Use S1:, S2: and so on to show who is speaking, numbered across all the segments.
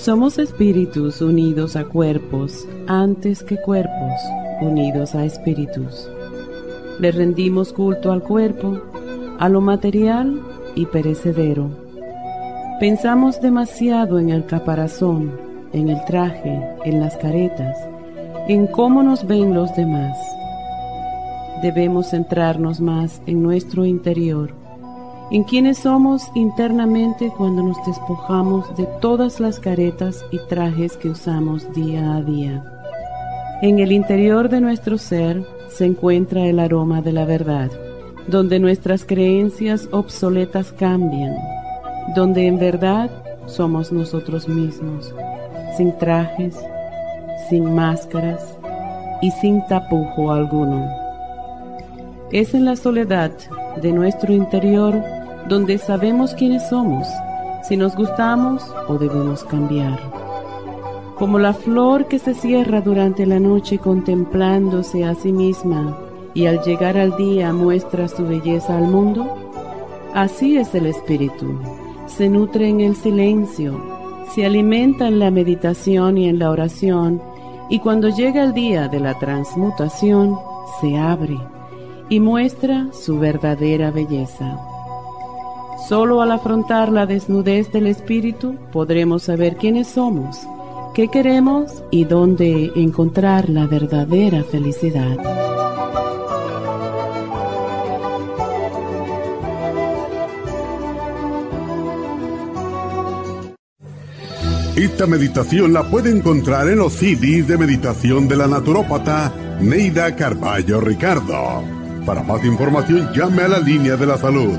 S1: Somos espíritus unidos a cuerpos antes que cuerpos unidos a espíritus. Le rendimos culto al cuerpo, a lo material y perecedero. Pensamos demasiado en el caparazón, en el traje, en las caretas, en cómo nos ven los demás. Debemos centrarnos más en nuestro interior en quienes somos internamente cuando nos despojamos de todas las caretas y trajes que usamos día a día. En el interior de nuestro ser se encuentra el aroma de la verdad, donde nuestras creencias obsoletas cambian, donde en verdad somos nosotros mismos, sin trajes, sin máscaras y sin tapujo alguno. Es en la soledad de nuestro interior donde sabemos quiénes somos, si nos gustamos o debemos cambiar. Como la flor que se cierra durante la noche contemplándose a sí misma y al llegar al día muestra su belleza al mundo, así es el espíritu. Se nutre en el silencio, se alimenta en la meditación y en la oración, y cuando llega el día de la transmutación, se abre y muestra su verdadera belleza. Solo al afrontar la desnudez del espíritu podremos saber quiénes somos, qué queremos y dónde encontrar la verdadera felicidad.
S2: Esta meditación la puede encontrar en los CDs de meditación de la naturópata Neida Carballo Ricardo. Para más información llame a la línea de la salud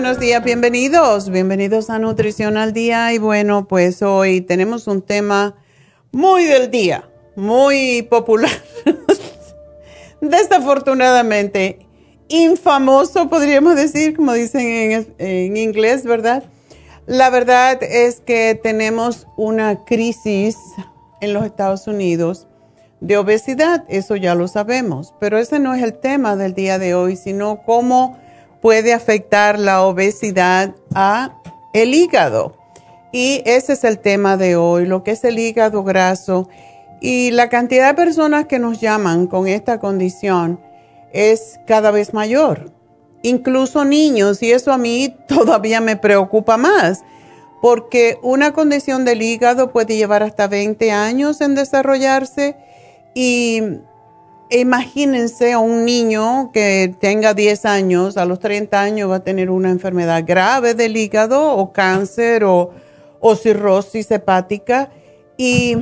S3: Buenos días, bienvenidos, bienvenidos a Nutrición al Día y bueno, pues hoy tenemos un tema muy del día, muy popular, desafortunadamente, infamoso podríamos decir, como dicen en, inglés, ¿verdad? La verdad es que tenemos una crisis en los Estados Unidos de obesidad, eso ya lo sabemos, pero ese no es el tema del día de hoy, sino cómo puede afectar la obesidad a el hígado. Y ese es el tema de hoy, lo que es el hígado graso. Y la cantidad de personas que nos llaman con esta condición es cada vez mayor, incluso niños, y eso a mí todavía me preocupa más, porque una condición del hígado puede llevar hasta 20 años en desarrollarse y imagínense a un niño que tenga 10 años, a los 30 años va a tener una enfermedad grave del hígado o cáncer o, o cirrosis hepática y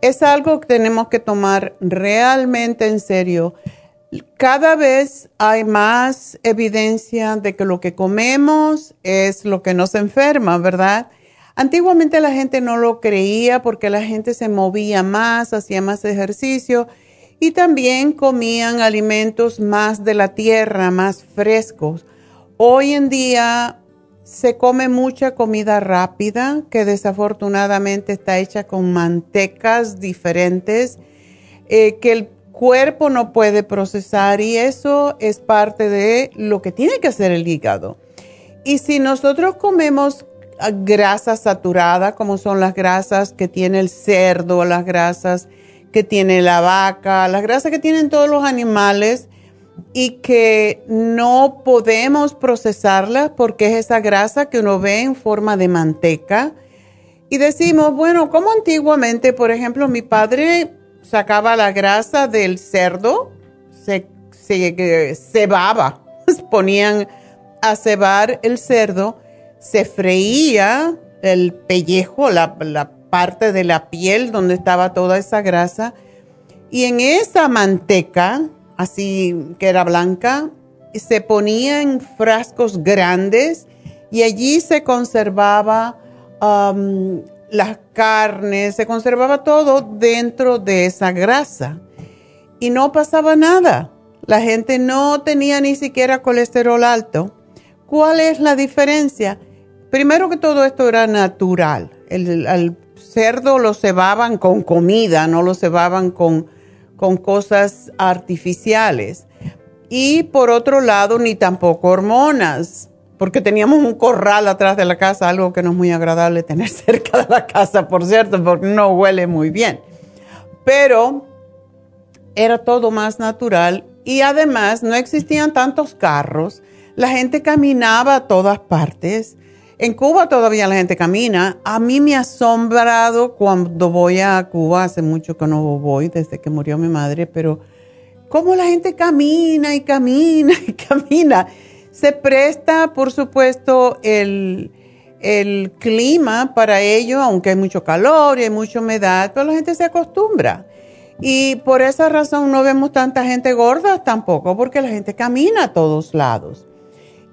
S3: es algo que tenemos que tomar realmente en serio. Cada vez hay más evidencia de que lo que comemos es lo que nos enferma, ¿verdad? Antiguamente la gente no lo creía porque la gente se movía más, hacía más ejercicio y también comían alimentos más de la tierra, más frescos. Hoy en día se come mucha comida rápida que desafortunadamente está hecha con mantecas diferentes eh, que el cuerpo no puede procesar y eso es parte de lo que tiene que hacer el hígado. Y si nosotros comemos grasas saturadas, como son las grasas que tiene el cerdo, las grasas que tiene la vaca, las grasas que tienen todos los animales y que no podemos procesarlas porque es esa grasa que uno ve en forma de manteca. Y decimos, bueno, como antiguamente, por ejemplo, mi padre sacaba la grasa del cerdo, se, se cebaba, ponían a cebar el cerdo, se freía el pellejo, la, la parte de la piel donde estaba toda esa grasa. Y en esa manteca, así que era blanca, se ponía en frascos grandes y allí se conservaba um, las carnes, se conservaba todo dentro de esa grasa. Y no pasaba nada. La gente no tenía ni siquiera colesterol alto. ¿Cuál es la diferencia? Primero que todo esto era natural. El, cerdo lo cebaban con comida, no lo cebaban con, con cosas artificiales. Y por otro lado, ni tampoco hormonas, porque teníamos un corral atrás de la casa, algo que no es muy agradable tener cerca de la casa, por cierto, porque no huele muy bien. Pero era todo más natural y además no existían tantos carros, la gente caminaba a todas partes en Cuba todavía la gente camina. A mí me ha asombrado cuando voy a Cuba, hace mucho que no voy, desde que murió mi madre, pero cómo la gente camina y camina y camina. Se presta, por supuesto, el, el clima para ello, aunque hay mucho calor y hay mucha humedad, pero la gente se acostumbra. Y por esa razón no vemos tanta gente gorda tampoco, porque la gente camina a todos lados.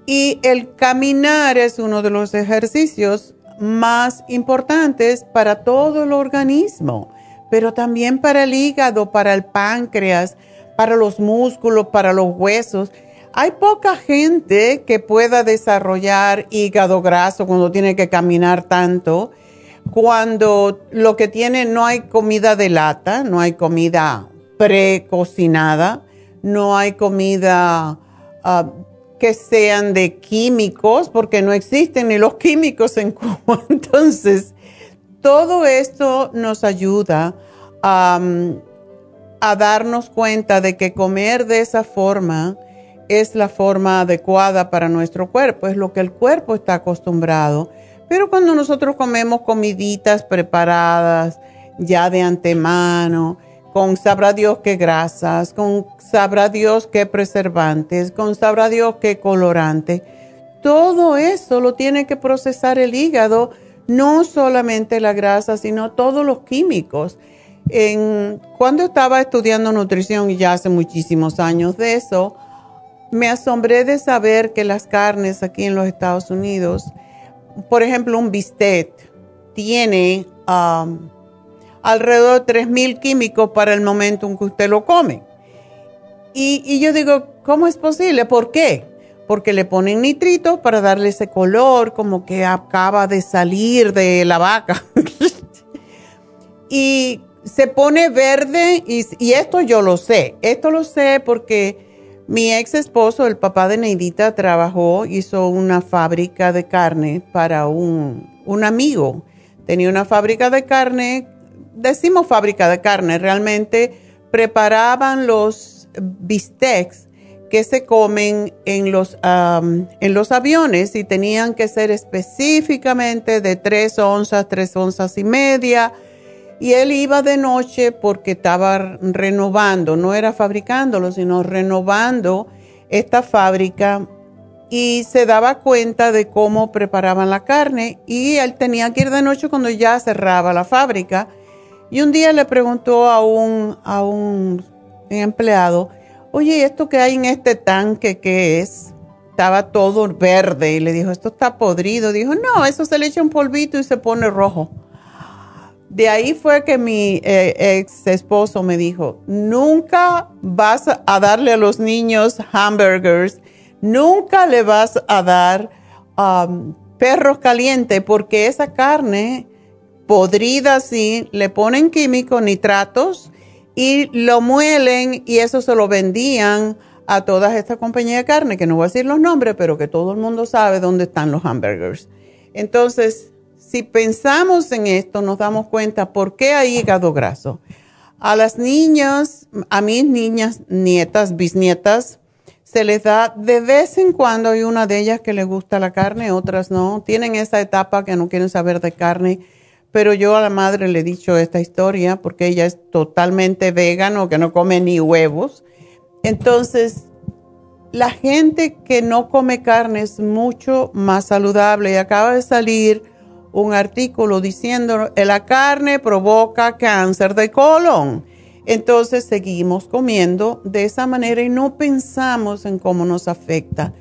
S3: Y el caminar es uno de los ejercicios más importantes para todo el organismo, pero también para el hígado, para el páncreas, para los músculos, para los huesos. Hay poca gente que pueda desarrollar hígado graso cuando tiene que caminar tanto, cuando lo que tiene no hay comida de lata, no hay comida precocinada, no hay comida ah, que sean de químicos, porque no existen ni los químicos en Cuba. Entonces, todo esto nos ayuda a, a darnos cuenta de que comer de esa forma es la forma adecuada para nuestro cuerpo, es lo que el cuerpo está acostumbrado. Pero cuando nosotros comemos comiditas preparadas ya de antemano, con sabrá Dios qué grasas, con sabrá Dios qué preservantes, con sabrá Dios qué colorante. Todo eso lo tiene que procesar el hígado, no solamente la grasa, sino todos los químicos. Cuando estaba estudiando nutrición, y ya hace muchísimos años de eso, me asombré de saber que las carnes aquí en los Estados Unidos, por ejemplo, un bistec tiene um, alrededor de 3.000 químicos para el momento en que usted lo come. Y, yo digo, ¿cómo es posible? ¿Por qué? Porque le ponen nitritos para darle ese color como que acaba de salir de la vaca. y se pone verde y, y, esto yo lo sé. Esto lo sé porque mi ex esposo, el papá de Neidita, trabajó, hizo una fábrica de carne para un, un amigo. Tenía una fábrica de carne decimos fábrica de carne, realmente preparaban los bistecs que se comen en los, en los aviones y tenían que ser específicamente de 3 onzas, 3 onzas y media. Y él iba de noche porque estaba renovando, no era fabricándolo, sino renovando esta fábrica y se daba cuenta de cómo preparaban la carne y él tenía que ir de noche cuando ya cerraba la fábrica. Y un día le preguntó a un, a un empleado, oye, ¿esto que hay en este tanque qué es? Estaba todo verde y le dijo, esto está podrido. Dijo, no, eso se le echa un polvito y se pone rojo. De ahí fue que mi eh, ex esposo me dijo, nunca vas a darle a los niños hamburgers, nunca le vas a dar um, perros calientes porque esa carne podrida así, le ponen químicos, nitratos y lo muelen y eso se lo vendían a todas estas compañías de carne, que no voy a decir los nombres, pero que todo el mundo sabe dónde están los hamburgers. Entonces, si pensamos en esto, nos damos cuenta por qué hay hígado graso. A las niñas, a mis niñas, nietas, bisnietas, se les da de vez en cuando hay una de ellas que le gusta la carne, otras no. Tienen esa etapa que no quieren saber de carne pero yo a la madre le he dicho esta historia porque ella es totalmente vegano, que no come ni huevos. Entonces, la gente que no come carne es mucho más saludable y acaba de salir un artículo diciendo que la carne provoca cáncer de colon. Entonces seguimos comiendo de esa manera y no pensamos en cómo nos afecta.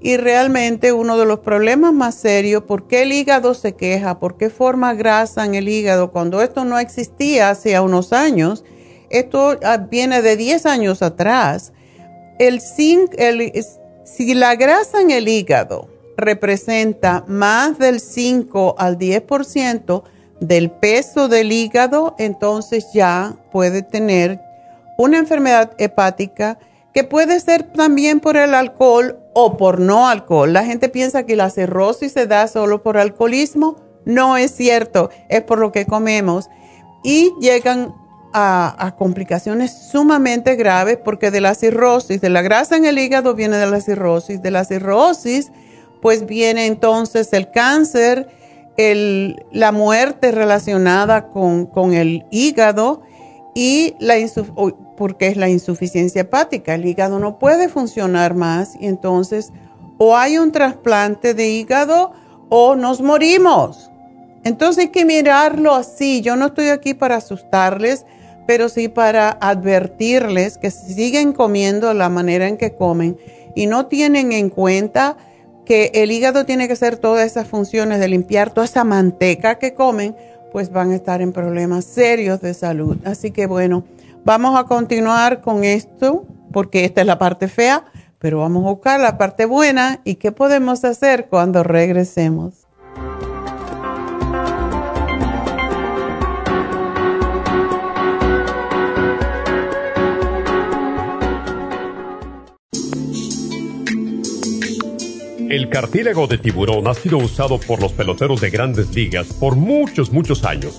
S3: Y realmente uno de los problemas más serios, ¿por qué el hígado se queja? ¿Por qué forma grasa en el hígado? Cuando esto no existía hace unos años, esto ah, viene de 10 años atrás. El si la grasa en el hígado representa más del 5 al 10% del peso del hígado, entonces ya puede tener una enfermedad hepática que puede ser también por el alcohol o por no alcohol. La gente piensa que la cirrosis se da solo por alcoholismo. No es cierto, es por lo que comemos. Y llegan a, complicaciones sumamente graves porque de la cirrosis, de la grasa en el hígado viene de la cirrosis, de la cirrosis pues viene entonces el cáncer, el, la muerte relacionada con, el hígado y la porque es la insuficiencia hepática. El hígado no puede funcionar más y entonces o hay un trasplante de hígado o nos morimos. Entonces hay que mirarlo así. Yo no estoy aquí para asustarles, pero sí para advertirles que siguen comiendo la manera en que comen y no tienen en cuenta que el hígado tiene que hacer todas esas funciones de limpiar toda esa manteca que comen, pues van a estar en problemas serios de salud. Así que bueno. Vamos a continuar con esto porque esta es la parte fea, pero vamos a buscar la parte buena y qué podemos hacer cuando regresemos.
S4: El cartílago de tiburón ha sido usado por los peloteros de grandes ligas por muchos, muchos años.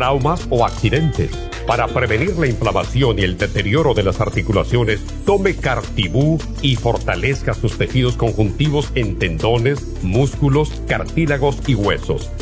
S4: traumas o accidentes. Para prevenir la inflamación y el deterioro de las articulaciones, tome Cartibú y fortalezca sus tejidos conjuntivos en tendones, músculos, cartílagos y huesos.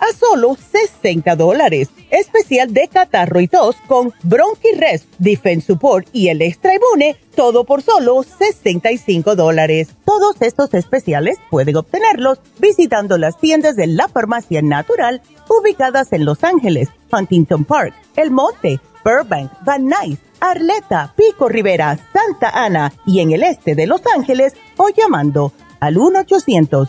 S5: a solo 60 dólares. Especial de catarro y tos con Bronchi-Rest, Defense Support y el Extra todo por solo 65 dólares. Todos estos especiales pueden obtenerlos visitando las tiendas de la Farmacia Natural ubicadas en Los Ángeles, Huntington Park, El Monte, Burbank, Van Nuys, Arleta, Pico Rivera, Santa Ana y en el este de Los Ángeles o llamando al 1 800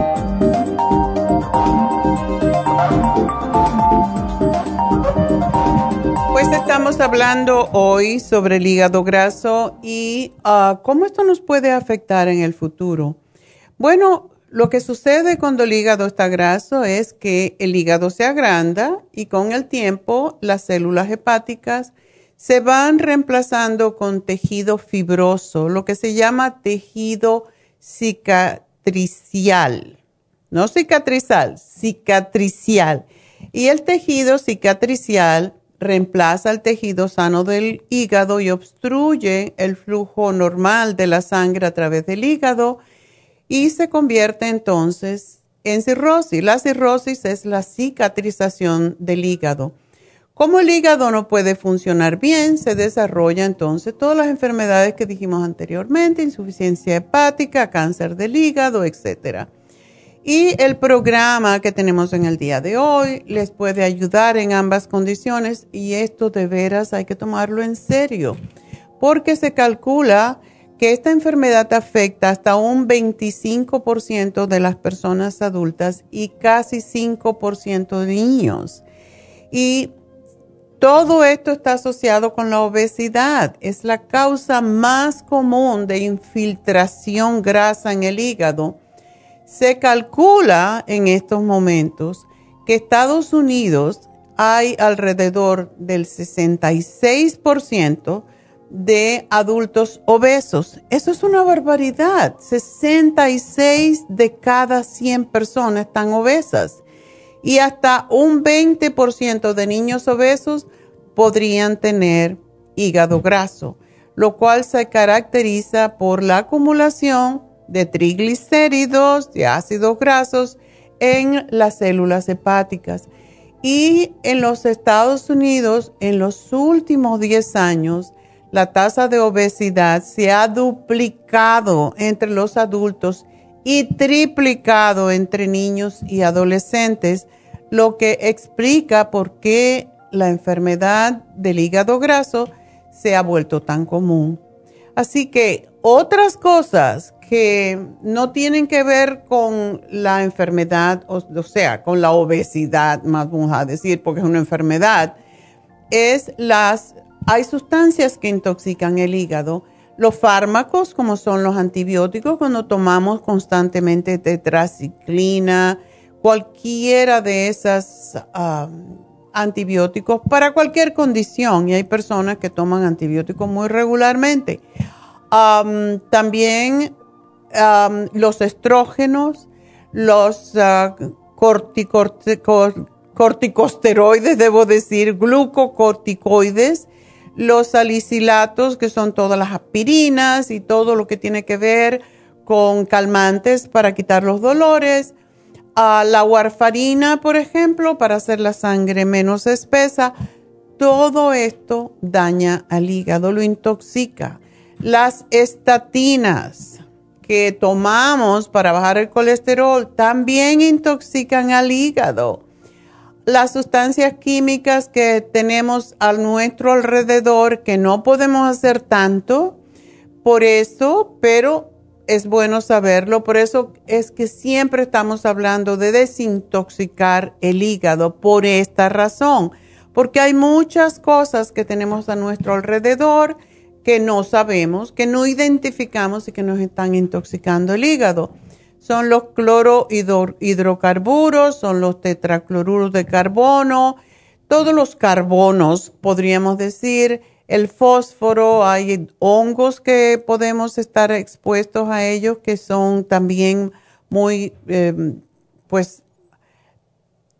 S3: Estamos hablando hoy sobre el hígado graso y ah, cómo esto nos puede afectar en el futuro. Bueno, lo que sucede cuando el hígado está graso es que el hígado se agranda y con el tiempo las células hepáticas se van reemplazando con tejido fibroso, lo que se llama tejido cicatricial. No cicatrizal, cicatricial. Y el tejido cicatricial reemplaza el tejido sano del hígado y obstruye el flujo normal de la sangre a través del hígado y se convierte entonces en cirrosis. La cirrosis es la cicatrización del hígado. Como el hígado no puede funcionar bien, se desarrolla entonces todas las enfermedades que dijimos anteriormente, insuficiencia hepática, cáncer del hígado, etcétera. Y el programa que tenemos en el día de hoy les puede ayudar en ambas condiciones y esto de veras hay que tomarlo en serio porque se calcula que esta enfermedad afecta hasta un 25% de las personas adultas y casi 5% de niños. Y todo esto está asociado con la obesidad. Es la causa más común de infiltración grasa en el hígado se calcula en estos momentos que Estados Unidos hay alrededor del 66% de adultos obesos. Eso es una barbaridad. 66 de cada 100 personas están obesas. Y hasta un 20% de niños obesos podrían tener hígado graso, lo cual se caracteriza por la acumulación de triglicéridos, de ácidos grasos en las células hepáticas. Y en los Estados Unidos, en los últimos 10 años, la tasa de obesidad se ha duplicado entre los adultos y triplicado entre niños y adolescentes, lo que explica por qué la enfermedad del hígado graso se ha vuelto tan común. Así que otras cosas que no tienen que ver con la enfermedad, o, sea, con la obesidad, más vamos a decir, porque es una enfermedad, es las, hay sustancias que intoxican el hígado. Los fármacos, como son los antibióticos, cuando tomamos constantemente tetraciclina, cualquiera de esas antibióticos para cualquier condición, y hay personas que toman antibióticos muy regularmente. También los estrógenos, los uh, corticosteroides, debo decir, glucocorticoides, los salicilatos, que son todas las aspirinas y todo lo que tiene que ver con calmantes para quitar los dolores, uh, la warfarina, por ejemplo, para hacer la sangre menos espesa. Todo esto daña al hígado, lo intoxica. Las estatinas, que tomamos para bajar el colesterol también intoxican al hígado. Las sustancias químicas que tenemos a nuestro alrededor, que no podemos hacer tanto por eso, pero es bueno saberlo, por eso es que siempre estamos hablando de desintoxicar el hígado por esta razón, porque hay muchas cosas que tenemos a nuestro alrededor que no sabemos, que no identificamos y que nos están intoxicando el hígado. Son los clorohidrocarburos, son los tetracloruros de carbono, todos los carbonos, podríamos decir, el fósforo, hay hongos que podemos estar expuestos a ellos que son también muy, em, pues,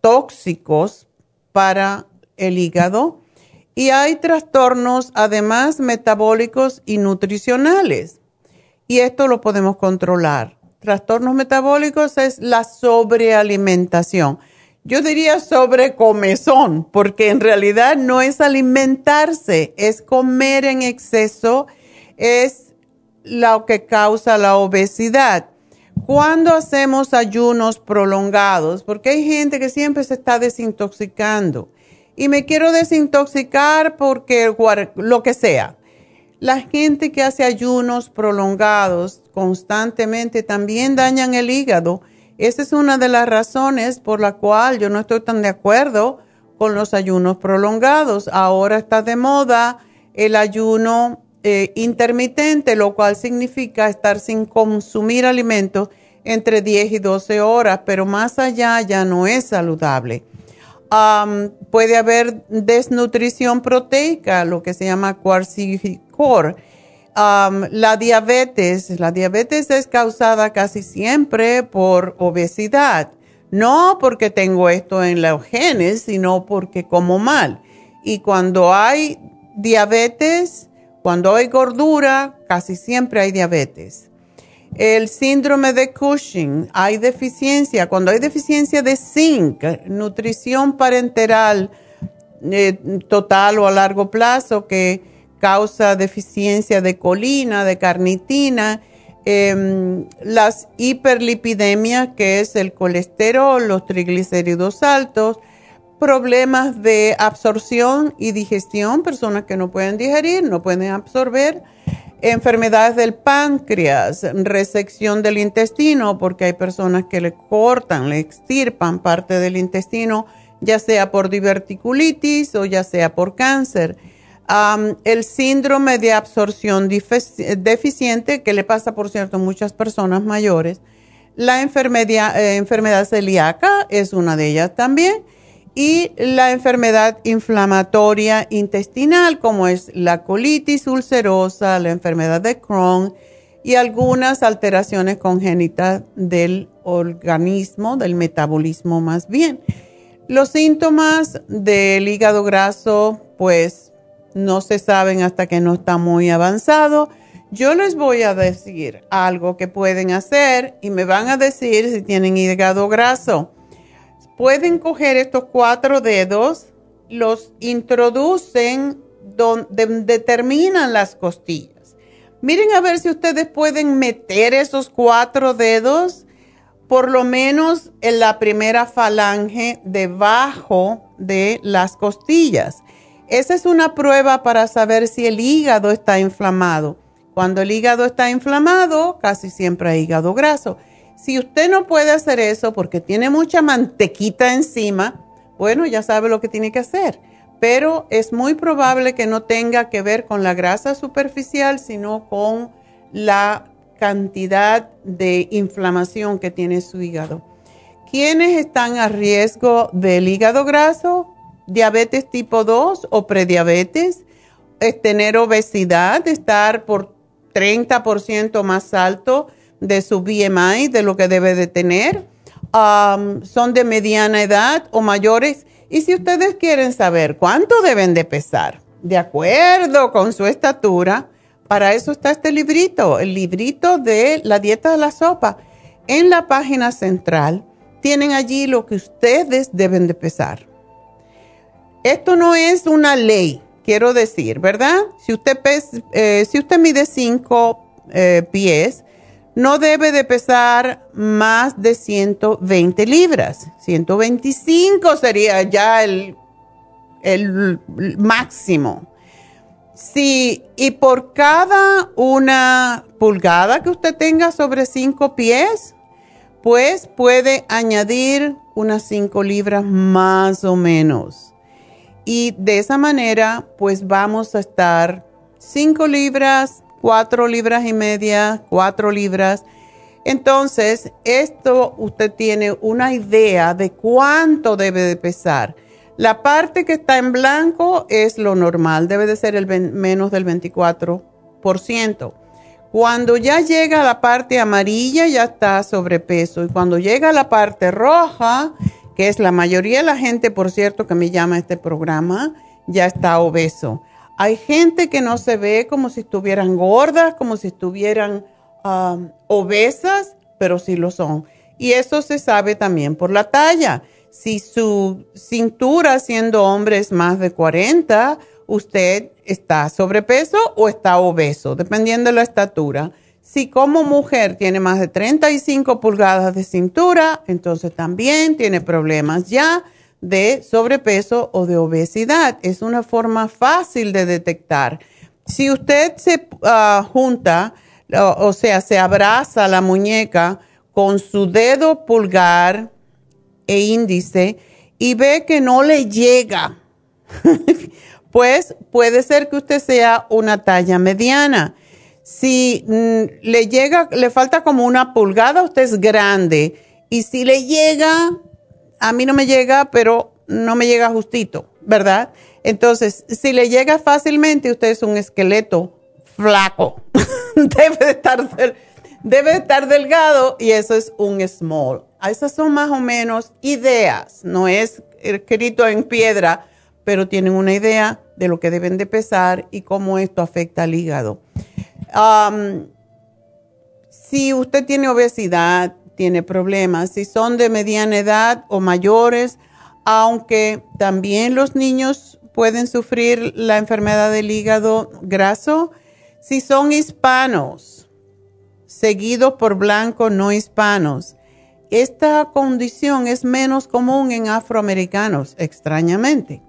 S3: tóxicos para el hígado. Y hay trastornos además metabólicos y nutricionales. Y esto lo podemos controlar. Trastornos metabólicos es la sobrealimentación yo diría sobre comezón, porque en realidad no es alimentarse, es comer en exceso, es lo que causa la obesidad. Cuando hacemos ayunos prolongados, porque hay gente que siempre se está desintoxicando y me quiero desintoxicar porque lo que sea. La gente que hace ayunos prolongados constantemente también dañan el hígado esa es una de las razones por la cual yo no estoy tan de acuerdo con los ayunos prolongados. Ahora está de moda el ayuno eh, intermitente, lo cual significa estar sin consumir alimentos entre 10 y 12 horas, pero más allá ya no es saludable. Puede haber desnutrición proteica, lo que se llama quarcicor la diabetes, la diabetes es causada casi siempre por obesidad, no porque tengo esto en los genes, sino porque como mal. Y cuando hay diabetes, cuando hay gordura, casi siempre hay diabetes. El síndrome de Cushing, hay deficiencia, cuando hay deficiencia de zinc, nutrición parenteral eh, total o a largo plazo que causa deficiencia de colina, de carnitina, em, las hiperlipidemias, que es el colesterol, los triglicéridos altos, problemas de absorción y digestión, personas que no pueden digerir, no pueden absorber, enfermedades del páncreas, resección del intestino, porque hay personas que le cortan, le extirpan parte del intestino, ya sea por diverticulitis o ya sea por cáncer el síndrome de absorción deficiente, que le pasa, por cierto, a muchas personas mayores. La enfermedad, eh, enfermedad celíaca es una de ellas también. Y la enfermedad inflamatoria intestinal, como es la colitis ulcerosa, la enfermedad de Crohn y algunas alteraciones congénitas del organismo, del metabolismo más bien. Los síntomas del hígado graso, pues no se saben hasta que no está muy avanzado. Yo les voy a decir algo que pueden hacer y me van a decir si tienen hígado graso. Pueden coger estos cuatro dedos, los introducen donde terminan las costillas. Miren a ver si ustedes pueden meter esos cuatro dedos por lo menos en la primera falange debajo de las costillas esa es una prueba para saber si el hígado está inflamado. Cuando el hígado está inflamado, casi siempre hay hígado graso. Si usted no puede hacer eso porque tiene mucha mantequita encima, bueno, ya sabe lo que tiene que hacer. Pero es muy probable que no tenga que ver con la grasa superficial, sino con la cantidad de inflamación que tiene su hígado. ¿Quiénes están a riesgo del hígado graso? diabetes tipo 2 o prediabetes, es tener obesidad, estar por 30% más alto de su BMI, de lo que debe de tener, son de mediana edad o mayores. Y si ustedes quieren saber cuánto deben de pesar, de acuerdo con su estatura, para eso está este librito, el librito de la dieta de la sopa. En la página central tienen allí lo que ustedes deben de pesar. Esto no es una ley, quiero decir, ¿verdad? Si usted, eh, si usted mide 5 eh, pies, no debe de pesar más de 120 libras. 125 sería ya el, el máximo. Sí, y por cada una pulgada que usted tenga sobre cinco pies, pues puede añadir unas cinco libras más o menos. Y de esa manera, pues vamos a estar cinco libras, cuatro libras y media, cuatro libras. Entonces, esto usted tiene una idea de cuánto debe de pesar. La parte que está en blanco es lo normal, debe de ser el menos del 24%. Cuando ya llega a la parte amarilla ya está sobrepeso y cuando llega a la parte roja, que es la mayoría de la gente, por cierto, que me llama a este programa, ya está obeso. Hay gente que no se ve como si estuvieran gordas, como si estuvieran obesas, pero sí lo son. Y eso se sabe también por la talla. Si su cintura siendo hombre es más de 40, usted está sobrepeso o está obeso, dependiendo de la estatura. Si como mujer tiene más de 35 pulgadas de cintura, entonces también tiene problemas ya de sobrepeso o de obesidad. Es una forma fácil de detectar. Si usted se ah, junta, o sea, se abraza la muñeca con su dedo pulgar e índice y ve que no le llega, pues puede ser que usted sea una talla mediana. Si mm, le llega, le falta como una pulgada, usted es grande. Y si le llega, a mí no me llega, pero no me llega justito, ¿verdad? Entonces, si le llega fácilmente, usted es un esqueleto flaco. debe, estar, debe estar delgado y eso es un small. Esas son más o menos ideas, no es escrito en piedra, pero tienen una idea de lo que deben de pesar y cómo esto afecta al hígado. si usted tiene obesidad, tiene problemas, si son de mediana edad o mayores, aunque también los niños pueden sufrir la enfermedad del hígado graso, si son hispanos, seguidos por blancos no hispanos, esta condición es menos común en afroamericanos, extrañamente.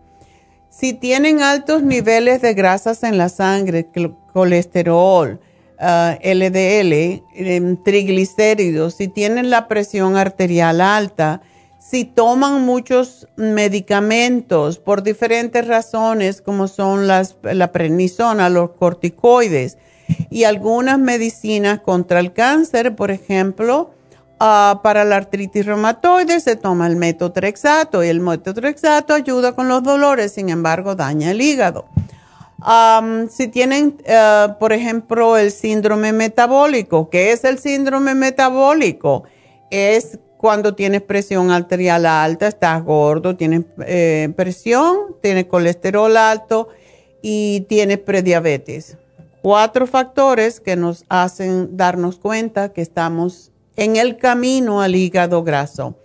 S3: Si tienen altos niveles de grasas en la sangre, colesterol, LDL, ah, em, triglicéridos, si tienen la presión arterial alta, si toman muchos medicamentos por diferentes razones, como son las, la prednisona, los corticoides y algunas medicinas contra el cáncer, por ejemplo, Ah, para la artritis reumatoide se toma el metotrexato y el metotrexato ayuda con los dolores, sin embargo daña el hígado. Si tienen, eh, por ejemplo, el síndrome metabólico, ¿qué es el síndrome metabólico? Es cuando tienes presión arterial alta, estás gordo, tienes eh, presión, tienes colesterol alto y tienes prediabetes. Cuatro factores que nos hacen darnos cuenta que estamos en el camino al hígado graso.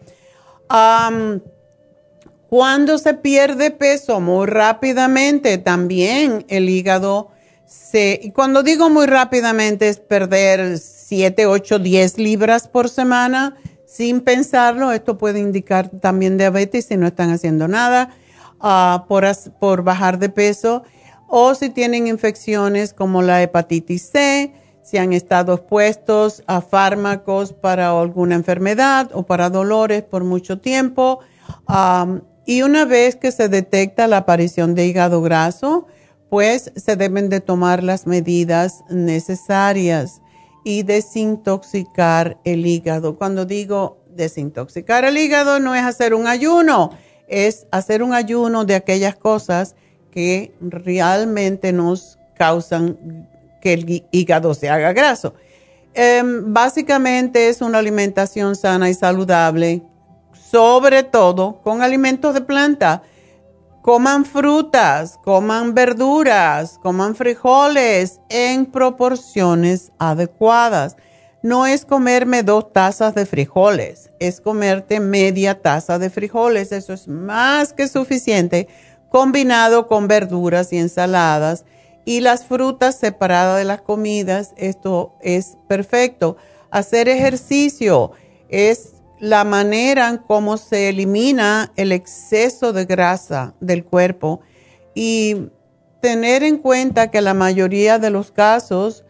S3: Cuando se pierde peso muy rápidamente, también el hígado se... Y cuando digo muy rápidamente es perder 7, 8, 10 libras por semana sin pensarlo. Esto puede indicar también diabetes si no están haciendo nada ah, por, por bajar de peso o si tienen infecciones como la hepatitis C si han estado expuestos a fármacos para alguna enfermedad o para dolores por mucho tiempo. Y una vez que se detecta la aparición de hígado graso, pues se deben de tomar las medidas necesarias y desintoxicar el hígado. Cuando digo desintoxicar el hígado no es hacer un ayuno, es hacer un ayuno de aquellas cosas que realmente nos causan que el hígado se haga graso. Em, básicamente es una alimentación sana y saludable, sobre todo con alimentos de planta. Coman frutas, coman verduras, coman frijoles en proporciones adecuadas. No es comerme dos tazas de frijoles, es comerte media taza de frijoles. Eso es más que suficiente combinado con verduras y ensaladas y las frutas separadas de las comidas, esto es perfecto. Hacer ejercicio es la manera en cómo se elimina el exceso de grasa del cuerpo y tener en cuenta que la mayoría de los casos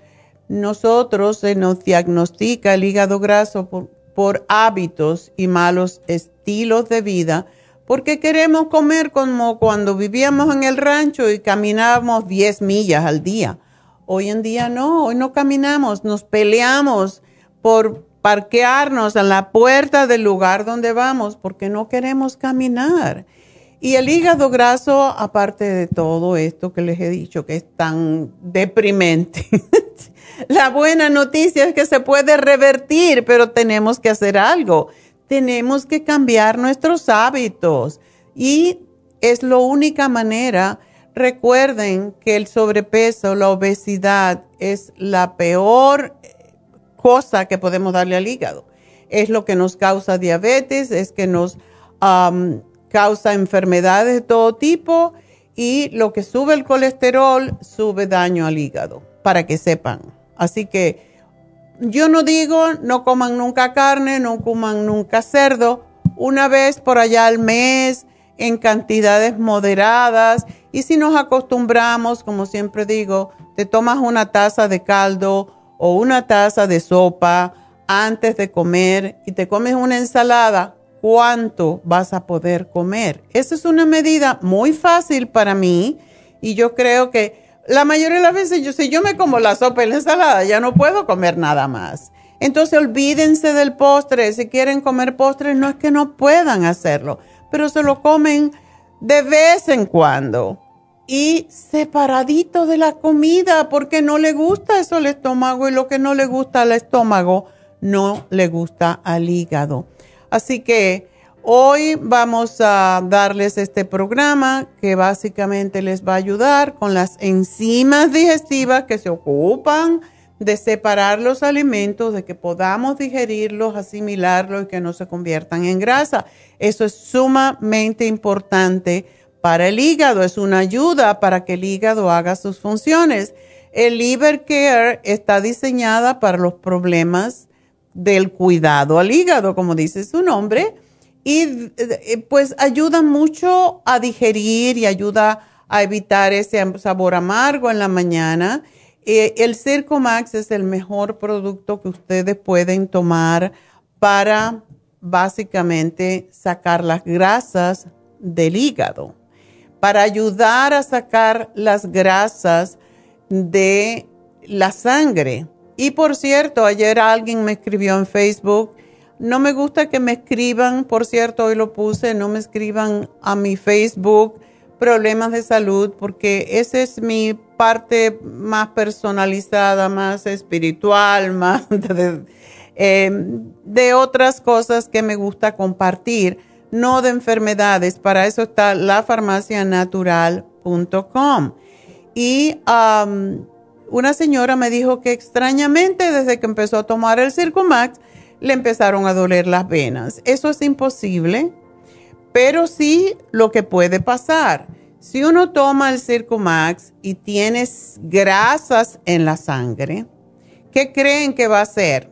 S3: nosotros se nos diagnostica el hígado graso por, por hábitos y malos estilos de vida, porque queremos comer como cuando vivíamos en el rancho y caminábamos 10 millas al día. Hoy en día no, hoy no caminamos, nos peleamos por parquearnos en la puerta del lugar donde vamos porque no queremos caminar. Y el hígado graso, aparte de todo esto que les he dicho, que es tan deprimente, la buena noticia es que se puede revertir, pero tenemos que hacer algo. Tenemos que cambiar nuestros hábitos y es la única manera. Recuerden que el sobrepeso, la obesidad es la peor cosa que podemos darle al hígado. Es lo que nos causa diabetes, es que nos causa enfermedades de todo tipo y lo que sube el colesterol sube daño al hígado, para que sepan. Así que yo no digo no coman nunca carne, no coman nunca cerdo, una vez por allá al mes, en cantidades moderadas. Y si nos acostumbramos, como siempre digo, te tomas una taza de caldo o una taza de sopa antes de comer y te comes una ensalada, cuánto vas a poder comer. Esa es una medida muy fácil para mí y yo creo que la mayoría de las veces yo si yo me como la sopa y la ensalada ya no puedo comer nada más. Entonces olvídense del postre, si quieren comer postre no es que no puedan hacerlo, pero se lo comen de vez en cuando y separadito de la comida porque no le gusta eso al estómago y lo que no le gusta al estómago no le gusta al hígado. Así que hoy vamos a darles este programa que básicamente les va a ayudar con las enzimas digestivas que se ocupan de separar los alimentos, de que podamos digerirlos, asimilarlos y que no se conviertan en grasa. Eso es sumamente importante para el hígado, es una ayuda para que el hígado haga sus funciones. El Liver Care está diseñada para los problemas del cuidado al hígado, como dice su nombre, y eh, pues ayuda mucho a digerir y ayuda a evitar ese sabor amargo en la mañana. Eh, el Circo Max es el mejor producto que ustedes pueden tomar para básicamente sacar las grasas del hígado, para ayudar a sacar las grasas de la sangre. Y por cierto, ayer alguien me escribió en Facebook, no me gusta que me escriban, por cierto, hoy lo puse, no me escriban a mi Facebook problemas de salud, porque esa es mi parte más personalizada, más espiritual, más de, em, de otras cosas que me gusta compartir, no de enfermedades. Para eso está lafarmacianatural.com. Y una señora me dijo que extrañamente desde que empezó a tomar el Circumax le empezaron a doler las venas. Eso es imposible, pero sí lo que puede pasar. Si uno toma el Circumax y tienes grasas en la sangre, ¿qué creen que va a hacer?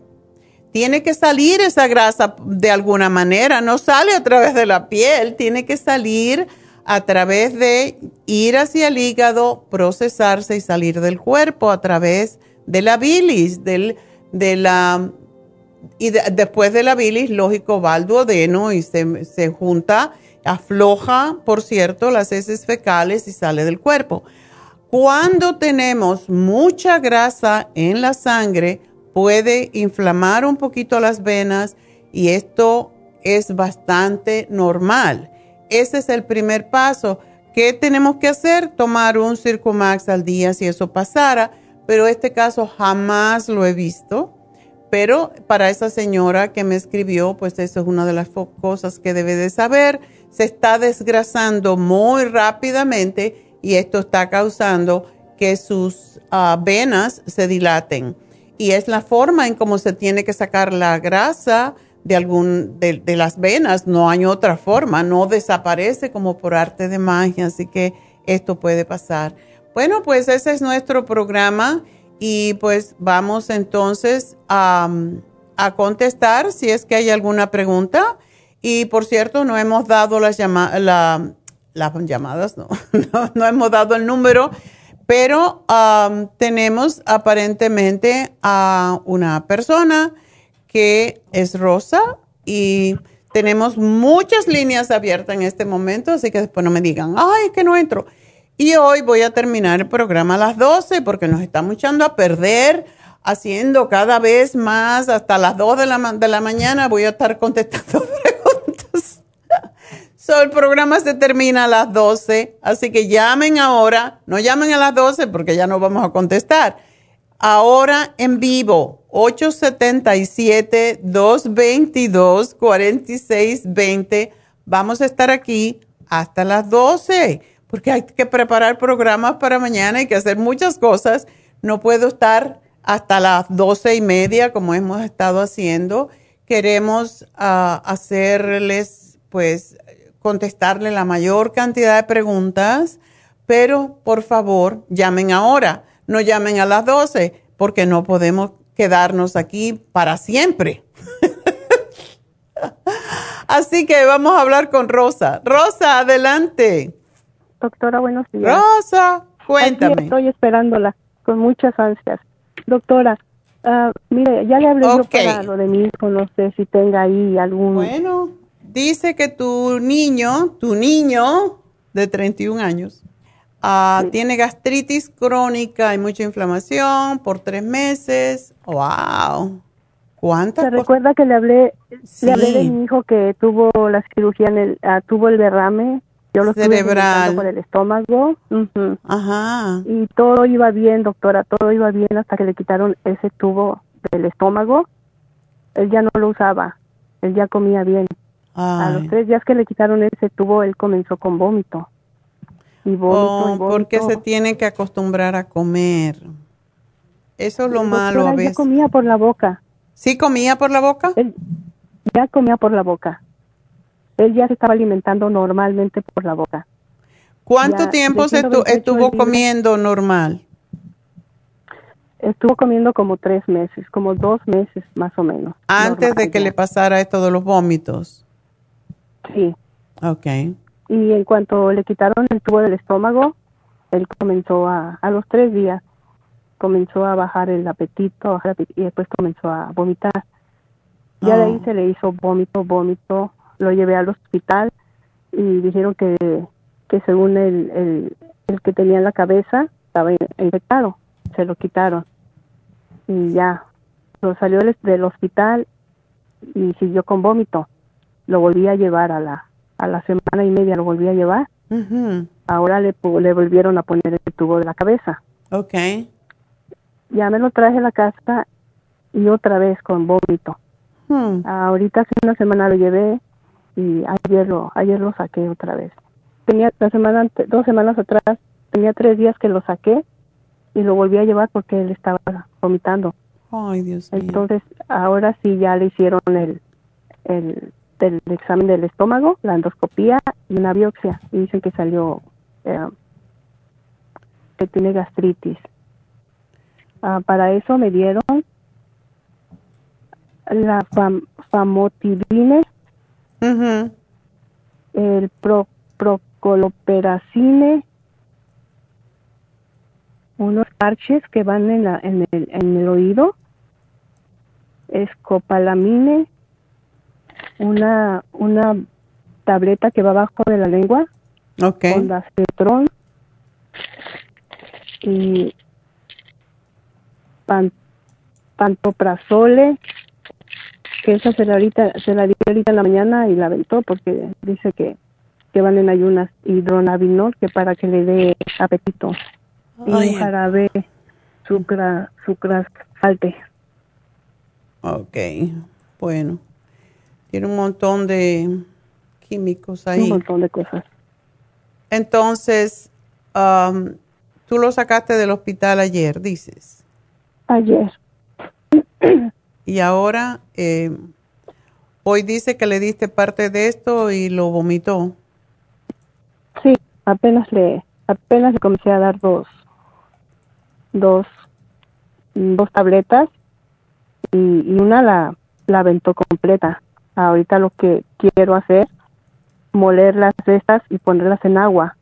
S3: Tiene que salir esa grasa de alguna manera, no sale a través de la piel, tiene que salir a través de ir hacia el hígado, procesarse y salir del cuerpo a través de la bilis, del, de la, y después de la bilis, lógico, va al duodeno y se, se junta, afloja, por cierto, las heces fecales y sale del cuerpo. Cuando tenemos mucha grasa en la sangre, puede inflamar un poquito las venas y esto es bastante normal. Ese es el primer paso. ¿Qué tenemos que hacer? Tomar un Circumax al día si eso pasara, pero este caso jamás lo he visto. Pero para esa señora que me escribió, pues eso es una de las cosas que debe de saber. Se está desgrasando muy rápidamente y esto está causando que sus ah, venas se dilaten. Y es la forma en cómo se tiene que sacar la grasa de, algún, de, las venas, no hay otra forma, no desaparece como por arte de magia, así que esto puede pasar. Bueno, pues ese es nuestro programa y pues vamos entonces a, a contestar si es que hay alguna pregunta. Y por cierto, no hemos dado las, la, las llamadas no, no, hemos dado el número, pero um, tenemos aparentemente a una persona que es Rosa y tenemos muchas líneas abiertas en este momento, así que después no me digan, ay, que no entro. Y hoy voy a terminar el programa a las 12 porque nos estamos echando a perder haciendo cada vez más hasta las 2 de la, de la mañana. Voy a estar contestando. el programa se termina a las 12, así que llamen ahora. No llamen a las 12 porque ya no vamos a contestar. Ahora en vivo, 877-222-4620. Vamos a estar aquí hasta las 12, porque hay que preparar programas para mañana, hay que hacer muchas cosas. No puedo estar hasta las 12 y media como hemos estado haciendo. Queremos ah, hacerles, pues, contestarle la mayor cantidad de preguntas, pero por favor, llamen ahora, no llamen a las 12, porque no podemos quedarnos aquí para siempre. Así que vamos a hablar con Rosa. Rosa, adelante.
S6: Doctora, buenos días.
S3: Rosa, cuéntame.
S6: estoy esperándola con muchas ansias. Doctora, uh, mire, ya le hablé yo para lo de mi hijo, no sé si tenga ahí algún...
S3: Bueno, dice que tu niño, tu niño de 31 años, uh, tiene gastritis crónica y mucha inflamación por tres meses. ¡Wow! ¿Cuántas?
S6: ¿Se recuerda que le hablé, le hablé de mi hijo que tuvo la cirugía, en el, uh, tuvo el derrame yo lo cerebral por el estómago.
S3: Ajá.
S6: Y todo iba bien, doctora, todo iba bien hasta que le quitaron ese tubo del estómago. Él ya no lo usaba, él ya comía bien. A los tres días que le quitaron ese tubo, él comenzó con vómito. Y vómito, oh,
S3: Porque se tiene que acostumbrar a comer. Eso es lo malo a veces.
S6: Ya comía por la boca.
S3: ¿Sí comía por la boca?
S6: ya comía por la boca él ya se estaba alimentando normalmente por la boca.
S3: ¿Cuánto tiempo se estuvo comiendo normal?
S6: Estuvo comiendo como tres meses, como dos meses más o menos.
S3: Antes de que le pasara esto de los vómitos.
S6: Sí.
S3: Ok.
S6: Y en cuanto le quitaron el tubo del estómago, él comenzó a, a los tres días, comenzó a bajar el apetito y después comenzó a vomitar. Ya de ahí oh. se le hizo vómito, vómito, lo llevé al hospital y dijeron que, que según el, el, el que tenía en la cabeza estaba infectado, se lo quitaron y ya, lo salió del, hospital y siguió con vómito, lo volví a llevar a la, a la semana y media, lo volví a llevar, ahora le, le volvieron a poner el tubo de la cabeza.
S3: Ok.
S6: Ya me lo traje a la casa y otra vez con vómito.
S3: Hmm.
S6: Ahorita hace una semana lo llevé y ayer lo, ayer lo saqué otra vez. Tenía la semana, dos semanas atrás, tenía tres días que lo saqué y lo volví a llevar porque él estaba vomitando.
S3: Ay, Dios
S6: Entonces, ahora sí ya le hicieron el, el, examen del estómago, la endoscopía y una biopsia. Y dicen que salió, eh, que tiene gastritis. Ah, para eso me dieron la fam el pro, procoloperacine, unos parches que van en, la, en, el, en el oído, escopalamine, una, una tableta que va abajo de la lengua,
S3: okay.
S6: con cetron y pan, pantoprazole, que esa se la, ahorita, se la dio ahorita en la mañana y la aventó porque dice que, que van en ayunas hidronabinol que para que le dé apetito. Y un jarabe sucra, salte.
S3: Ok, bueno. Tiene un montón de químicos ahí.
S6: Un montón de cosas.
S3: Entonces, um, tú lo sacaste del hospital ayer, dices.
S6: Ayer.
S3: y ahora eh, hoy dice que le diste parte de esto y lo vomitó.
S6: Sí, apenas le apenas le comencé a dar dos dos dos tabletas y, una la la aventó completa. Ahorita lo que quiero hacer moler las cestas y ponerlas en agua,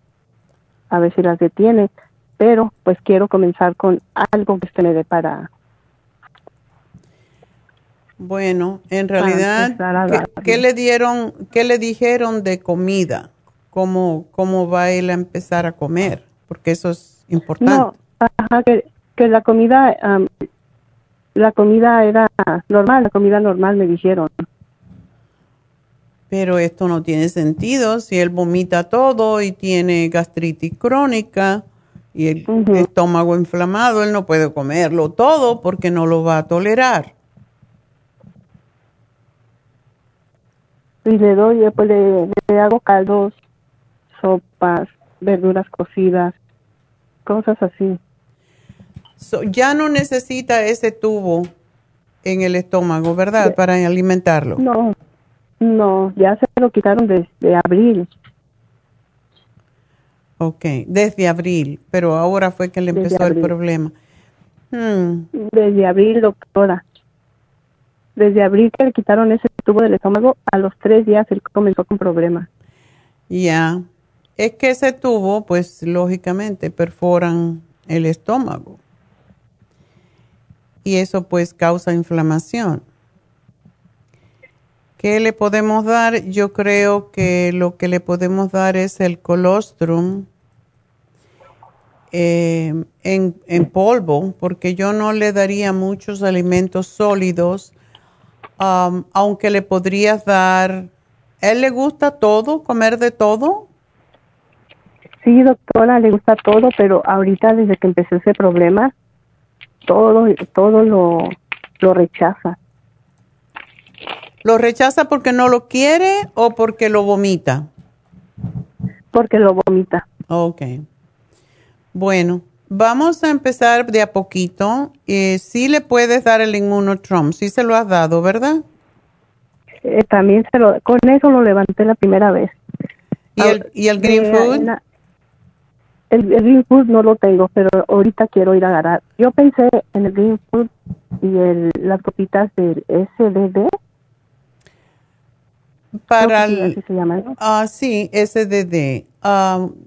S6: a ver si las detiene, pero pues quiero comenzar con algo que usted me dé para...
S3: Bueno, en realidad, ¿qué, le dieron, qué le dijeron de comida? ¿Cómo, ¿Cómo va él a empezar a comer? Porque eso es importante. No,
S6: ajá, que, que la comida, la comida era normal, la comida normal me dijeron.
S3: Pero esto no tiene sentido si él vomita todo y tiene gastritis crónica y el estómago inflamado, él no puede comerlo todo porque no lo va a tolerar.
S6: Y le doy, después le, hago caldos, sopas, verduras cocidas, cosas así.
S3: ya no necesita ese tubo en el estómago, ¿verdad? Para alimentarlo.
S6: No, no, ya se lo quitaron desde abril.
S3: Ok, desde abril, pero ahora fue que le empezó el problema.
S6: Hmm. Desde abril, doctora. Desde abril que le quitaron ese tubo del estómago, a los tres días él comenzó con problemas.
S3: Ya, es que ese tubo, pues lógicamente perforan el estómago. Y eso pues causa inflamación. ¿Qué le podemos dar? Yo creo que lo que le podemos dar es el colostrum eh, en, polvo, porque yo no le daría muchos alimentos sólidos, um, aunque le podrías dar, ¿él le gusta todo, comer de todo?
S6: Sí, doctora, le gusta todo, pero ahorita desde que empezó ese problema, todo, todo lo, lo rechaza.
S3: ¿Lo rechaza porque no lo quiere o porque lo vomita?
S6: Porque lo vomita.
S3: Ok. Bueno, vamos a empezar de a poquito. Eh, sí le puedes dar el inmunotrom, sí se lo has dado, ¿verdad?
S6: Eh, también se lo, con eso lo levanté la primera vez.
S3: ¿Y el, ¿y el green eh, food?
S6: el, green food no lo tengo, pero ahorita quiero ir a agarrar. Yo pensé en el green food y el, las copitas del SDD
S3: para el, Ah, sí, SDD.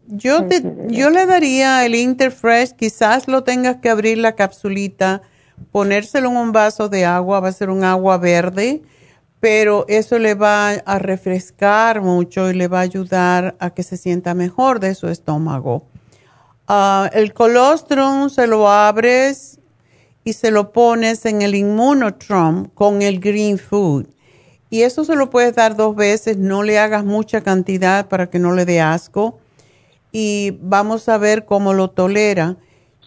S3: Yo, yo le daría el Interfresh, quizás lo tengas que abrir la capsulita, ponérselo en un vaso de agua, va a ser un agua verde, pero eso le va a refrescar mucho y le va a ayudar a que se sienta mejor de su estómago. Ah, el colostrum se lo abres y se lo pones en el Immunotrom con el Green Food y eso se lo puedes dar dos veces, no le hagas mucha cantidad para que no le dé asco y vamos a ver cómo lo tolera.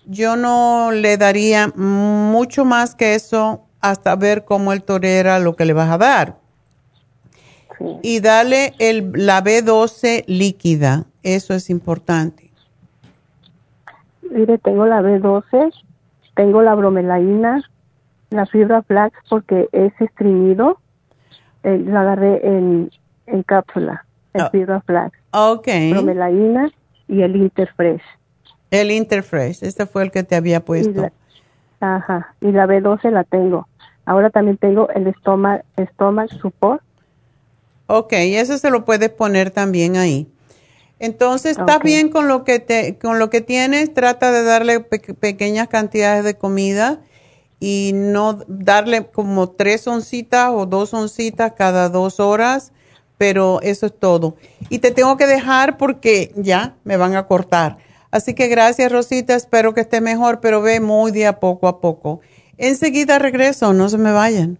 S3: Yo no le daría mucho más que eso hasta ver cómo él tolera lo que le vas a dar. Y dale el, la B12 líquida, eso es importante.
S6: Mire, tengo la B12, tengo la bromelaína, la fibra flax porque es estreñido eh, la agarré en, en cápsula, el oh. Fibra Flax.
S3: Ok.
S6: Bromelaína y el Interfresh.
S3: El Interfresh, este fue el que te había puesto.
S6: ajá, y la B12 la tengo. Ahora también tengo el Stomach, stomach Support.
S3: Ok, eso se lo puedes poner también ahí. Entonces, ¿estás bien con lo que te, con lo que tienes? Trata de darle pequeñas cantidades de comida y no darle como tres oncitas o dos oncitas cada dos horas, pero eso es todo. Y te tengo que dejar porque ya me van a cortar. Así que gracias Rosita, espero que esté mejor, pero ve muy día poco a poco. Enseguida regreso, no se me vayan.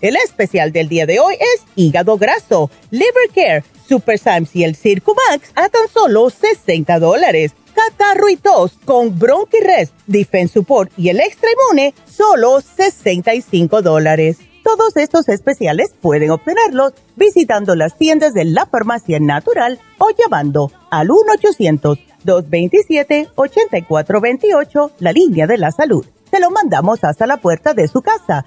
S5: El especial del día de hoy es hígado graso, liver care, super Symes y el Circumax a tan solo 60 dólares. Catarro y tos con Bronchirest, Defense Support y el Extra Inmune, solo 65 dólares. Todos estos especiales pueden obtenerlos visitando las tiendas de la farmacia natural o llamando al 1-800-227-8428, la línea de la salud. Se lo mandamos hasta la puerta de su casa.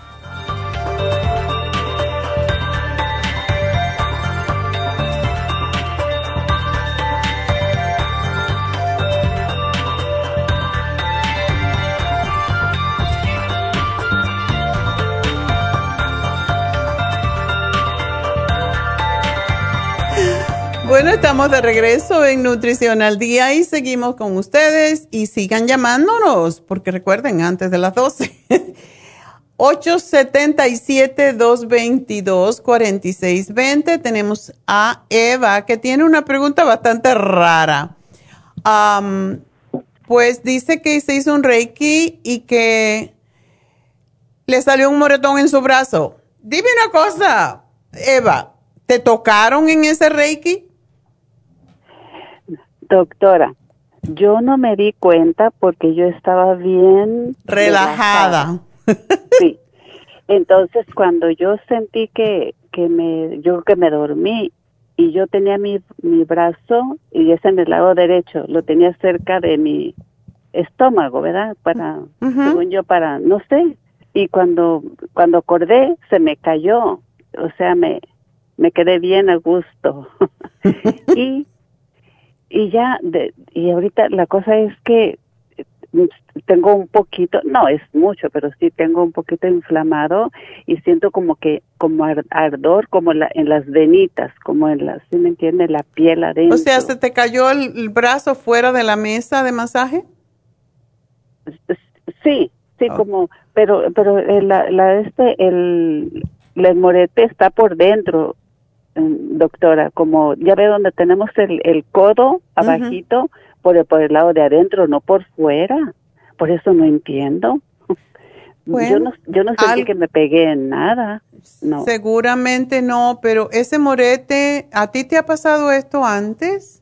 S3: Bueno, estamos de regreso en Nutrición al Día y seguimos con ustedes y sigan llamándonos, porque recuerden, antes de las 12. 877-222-4620. Tenemos a Eva que tiene una pregunta bastante rara. pues dice que se hizo un Reiki y que le salió un moretón en su brazo. Dime una cosa, Eva, ¿te tocaron en ese Reiki?
S7: Doctora, yo no me di cuenta porque yo estaba bien
S3: relajada.
S7: Sí. Entonces, cuando yo sentí que, que me, yo que me dormí y yo tenía mi, mi brazo y es en el lado derecho, lo tenía cerca de mi estómago, ¿verdad? Para, según yo, para, no sé. Y cuando, cuando acordé, se me cayó. O sea, me, me quedé bien a gusto. y y ya, de, y ahorita la cosa es que eh, tengo un poquito, no es mucho, pero sí tengo un poquito inflamado y siento como que, como ardor, como la, en las venitas, como en la, ¿sí me entiende? La piel adentro.
S3: O sea, ¿se te cayó el, brazo fuera de la mesa de masaje?
S7: Sí, sí, como, pero, pero la, la, este, el, el morete está por dentro, doctora, como ya ve donde tenemos el, el codo abajito, por, el, por el lado de adentro, no por fuera. Por eso no entiendo. yo no, yo no sentí que me pegué en nada. No.
S3: Seguramente no, pero ese morete, ¿a ti te ha pasado esto antes?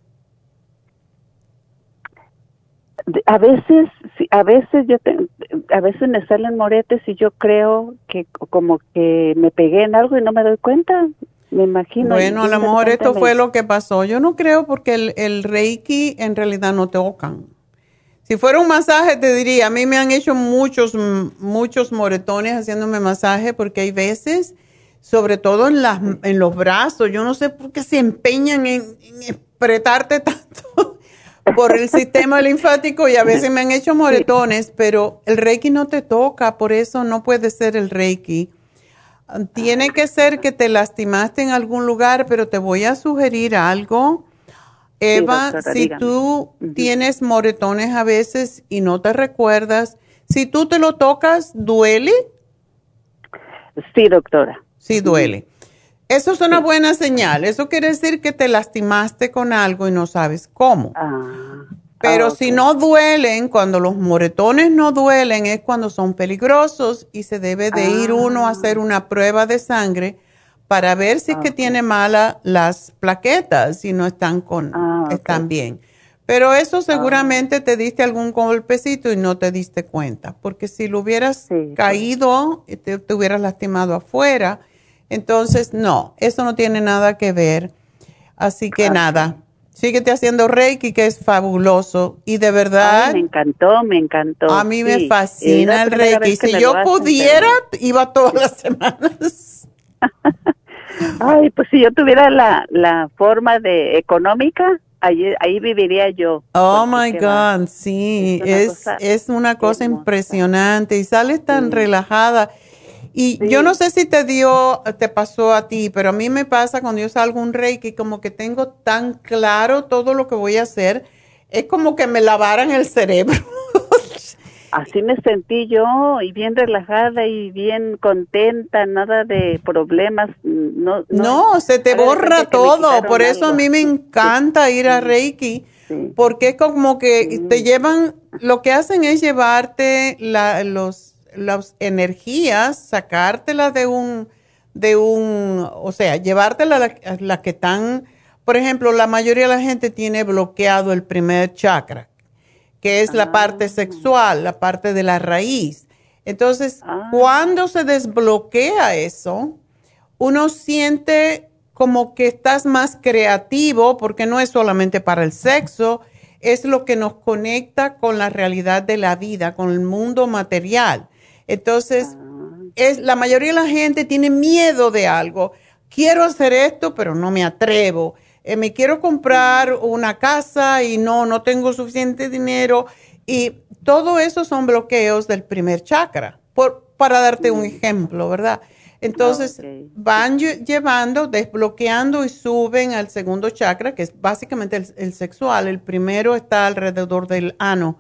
S7: A veces, a veces yo a veces me salen moretes y yo creo que como que me pegué en algo y no me doy cuenta me imagino.
S3: Bueno, a lo mejor esto fue lo que pasó. Yo no creo porque el, el Reiki en realidad no tocan. Si fuera un masaje, te diría, a mí me han hecho muchos, muchos moretones haciéndome masaje porque hay veces, sobre todo en, las, en los brazos, yo no sé por qué se empeñan en, en apretarte tanto por el sistema linfático y a veces me han hecho moretones, pero el Reiki no te toca, por eso no puede ser el Reiki. Tiene que ser que te lastimaste en algún lugar, pero te voy a sugerir algo. Eva, si tú tienes moretones a veces y no te recuerdas, si tú te lo tocas, ¿duele?
S7: Sí, doctora.
S3: Sí, duele. Eso es una buena señal. Eso quiere decir que te lastimaste con algo y no sabes cómo. Ah. Pero ah, si no duelen, cuando los moretones no duelen, es cuando son peligrosos y se debe de ir uno a hacer ah. una prueba de sangre para ver si es que tiene mala las plaquetas, si no están con, ah, están bien. Pero eso seguramente te diste algún golpecito y no te diste cuenta, porque si lo hubieras caído, te, te, hubieras lastimado afuera. Entonces, no, eso no tiene nada que ver. Así que nada, síguete haciendo Reiki, que es fabuloso. Y de verdad.
S7: me encantó, me encantó.
S3: A mí me fascina el Reiki. Si yo pudiera, iba todas las semanas.
S7: Ay, pues si yo tuviera la, la forma de económica, ahí, ahí viviría yo.
S3: Oh my God, sí, es, es una cosa, impresionante y sales tan relajada. Y yo no sé si te dio, te pasó a ti, pero a mí me pasa cuando yo salgo un reiki, como que tengo tan claro todo lo que voy a hacer, es como que me lavaran el cerebro.
S7: Así me sentí yo y bien relajada y bien contenta, nada de problemas. No,
S3: no, se te borra todo, por eso a mí me encanta ir a Reiki, porque es como que te llevan, lo que hacen es llevarte la, los, las energías, sacártelas de un, de un, o sea, llevártelas las la que están, por ejemplo, la mayoría de la gente tiene bloqueado el primer chakra que es la parte ah. sexual, la parte de la raíz. Entonces, ah. cuando se desbloquea eso, uno siente como que estás más creativo, porque no es solamente para el sexo, es lo que nos conecta con la realidad de la vida, con el mundo material. Entonces, ah. es, la mayoría de la gente tiene miedo de algo. Quiero hacer esto, pero no me atrevo. Eh, me quiero comprar una casa y no, no tengo suficiente dinero. Y todo eso son bloqueos del primer chakra, por, para darte un ejemplo, ¿verdad? Entonces van llevando, desbloqueando y suben al segundo chakra, que es básicamente el, sexual. El primero está alrededor del ano.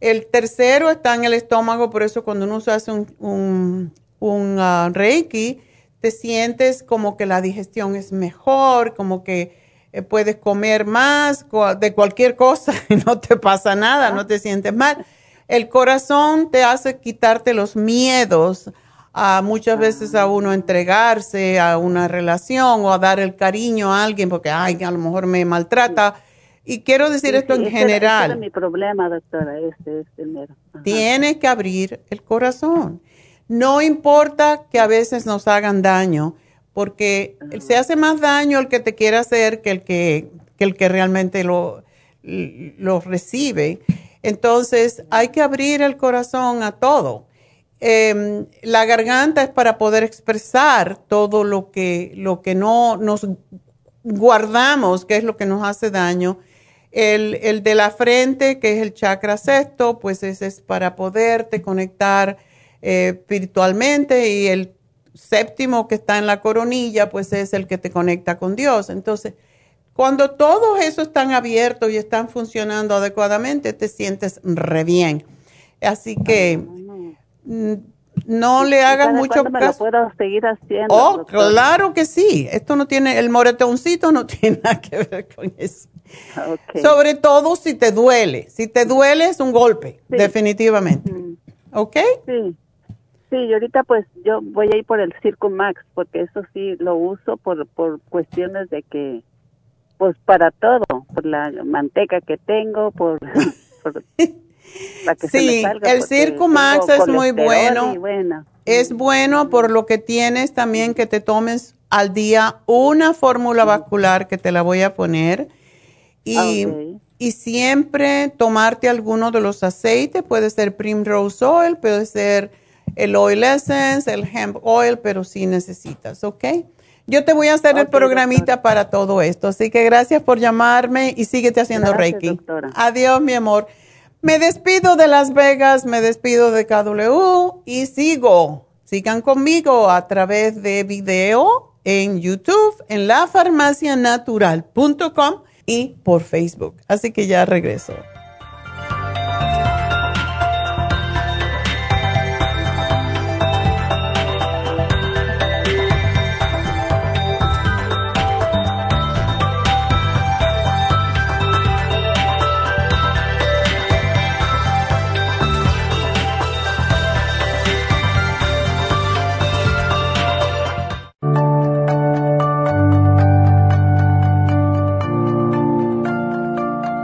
S3: El tercero está en el estómago, por eso cuando uno hace un, un, ah, reiki, te sientes como que la digestión es mejor, como que eh, puedes comer más de cualquier cosa y no te pasa nada, no te sientes mal. El corazón te hace quitarte los miedos a muchas veces a uno entregarse a una relación o a dar el cariño a alguien porque, ay, a lo mejor me maltrata. Y quiero decir esto en general.
S7: es mi problema, doctora, este es
S3: Tienes que abrir el corazón. No importa que a veces nos hagan daño porque se hace más daño el que te quiere hacer que el que, el que realmente lo, lo recibe. Entonces hay que abrir el corazón a todo. Em, la garganta es para poder expresar todo lo que, lo que no nos guardamos, que es lo que nos hace daño. El, el de la frente, que es el chakra sexto, pues ese es para poderte conectar eh, espiritualmente y el séptimo que está en la coronilla, pues es el que te conecta con Dios. Entonces, cuando todos esos están abiertos y están funcionando adecuadamente, te sientes re bien. Así que mm, no le hagas mucho
S7: caso. Me lo puedo seguir haciendo.
S3: Oh, claro que sí. Esto no tiene, el moretoncito no tiene nada que ver con eso. Sobre todo si te duele. Si te duele es un golpe, definitivamente. ¿Ok?
S7: Sí. Sí, y ahorita pues yo voy a ir por el Circo Max porque eso sí lo uso por, por cuestiones de que, pues para todo, por la manteca que tengo, por...
S3: sí, el Circo Max es muy bueno. Es bueno por lo que tienes también que te tomes al día una fórmula vascular que te la voy a poner y, y siempre tomarte alguno de los aceites, puede ser Primrose Oil, puede ser el oil essence, el hemp oil, pero sí necesitas, ¿ok? Yo te voy a hacer el programita para todo esto, así que gracias por llamarme y síguete haciendo Reiki. Adiós, mi amor. Me despido de Las Vegas, me despido de KW y sigo. Sigan conmigo a través de video en YouTube, en lafarmacianatural.com y por Facebook. Así que ya regreso.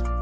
S4: días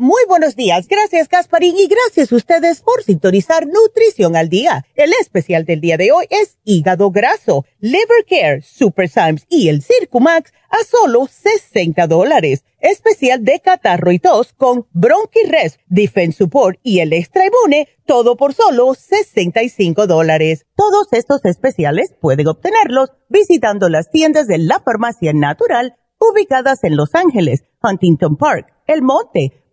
S5: Muy buenos días, gracias Gasparín y gracias a ustedes por sintonizar Nutrición al Día. El especial del día de hoy es hígado graso, liver care, super Symes y el Circumax a solo 60 dólares. Especial de catarro y tos con Bronchi-Rest, Defense Support y el Extra todo por solo 65 dólares. Todos estos especiales pueden obtenerlos visitando las tiendas de la farmacia natural ubicadas en Los Ángeles, Huntington Park, El Monte,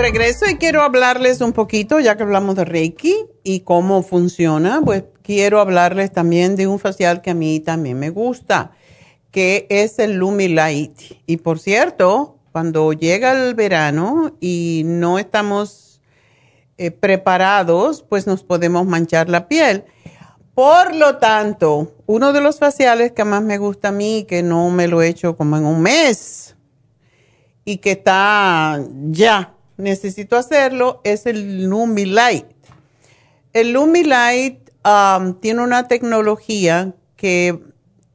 S3: Regreso y quiero hablarles un poquito, ya que hablamos de Reiki y cómo funciona, pues quiero hablarles también de un facial que a mí también me gusta, que es el Lumilight. Y por cierto, cuando llega el verano y no estamos eh, preparados, pues nos podemos manchar la piel. Por lo tanto, uno de los faciales que más me gusta a mí, que no me lo he hecho como en un mes, y que está ya, necesito hacerlo, es el Lumilight. El Lumilight um, tiene una tecnología que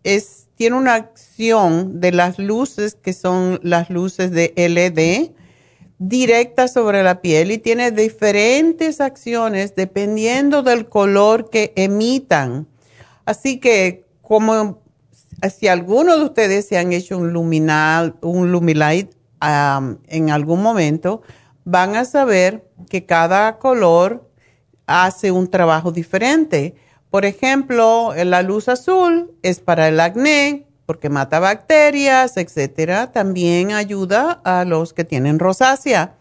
S3: es, tiene una acción de las luces, que son las luces de LED, directa sobre la piel y tiene diferentes acciones dependiendo del color que emitan. Así que como si alguno de ustedes se han hecho un, luminal, un Lumilight en algún momento, van a saber que cada color hace un trabajo diferente. Por ejemplo, la luz azul es para el acné porque mata bacterias, etcétera. También ayuda a los que tienen rosácea.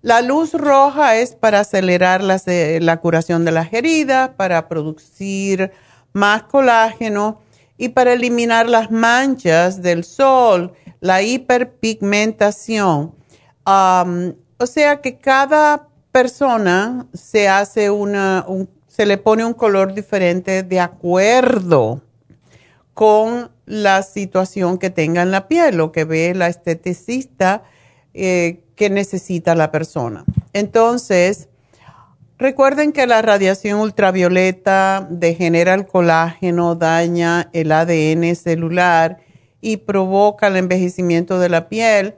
S3: La luz roja es para acelerar la curación de las heridas, para producir más colágeno y para eliminar las manchas del sol, la hiperpigmentación. O sea que cada persona se hace una, se le pone un color diferente de acuerdo con la situación que tenga en la piel, lo que ve la esteticista eh, que necesita la persona. Entonces, recuerden que la radiación ultravioleta degenera el colágeno, daña el ADN celular y provoca el envejecimiento de la piel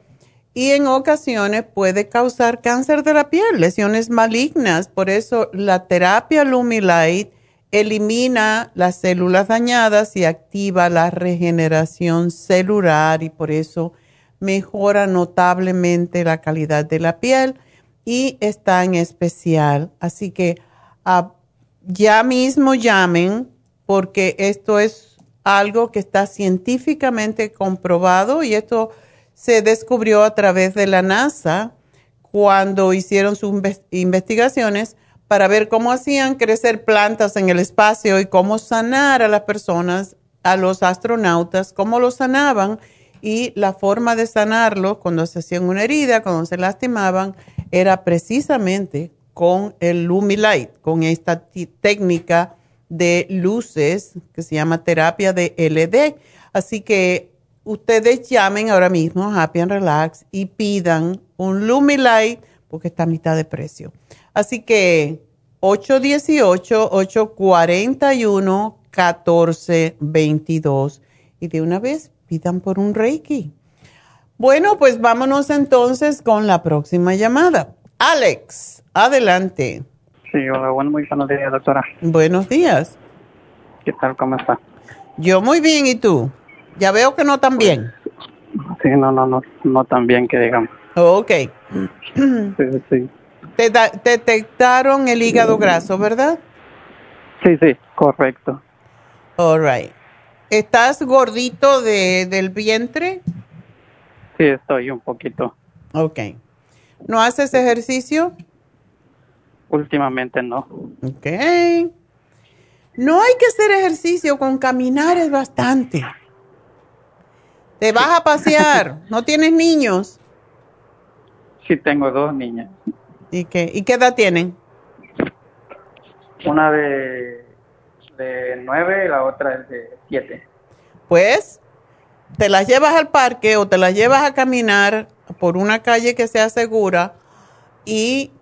S3: y en ocasiones puede causar cáncer de la piel, lesiones malignas. Por eso la terapia Lumilight elimina las células dañadas y activa la regeneración celular y por eso mejora notablemente la calidad de la piel y está en especial. Así que ah, ya mismo llamen porque esto es algo que está científicamente comprobado y esto se descubrió a través de la NASA cuando hicieron sus investigaciones para ver cómo hacían crecer plantas en el espacio y cómo sanar a las personas, a los astronautas, cómo los sanaban y la forma de sanarlos cuando se hacían una herida, cuando se lastimaban, era precisamente con el Lumilight, con esta técnica de luces que se llama terapia de LD. Así que ustedes llamen ahora mismo a Happy and Relax y pidan un Lumilight porque está a mitad de precio. Así que 818-841-1422 y de una vez pidan por un Reiki. Bueno, pues vámonos entonces con la próxima llamada. Alex, adelante.
S8: Sí, hola, bueno, muy buenos días, doctora.
S3: Buenos días.
S8: ¿Qué tal? ¿Cómo está?
S3: Yo muy bien, ¿y tú? Ya veo que no tan bien.
S8: Sí, no, no, no, no tan bien que digamos.
S3: Ok.
S8: Sí, sí.
S3: Te, detectaron el hígado graso, ¿verdad?
S8: Sí, sí, correcto.
S3: All right. ¿Estás gordito de, del vientre?
S8: Sí, estoy un poquito.
S3: Ok. ¿No haces ejercicio?
S8: Últimamente no.
S3: Ok. No hay que hacer ejercicio, con caminar es bastante. ¿Te vas a pasear? ¿No tienes niños?
S8: Sí, tengo dos niñas.
S3: ¿Y qué, ¿Y qué edad tienen?
S8: Una de, de nueve y la otra es de siete.
S3: Pues, te las llevas al parque o te las llevas a caminar por una calle que sea segura y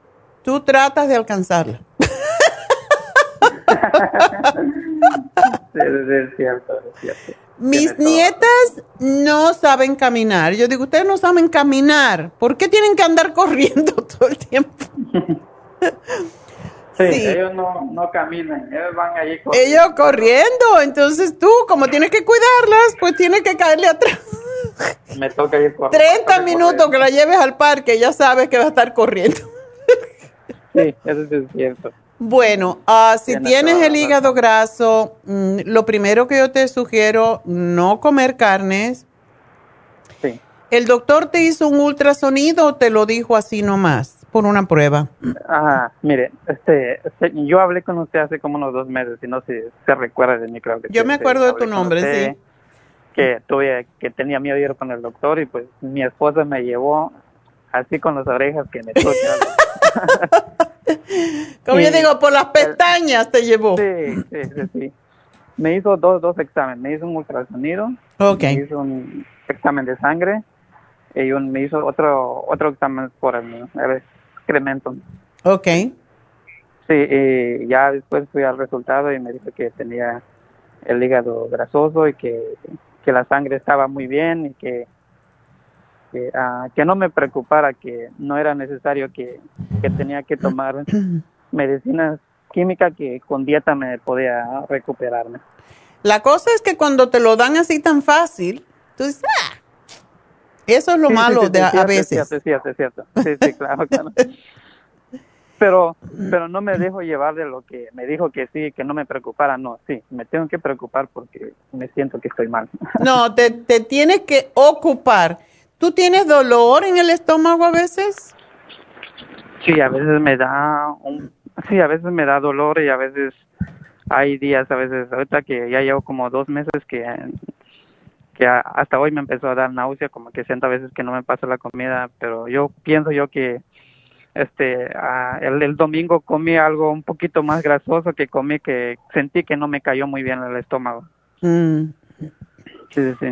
S3: tú tratas de alcanzarla.
S8: es cierto, es cierto.
S3: Mis nietas no saben caminar. Yo digo, ustedes no saben caminar. ¿Por qué tienen que andar corriendo todo el tiempo?
S8: Sí, ellos no, no caminan, ellos van allí
S3: corriendo. Ellos corriendo, entonces tú, como tienes que cuidarlas, pues tienes que caerle atrás.
S8: Me toca ir corriendo.
S3: 30 minutos que la lleves al parque, ya sabes que va a estar corriendo.
S8: Sí, eso es cierto.
S3: Bueno, uh, si tienes el hígado graso, mm, lo primero que yo te sugiero, no comer carnes.
S8: Sí.
S3: ¿El doctor te hizo un ultrasonido o te lo dijo así nomás, por una prueba?
S8: Ah, mire, este, este, yo hablé con usted hace como unos dos meses, y no sé si se recuerda de mí, creo que
S3: Yo me acuerdo de tu nombre, sí.
S8: Que tuve, que tenía miedo de ir con el doctor y pues mi esposa me llevó así con las orejas que me tocó.
S3: Como yo digo, por las pestañas te llevó.
S8: Sí, sí, sí, sí. Me hizo dos, dos exámenes. Me hizo un ultrasonido.
S3: Okay.
S8: Me hizo un examen de sangre. Y un, me hizo otro otro examen por el, excremento.
S3: Ok.
S8: Sí, y ya después fui al resultado y me dijo que tenía el hígado grasoso y que, que la sangre estaba muy bien y que que, ah, que no me preocupara, que no era necesario que, que tenía que tomar medicinas químicas que con dieta me podía recuperarme.
S3: La cosa es que cuando te lo dan así tan fácil, tú dices, ah, eso es lo malo de a veces.
S8: Sí, cierto, cierto. Sí, sí, claro, claro. Pero, pero no me dejo llevar de lo que me dijo que sí, que no me preocupara. No, sí, me tengo que preocupar porque me siento que estoy mal.
S3: No, te, te tienes que ocupar. ¿Tú tienes dolor en el estómago a veces?
S8: Sí, a veces me da un, sí, a veces me da dolor y a veces hay días a veces, ahorita que ya llevo como dos meses que, que hasta hoy me empezó a dar náusea, como que siento a veces que no me pasa la comida, pero yo pienso yo que este el, el, domingo comí algo un poquito más grasoso que comí que sentí que no me cayó muy bien el estómago. Mm.
S3: Sí, sí, sí.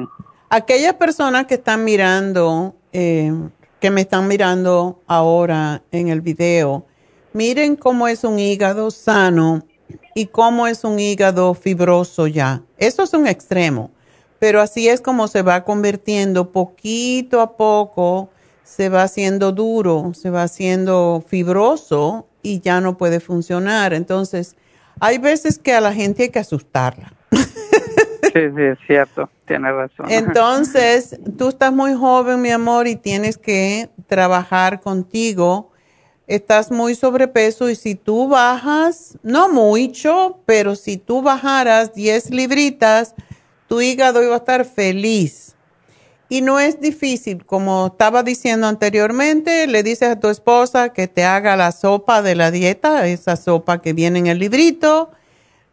S3: Aquellas personas que están mirando, eh, que me están mirando ahora en el video, miren cómo es un hígado sano y cómo es un hígado fibroso ya. Eso es un extremo, pero así es como se va convirtiendo poquito a poco, se va haciendo duro, se va haciendo fibroso y ya no puede funcionar. Entonces, hay veces que a la gente hay que asustarla.
S8: Sí, sí, es cierto, tiene razón.
S3: Entonces, tú estás muy joven, mi amor, y tienes que trabajar contigo estás muy sobrepeso y si tú bajas, no mucho, pero si tú bajaras 10 libritas, tu hígado iba a estar feliz. Y no es difícil, como estaba diciendo anteriormente, le dices a tu esposa que te haga la sopa de la dieta, esa sopa que viene en el librito,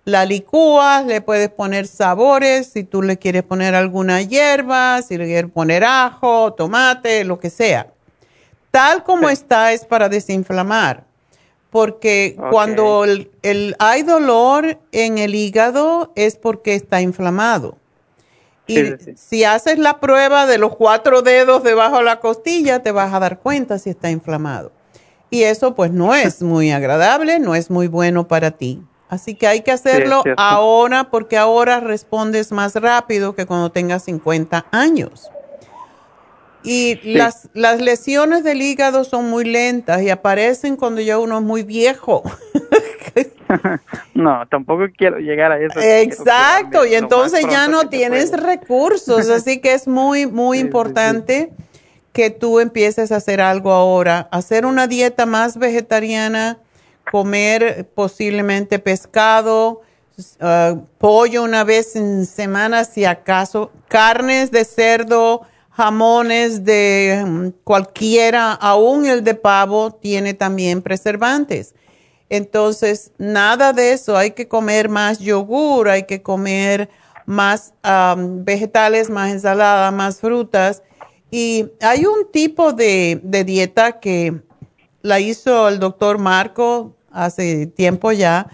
S3: la licúas, le puedes poner sabores, si tú le quieres poner alguna hierba, si le quieres poner ajo, tomate, lo que sea tal como está es para desinflamar, porque cuando el, hay dolor en el hígado es porque está inflamado. Y si haces la prueba de los cuatro dedos debajo de la costilla, te vas a dar cuenta si está inflamado. Y eso pues no es muy agradable, no es muy bueno para ti. Así que hay que hacerlo ahora porque ahora respondes más rápido que cuando tengas 50 años. Y las, las lesiones del hígado son muy lentas y aparecen cuando ya uno es muy viejo.
S8: no, tampoco quiero llegar a eso.
S3: Exacto, y entonces ya no tienes recursos, así que es muy, muy importante que tú empieces a hacer algo ahora, hacer una dieta más vegetariana, comer posiblemente pescado, ah, pollo una vez en semana si acaso, carnes de cerdo, jamones de mm, cualquiera, aún el de pavo, tiene también preservantes. Entonces, nada de eso, hay que comer más yogur, hay que comer más vegetales, más ensalada, más frutas. Y hay un tipo de dieta que la hizo el doctor Marco hace tiempo ya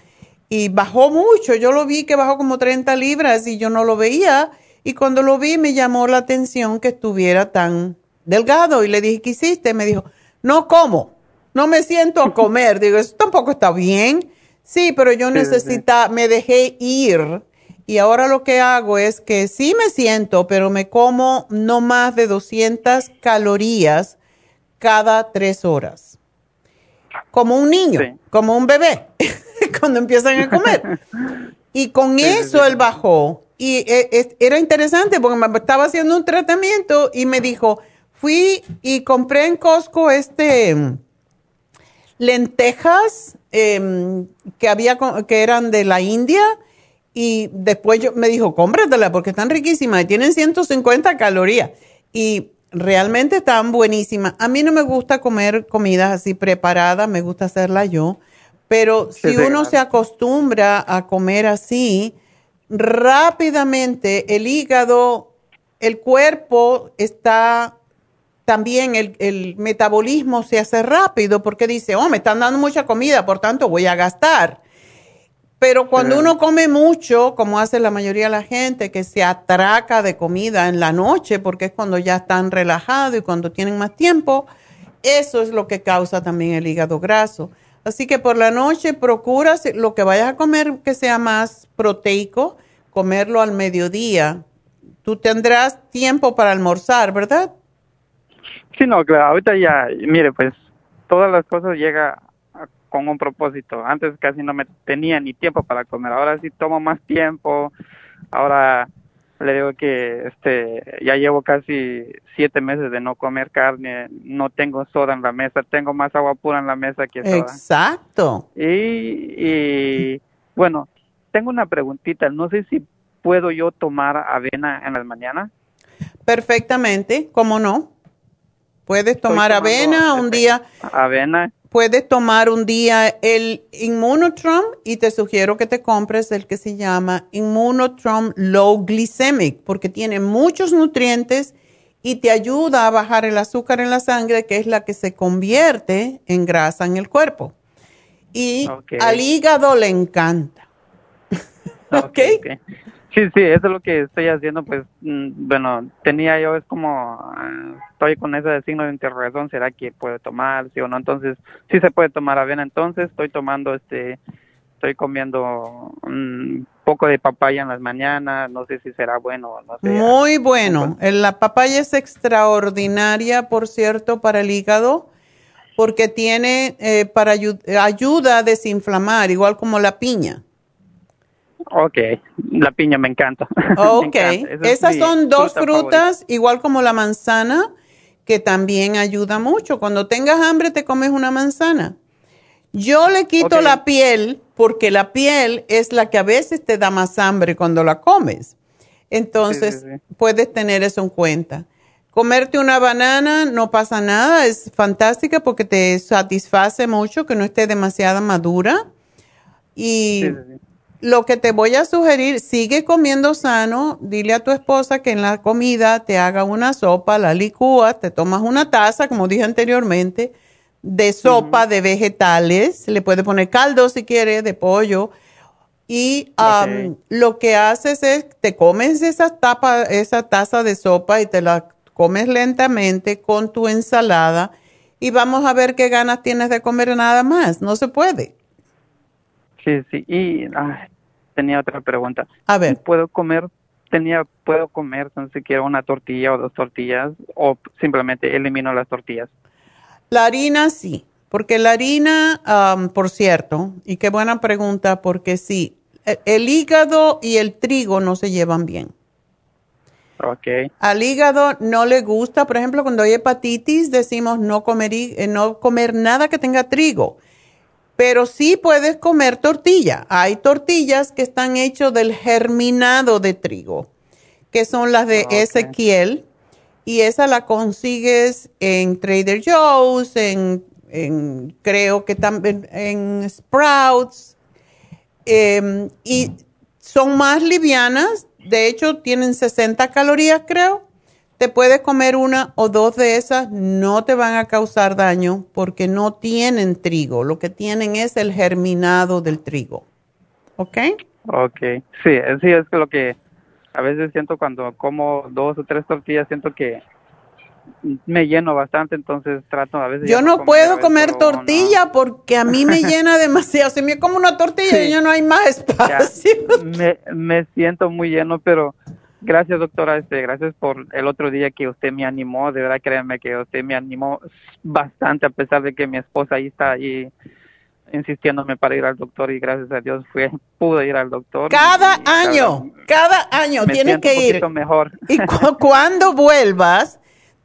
S3: y bajó mucho. Yo lo vi que bajó como 30 libras y yo no lo veía y cuando lo vi me llamó la atención que estuviera tan delgado y le dije, ¿qué hiciste? Me dijo, no como, no me siento a comer. Digo, eso tampoco está bien. Sí, pero yo necesitaba, me dejé ir y ahora lo que hago es que sí me siento, pero me como no más de 200 calorías cada tres horas. Como un niño, como un bebé, cuando empiezan a comer. Y con eso él bajó y eh, era interesante porque me estaba haciendo un tratamiento y me dijo, fui y compré en Costco este lentejas em, que había que eran de la India y después yo, me dijo, cómpratela porque están riquísimas y tienen 150 calorías y realmente están buenísimas. A mí no me gusta comer comidas así preparadas, me gusta hacerla yo, pero si uno se acostumbra a comer así, rápidamente el hígado, el cuerpo está también el, metabolismo se hace rápido porque dice, oh, me están dando mucha comida, por tanto voy a gastar. Pero cuando uno come mucho, como hace la mayoría de la gente, que se atraca de comida en la noche, porque es cuando ya están relajados y cuando tienen más tiempo, eso es lo que causa también el hígado graso. Así que por la noche procura lo que vayas a comer que sea más proteico, comerlo al mediodía. Tú tendrás tiempo para almorzar, ¿verdad?
S8: Sí, no, claro, ahorita ya, mire, pues todas las cosas llegan con un propósito. Antes casi no me tenía ni tiempo para comer, ahora sí tomo más tiempo. Ahora le digo que este ya llevo casi siete meses de no comer carne, no tengo soda en la mesa, tengo más agua pura en la mesa que soda.
S3: Exacto.
S8: Y, y bueno, tengo una preguntita, no sé si puedo yo tomar avena en las mañanas.
S3: Perfectamente, ¿cómo no? Puedes tomar avena un día.
S8: Avena.
S3: Puedes tomar un día el Immunotrom y te sugiero que te compres el que se llama Immunotrom Low Glycemic porque tiene muchos nutrientes y te ayuda a bajar el azúcar en la sangre, que es la que se convierte en grasa en el cuerpo. Y al hígado le encanta. ¿Ok?
S8: Sí, sí, eso es lo que estoy haciendo, pues, mm, bueno, tenía yo, es como, ah, estoy con ese signo de interrogación, ¿será que puede tomar, sí o no? Entonces, sí se puede tomar avena, entonces estoy tomando, este, estoy comiendo un poco de papaya en las mañanas, no sé si será bueno o no sé.
S3: Muy bueno, la papaya es extraordinaria, por cierto, para el hígado, porque tiene, eh, para ayuda a desinflamar, igual como la piña.
S8: Ok, la piña me encanta.
S3: Ok, esas son dos frutas, igual como la manzana, que también ayuda mucho. Cuando tengas hambre te comes una manzana. Yo le quito la piel porque la piel es la que a veces te da más hambre cuando la comes. Entonces, puedes tener eso en cuenta. Comerte una banana no pasa nada, es fantástica porque te satisface mucho que no esté demasiado madura. Y lo que te voy a sugerir, sigue comiendo sano, dile a tu esposa que en la comida te haga una sopa, la licúas, te tomas una taza, como dije anteriormente, de sopa de vegetales, le puede poner caldo si quiere, de pollo, y lo que haces es, te comes esa, tapa, esa taza de sopa y te la comes lentamente con tu ensalada y vamos a ver qué ganas tienes de comer nada más, no se puede.
S8: Sí, sí. Y tenía otra pregunta.
S3: A ver.
S8: ¿Puedo comer, tenía, puedo comer tan siquiera una tortilla o dos tortillas o simplemente elimino las tortillas?
S3: La harina sí, porque la harina, por cierto, y qué buena pregunta, porque sí, e, el, hígado y el trigo no se llevan bien.
S8: Okay.
S3: Al hígado no le gusta, por ejemplo, cuando hay hepatitis decimos no comer, eh, no comer nada que tenga trigo pero sí puedes comer tortilla. Hay tortillas que están hechas del germinado de trigo, que son las de Ezequiel, y esa la consigues en Trader Joe's, en, creo que también en Sprouts, em, y son más livianas, de hecho tienen 60 calorías creo, te puedes comer una o dos de esas, no te van a causar daño porque no tienen trigo. Lo que tienen es el germinado del trigo. ¿Ok?
S8: Ok. Sí, sí, es lo que a veces siento cuando como dos o tres tortillas, siento que me lleno bastante, entonces trato a veces.
S3: Yo no puedo comer tortilla porque a mí me llena demasiado. Si me como una tortilla, y ya no hay más espacio.
S8: me, me siento muy lleno, pero Gracias, doctora. Este, gracias por el otro día que usted me animó. De verdad, créanme que usted me animó bastante, a pesar de que mi esposa ahí está ahí insistiéndome para ir al doctor y gracias a Dios fue pude ir al doctor.
S3: Cada año, cada, año tienes que ir.
S8: mejor.
S3: Y cuando vuelvas,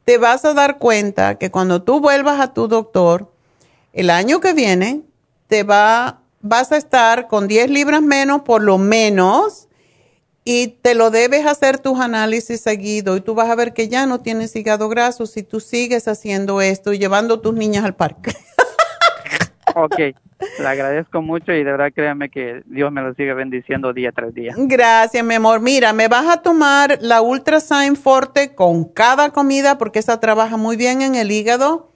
S3: te vas a dar cuenta que cuando tú vuelvas a tu doctor, el año que viene, te va, vas a estar con 10 libras menos por lo menos y te lo debes hacer tus análisis seguido y tú vas a ver que ya no tienes hígado graso si tú sigues haciendo esto y llevando a tus niñas al parque.
S8: ok, le agradezco mucho y de verdad créame que Dios me lo sigue bendiciendo día tras día.
S3: Gracias, mi amor. Mira, me vas a tomar la Ultrasign Forte con cada comida porque esa trabaja muy bien en el hígado.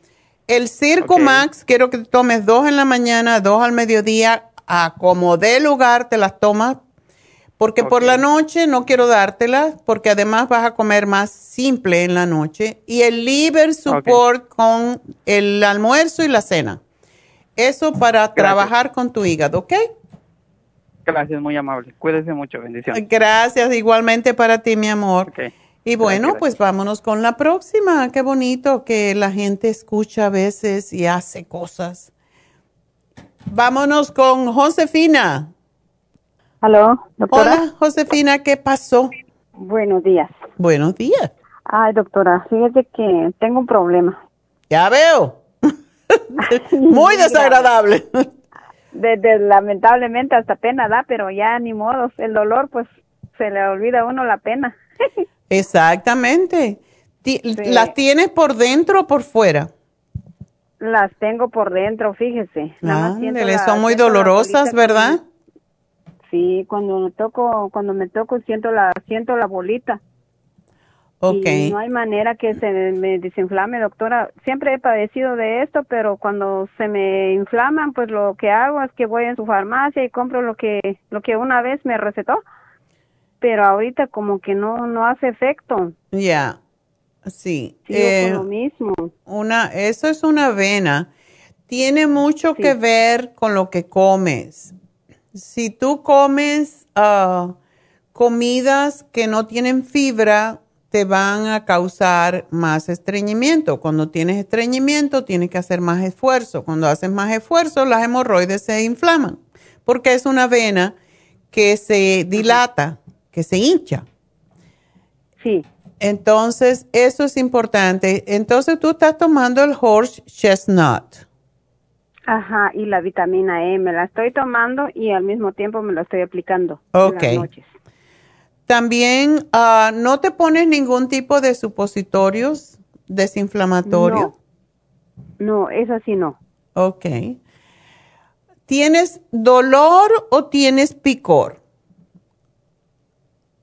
S3: El Circo Max, quiero que tomes dos en la mañana, dos al mediodía, a como de lugar te las tomas porque por la noche no quiero dártela, porque además vas a comer más simple en la noche. Y el liver support con el almuerzo y la cena. Eso para trabajar con tu hígado, ¿ok?
S8: Gracias, muy amable. Cuídese mucho, bendiciones.
S3: Gracias, igualmente para ti, mi amor. Y bueno, pues vámonos con la próxima. Qué bonito que la gente escucha a veces y hace cosas. Vámonos con Josefina.
S9: Aló, doctora.
S3: Hola, Josefina, ¿qué pasó?
S9: Buenos días.
S3: Buenos días.
S9: Ay, doctora, fíjese que tengo un problema.
S3: Ya veo. Muy desagradable.
S9: Desde, lamentablemente hasta pena da, pero ya ni modo. El dolor, pues, se le olvida a uno la pena.
S3: Exactamente. ¿Las tienes por dentro o por fuera?
S9: Las tengo por dentro, fíjese. Nada más
S3: son muy dolorosas, ¿verdad?
S9: que- Sí, cuando me toco, cuando me toco siento la, siento la bolita.
S3: Ok.
S9: Y no hay manera que se me desinflame, doctora. Siempre he padecido de esto, pero cuando se me inflaman, pues lo que hago es que voy en su farmacia y compro lo que, lo que una vez me recetó. Pero ahorita como que no, no hace efecto.
S3: Ya, sí.
S9: Sigo
S3: Eh,
S9: con lo mismo.
S3: una, eso es una vena. Tiene mucho que ver con lo que comes. Si tú comes ah, comidas que no tienen fibra, te van a causar más estreñimiento. Cuando tienes estreñimiento, tienes que hacer más esfuerzo. Cuando haces más esfuerzo, las hemorroides se inflaman, porque es una vena que se dilata, que se hincha.
S9: Sí.
S3: Entonces, eso es importante. Entonces, tú estás tomando el horse chestnut.
S9: Ajá, y la vitamina E me la estoy tomando y al mismo tiempo me la estoy aplicando
S3: Ok.
S9: en las noches.
S3: También, ah, ¿no te pones ningún tipo de supositorios desinflamatorios?
S9: No, es así no.
S3: Ok. ¿Tienes dolor o tienes picor?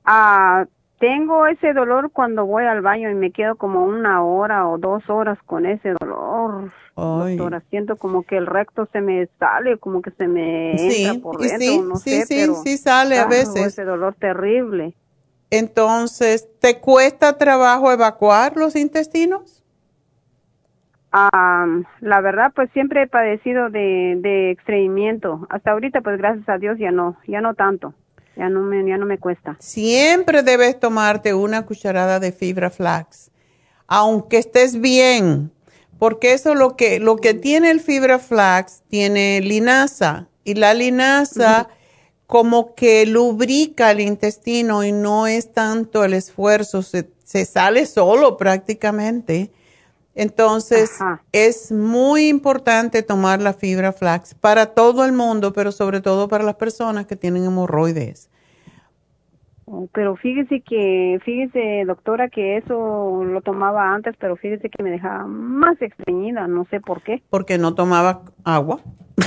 S9: Ah, tengo ese dolor cuando voy al baño y me quedo como una hora o dos horas con ese dolor.
S3: Ay.
S9: Doctora, siento como que el recto se me sale, como que se me
S3: Sí,
S9: entra por dentro,
S3: sí,
S9: no
S3: sí,
S9: sé,
S3: sí,
S9: pero
S3: sí sale a
S9: ah,
S3: veces.
S9: ese dolor terrible.
S3: Entonces, ¿te cuesta trabajo evacuar los intestinos?
S9: Ah, la verdad, pues siempre he padecido de, de estreñimiento. Hasta ahorita, pues gracias a Dios ya no, ya no tanto. Ya no me, ya no me cuesta.
S3: Siempre debes tomarte una cucharada de fibra flax, aunque estés bien, porque eso lo que lo que tiene el fibra flax tiene linaza y la linaza como que lubrica el intestino y no es tanto el esfuerzo, se, se sale solo prácticamente. Entonces, es muy importante tomar la fibra flax para todo el mundo, pero sobre todo para las personas que tienen hemorroides.
S9: Oh, Pero fíjese que, fíjese doctora que eso lo tomaba antes, pero fíjese que me dejaba más estreñida, no sé por qué.
S3: Porque no tomaba agua.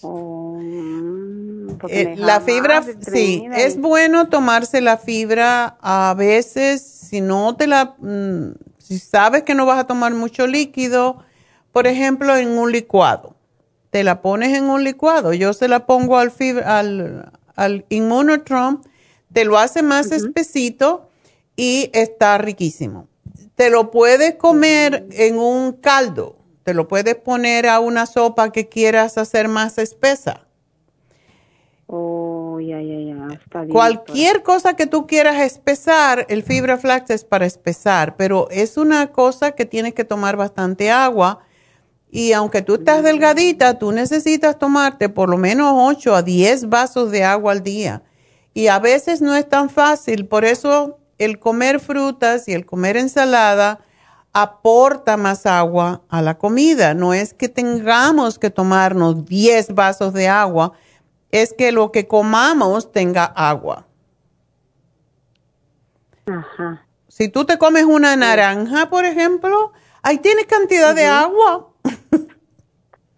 S9: Oh, mm,
S3: Eh, la fibra, sí, es bueno tomarse la fibra a veces, si no te la, mm, si sabes que no vas a tomar mucho líquido, por ejemplo, en un licuado. Te la pones en un licuado. Yo se la pongo al, fibra, al, al Immunotron, te lo hace más espesito y está riquísimo. Te lo puedes comer en un caldo. Te lo puedes poner a una sopa que quieras hacer más espesa.
S9: Oh, ya, ya, ya, está bien.
S3: Cualquier cosa que tú quieras espesar, el fibra flax es para espesar, pero es una cosa que tienes que tomar bastante agua. Y aunque tú estás delgadita, tú necesitas tomarte por lo menos 8 a 10 vasos de agua al día. Y a veces no es tan fácil, por eso el comer frutas y el comer ensalada aporta más agua a la comida. No es que tengamos que tomarnos 10 vasos de agua, es que lo que comamos tenga agua.
S9: Ajá.
S3: Si tú te comes una naranja, por ejemplo, ahí tienes cantidad de agua.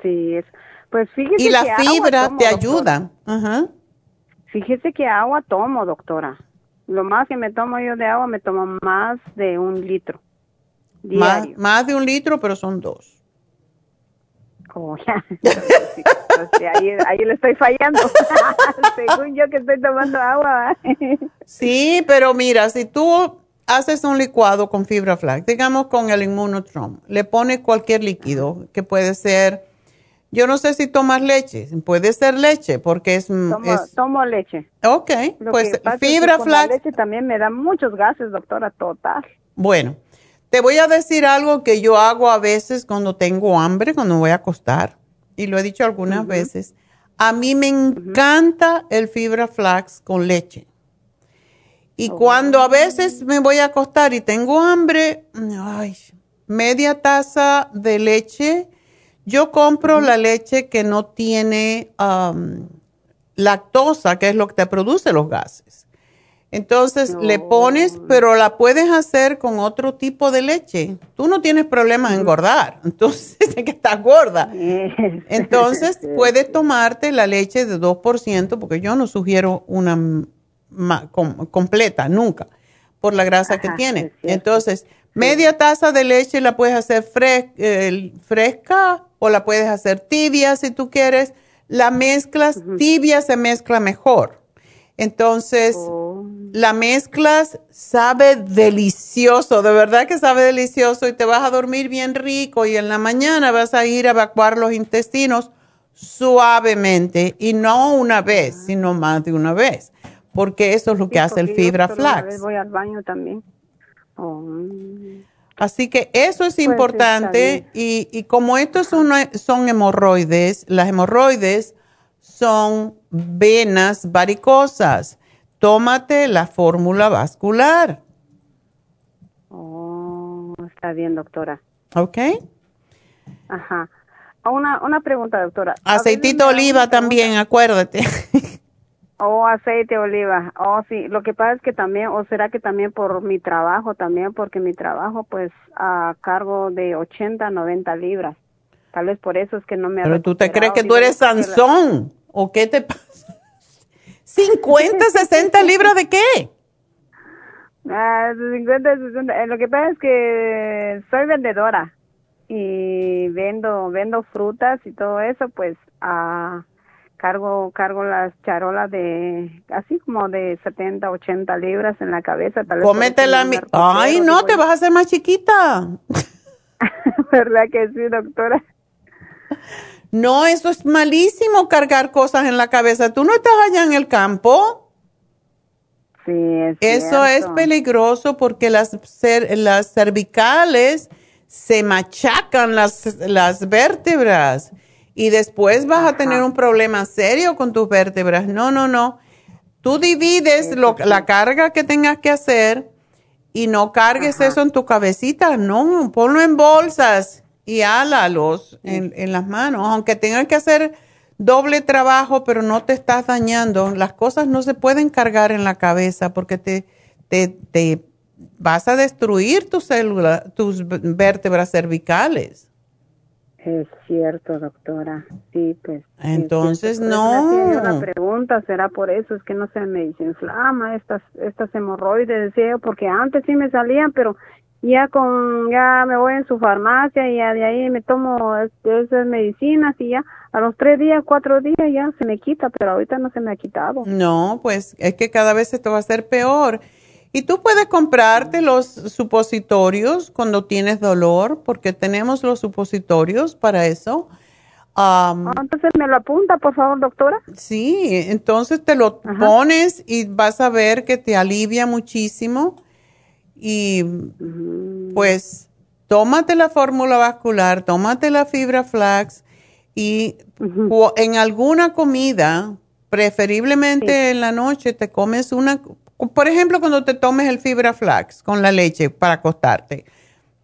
S9: Sí, es, pues fíjese
S3: Y la
S9: que
S3: fibra te ayuda. Ajá.
S9: Fíjese que agua tomo, doctora. Lo más que me tomo yo de agua, me tomo más de un litro
S3: Más,
S9: diario.
S3: más de un litro, pero son dos.
S9: Oh, ya. Sí, sí, ahí, ahí le estoy fallando. Según yo que estoy tomando agua.
S3: Sí, pero mira, si tú haces un licuado con fibra flax, digamos con el Immunotron, le pones cualquier líquido, que puede ser, yo no sé si tomas leche, puede ser leche, porque es...
S9: Tomo,
S3: es
S9: tomo leche.
S3: ok,
S9: Lo
S3: pues
S9: es que
S3: fibra
S9: con la
S3: flax,
S9: leche también me da muchos gases, doctora, total.
S3: Bueno, te voy a decir algo que yo hago a veces cuando tengo hambre, cuando voy a acostar, y lo he dicho algunas veces. A mí me encanta el fibra flax con leche. Y cuando a veces me voy a acostar y tengo hambre, ay, media taza de leche. Yo compro la leche que no tiene lactosa, que es lo que te produce los gases. Entonces le pones, pero la puedes hacer con otro tipo de leche. Tú no tienes problemas en engordar, entonces es que estás gorda. Entonces puedes tomarte la leche de 2%, porque yo no sugiero una completa, nunca, por la grasa que tiene. Entonces, media taza de leche la puedes hacer fresca o la puedes hacer tibia si tú quieres. La mezclas, tibia se mezcla mejor. Entonces, oh. la mezclas, sabe delicioso, de verdad que sabe delicioso y te vas a dormir bien rico y en la mañana vas a ir a evacuar los intestinos suavemente y no una vez, ah. sino más de una vez porque eso es lo que hace el fibra flax.
S9: Voy al baño también. Oh.
S3: Así que eso es pues importante y, y, como estos son, son hemorroides, las hemorroides son venas varicosas. Tómate la fórmula vascular.
S9: Oh, está bien, doctora.
S3: Ok.
S9: Ajá. Una, una pregunta, doctora.
S3: Aceitito oliva también, acuérdate.
S9: Oh, aceite de oliva. Oh, sí. Lo que pasa es que también, o será que también por mi trabajo, también porque mi trabajo, pues, a cargo de 80, 90 libras. Tal vez por eso es que no me
S3: Pero tú te crees que tú eres Sansón. ¿O qué te pasa? ¿50, 60 libras de qué?
S9: Ah, 50, 60. Eh, lo que pasa es que soy vendedora y vendo, vendo frutas y todo eso, pues, a cargo cargo las charolas de así como de 70, 80 libras en la cabeza.
S3: Tal vez la... Ay, no, te vas a hacer más chiquita.
S9: ¿Verdad que sí, doctora?
S3: No, eso es malísimo cargar cosas en la cabeza. ¿Tú no estás allá en el campo?
S9: Sí, es
S3: Eso es peligroso porque las, las cervicales se machacan las, las vértebras y después vas a tener un problema serio con tus vértebras. No, no, no. Tú divides lo, la carga que tengas que hacer y no cargues eso en tu cabecita, no, ponlo en bolsas y álalos en, en las manos, aunque tengas que hacer doble trabajo, pero no te estás dañando. Las cosas no se pueden cargar en la cabeza porque te, te, te vas a destruir tus células, tus vértebras cervicales.
S9: Es cierto, doctora. Sí, pues.
S3: Entonces, no.
S9: Una pregunta, ¿será por eso? Es que no se me inflama estas, estas hemorroides, decía porque antes sí me salían, pero ya con, ya me voy en su farmacia y ya de ahí me tomo esas medicinas y ya a los tres días, cuatro días ya se me quita, pero ahorita no se me ha quitado.
S3: No, pues es que cada vez esto va a ser peor. Y tú puedes comprarte los supositorios cuando tienes dolor, porque tenemos los supositorios para eso.
S9: Ah, entonces me lo apunta, por favor, doctora.
S3: Sí, entonces te lo pones y vas a ver que te alivia muchísimo. Y pues tómate la fórmula vascular, tómate la fibra flax y en alguna comida, preferiblemente en la noche, te comes una por ejemplo, cuando te tomes el fibra flax con la leche para acostarte,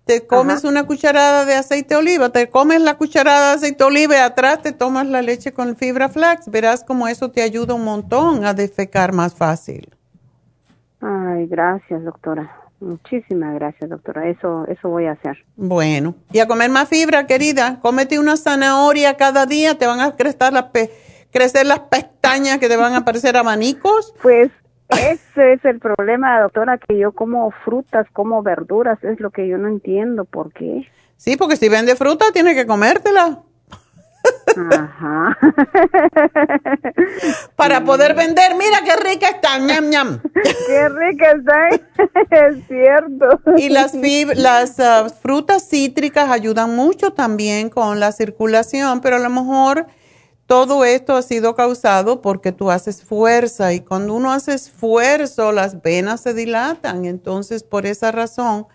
S3: te comes una cucharada de aceite de oliva, te comes la cucharada de aceite de oliva y atrás te tomas la leche con fibra flax. Verás como eso te ayuda un montón a defecar más fácil.
S9: Ay, gracias, doctora. Muchísimas gracias, doctora. Eso, eso voy a hacer.
S3: Bueno, y a comer más fibra, querida. Cómete una zanahoria cada día, te van a crecer las, crecer las pestañas que te van a parecer abanicos.
S9: Pues ese es el problema, doctora, que yo como frutas, como verduras, es lo que yo no entiendo, ¿por qué?
S3: Sí, porque si vende fruta, tiene que comértela. Ajá. Para poder vender, mira qué rica está, ñam, ñam.
S9: Qué rica está, es cierto.
S3: Y las, las ah, frutas cítricas ayudan mucho también con la circulación, pero a lo mejor todo esto ha sido causado porque tú haces fuerza y cuando uno hace esfuerzo las venas se dilatan. Entonces, por esa razón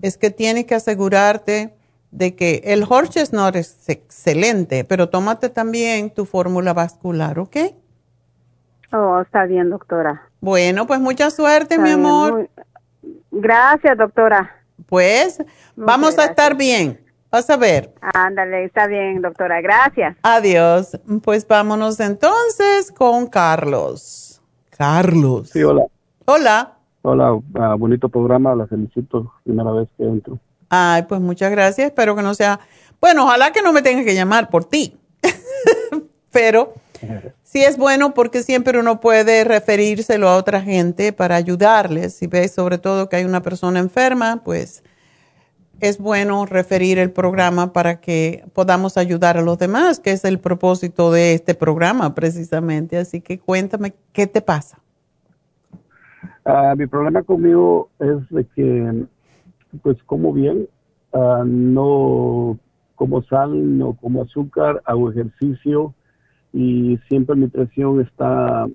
S3: es que tienes que asegurarte de que el no es excelente, pero tómate también tu fórmula vascular, ¿ok?
S9: Oh, está bien, doctora.
S3: Bueno, pues mucha suerte, mi amor.
S9: Gracias, doctora.
S3: Pues vamos a estar bien. Vas a ver.
S9: Ándale, está bien, doctora. Gracias.
S3: Adiós. Pues vámonos entonces con Carlos. Carlos.
S10: Sí, hola.
S3: Hola.
S10: Hola, ah, bonito programa, la felicito, primera vez que entro.
S3: Ay, pues muchas gracias, espero que no sea... Bueno, ojalá que no me tenga que llamar por ti, pero sí es bueno porque siempre uno puede referírselo a otra gente para ayudarles. Si ves sobre todo que hay una persona enferma, pues es bueno referir el programa para que podamos ayudar a los demás, que es el propósito de este programa precisamente. Así que cuéntame, ¿qué te pasa?
S10: Ah, mi problema conmigo es de que, pues, como bien, ah, no como sal, no como azúcar, hago ejercicio y siempre mi presión está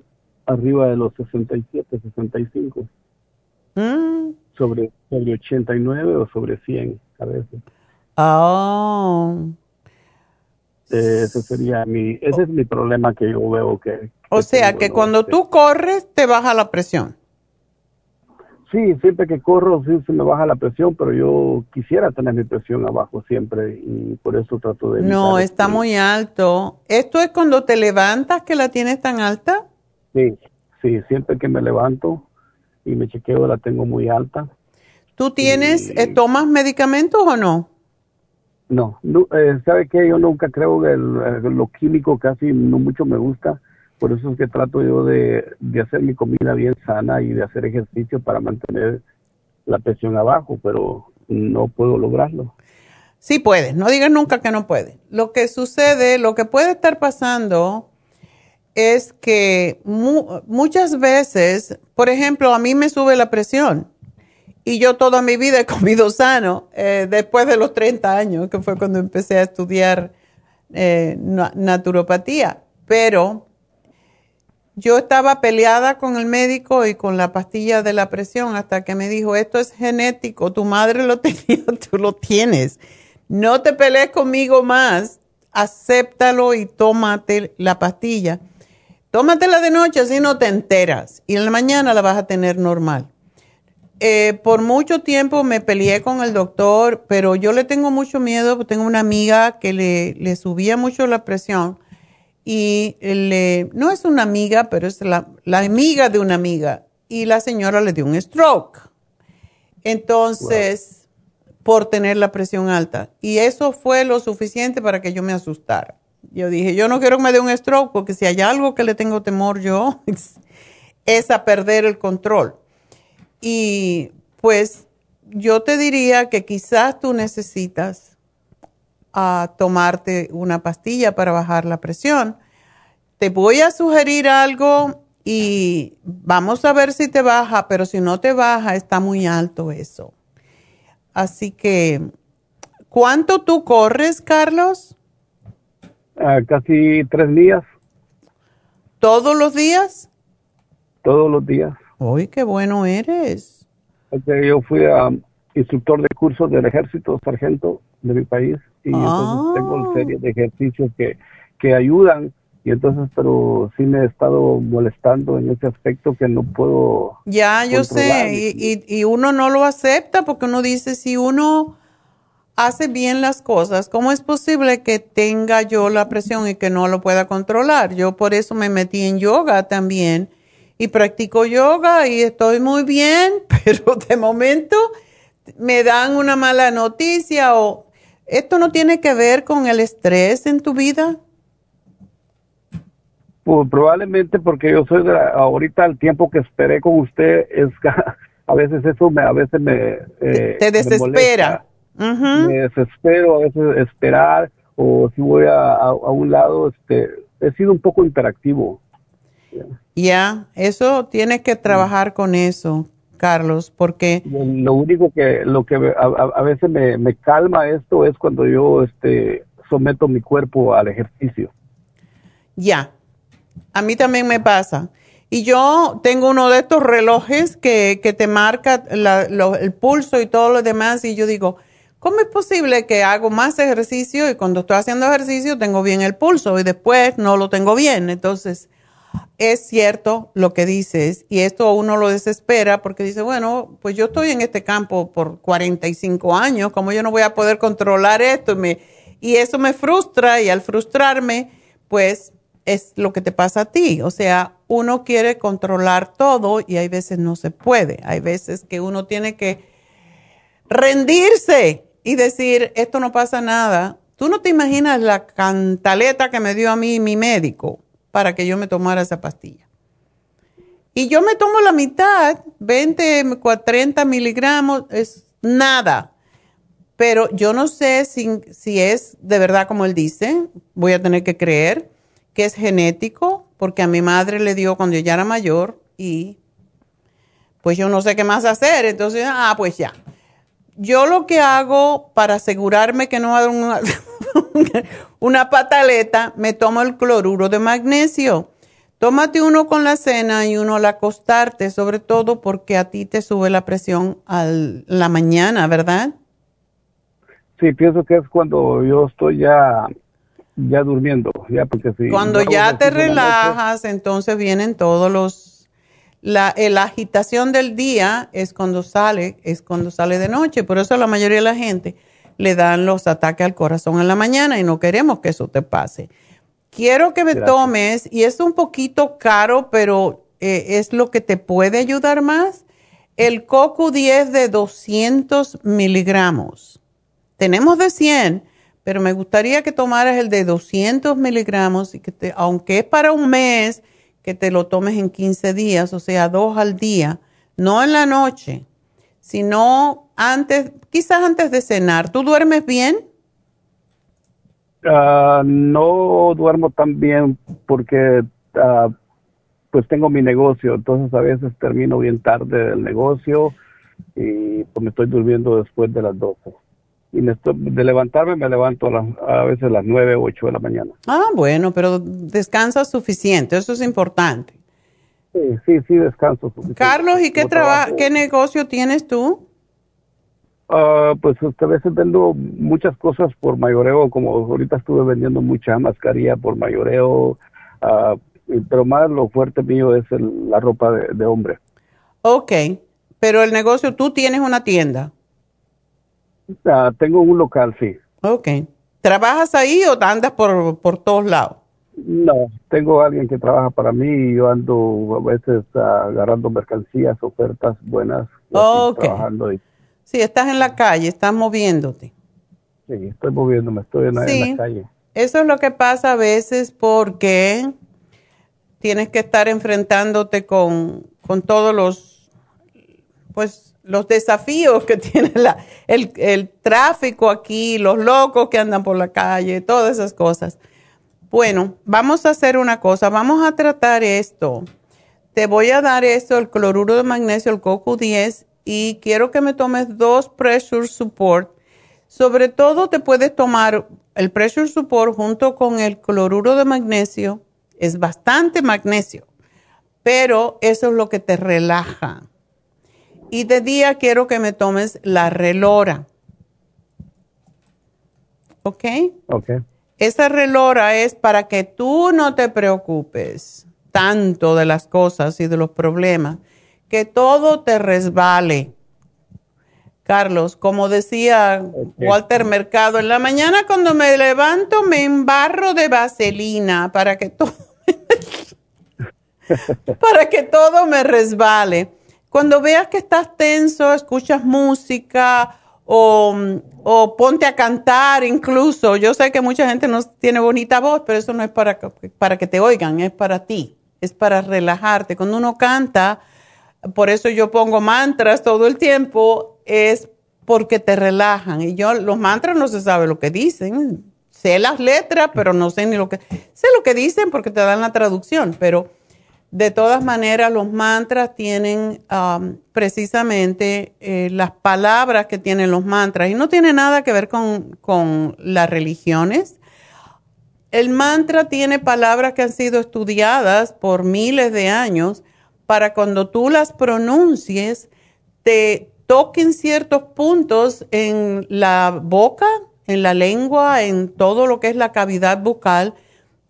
S10: arriba de los 67, 65. Mm. Sobre, sobre 89 o sobre 100 a veces.
S3: Oh.
S10: ese sería mi, ese es mi problema que yo veo que...
S3: O sea, que cuando tú corres te baja la presión.
S10: Sí, siempre que corro sí se me baja la presión, pero yo quisiera tener mi presión abajo siempre y por eso trato de...
S3: No, está muy alto. ¿Esto es cuando te levantas que la tienes tan alta?
S10: Sí, sí, siempre que me levanto y me chequeo la tengo muy alta.
S3: ¿Tú tienes, eh, tomas medicamentos o no?
S10: No, no eh, ¿sabe qué? Yo nunca creo que lo químico casi no mucho me gusta por eso es que trato yo de, hacer mi comida bien sana y de hacer ejercicio para mantener la presión abajo, pero no puedo lograrlo.
S3: Sí puedes, no digas nunca que no puedes. Lo que sucede, lo que puede estar pasando es que muchas veces, por ejemplo, a mí me sube la presión y yo toda mi vida he comido sano, eh, después de los 30 años, que fue cuando empecé a estudiar eh, naturopatía, pero yo estaba peleada con el médico y con la pastilla de la presión hasta que me dijo, esto es genético, tu madre lo tenía, tú lo tienes. No te pelees conmigo más, acéptalo y tómate la pastilla. Tómatela de noche, así no te enteras. Y en la mañana la vas a tener normal. Eh, por mucho tiempo me peleé con el doctor, pero yo le tengo mucho miedo, tengo una amiga que le, le subía mucho la presión y le, no es una amiga, pero es la, amiga de una amiga. Y la señora le dio un stroke. Entonces, por tener la presión alta. Y eso fue lo suficiente para que yo me asustara. Yo dije, yo no quiero que me dé un stroke porque si hay algo que le tengo temor yo es a perder el control. Y pues yo te diría que quizás tú necesitas a tomarte una pastilla para bajar la presión. Te voy a sugerir algo y vamos a ver si te baja, pero si no te baja, está muy alto eso. Así que, ¿cuánto tú corres, Carlos?
S10: Ah, casi tres días.
S3: ¿Todos los días?
S10: Todos los días.
S3: Uy, qué bueno eres.
S10: yo fui a instructor de cursos del ejército, sargento de mi país y entonces tengo ah. serie de ejercicios que, que ayudan y entonces pero sí me he estado molestando en ese aspecto que no puedo
S3: ya yo sé y, y, uno no lo acepta porque uno dice si uno hace bien las cosas cómo es posible que tenga yo la presión y que no lo pueda controlar yo por eso me metí en yoga también y practico yoga y estoy muy bien pero de momento me dan una mala noticia o ¿Esto no tiene que ver con el estrés en tu vida?
S10: Pues probablemente porque yo soy de ahorita el tiempo que esperé con usted es a veces eso me a veces me
S3: eh, te desespera.
S10: Me, desespero a veces esperar o si voy a, un lado este he sido un poco interactivo.
S3: Ya, eso tienes que trabajar con eso. Carlos, porque...
S10: Lo único que, lo que a, veces me, calma esto es cuando yo este, someto mi cuerpo al ejercicio.
S3: Ya, a mí también me pasa. Y yo tengo uno de estos relojes que, te marca el pulso y todo lo demás y yo digo, ¿cómo es posible que hago más ejercicio y cuando estoy haciendo ejercicio tengo bien el pulso y después no lo tengo bien? Entonces, es cierto lo que dices y esto uno lo desespera porque dice, bueno, pues yo estoy en este campo por 45 años, ¿cómo yo no voy a poder controlar esto? Y, eso me frustra y al frustrarme, pues es lo que te pasa a ti. O sea, uno quiere controlar todo y hay veces no se puede. Hay veces que uno tiene que rendirse y decir, esto no pasa nada. Tú no te imaginas la cantaleta que me dio a mí mi médico para que yo me tomara esa pastilla. Y yo me tomo la mitad, 20, 30 miligramos, es nada. Pero yo no sé si, si es de verdad como él dice, voy a tener que creer que es genético, porque a mi madre le dio cuando yo ya era mayor y pues yo no sé qué más hacer. Entonces, ah, pues ya. Yo lo que hago para asegurarme que no va a dar una, una pataleta, me tomo el cloruro de magnesio. Tómate uno con la cena y uno al acostarte, sobre todo porque a ti te sube la presión a la mañana, ¿verdad?
S10: Sí, pienso que es cuando yo estoy ya ya durmiendo, ya porque si
S3: cuando ya te relajas, entonces vienen todos los la, la, agitación del día es cuando sale, es cuando sale de noche, por eso la mayoría de la gente le dan los ataques al corazón en la mañana y no queremos que eso te pase. Quiero que me tomes, y es un poquito caro, pero eh, es lo que te puede ayudar más, el coco 10 de 200 miligramos. Tenemos de 100, pero me gustaría que tomaras el de 200 miligramos y que te, aunque es para un mes, que te lo tomes en 15 días, o sea, dos al día, no en la noche, sino antes, quizás antes de cenar. ¿Tú duermes bien?
S10: Ah, no duermo tan bien porque uh, pues tengo mi negocio, entonces a veces termino bien tarde el negocio y pues me estoy durmiendo después de las 12 y de levantarme me levanto a, veces a las 9 o 8 de la mañana.
S3: Ah, bueno, pero descansas suficiente, eso es importante.
S10: Sí, sí, sí, descanso suficiente.
S3: Carlos, ¿y qué, qué negocio tienes tú?
S10: Uh, pues a veces vendo muchas cosas por mayoreo, como ahorita estuve vendiendo mucha mascarilla por mayoreo, uh, pero más lo fuerte mío es la ropa de, de hombre.
S3: Ok, pero el negocio, tú tienes una tienda.
S10: Ah, tengo un local, sí.
S3: Ok. ¿Trabajas ahí o andas por, por todos lados?
S10: No, tengo alguien que trabaja para mí y yo ando a veces agarrando mercancías, ofertas buenas.
S3: Ok. Trabajando Sí, estás en la calle, estás moviéndote.
S10: Sí, estoy moviéndome, estoy en, en la calle.
S3: Eso es lo que pasa a veces porque tienes que estar enfrentándote con, con todos los, pues, los desafíos que tiene la, el, el, tráfico aquí, los locos que andan por la calle, todas esas cosas. Bueno, vamos a hacer una cosa, vamos a tratar esto. Te voy a dar esto, el cloruro de magnesio, el coco 10, y quiero que me tomes dos pressure support. Sobre todo te puedes tomar el pressure support junto con el cloruro de magnesio. Es bastante magnesio, pero eso es lo que te relaja y de día quiero que me tomes la relora. ¿Ok?
S10: Ok.
S3: Esa relora es para que tú no te preocupes tanto de las cosas y de los problemas, que todo te resbale. Carlos, como decía Walter Mercado, en la mañana cuando me levanto me embarro de vaselina para que todo, para que todo me resbale. Cuando veas que estás tenso, escuchas música o, ponte a cantar incluso. Yo sé que mucha gente no tiene bonita voz, pero eso no es para, para que te oigan, es para ti, es para relajarte. Cuando uno canta, por eso yo pongo mantras todo el tiempo, es porque te relajan. Y yo, los mantras no se sabe lo que dicen. Sé las letras, pero no sé ni lo que... Sé lo que dicen porque te dan la traducción, pero de todas maneras, los mantras tienen um, precisamente eh, las palabras que tienen los mantras y no tiene nada que ver con, con las religiones. El mantra tiene palabras que han sido estudiadas por miles de años para cuando tú las pronuncies, te toquen ciertos puntos en la boca, en la lengua, en todo lo que es la cavidad bucal,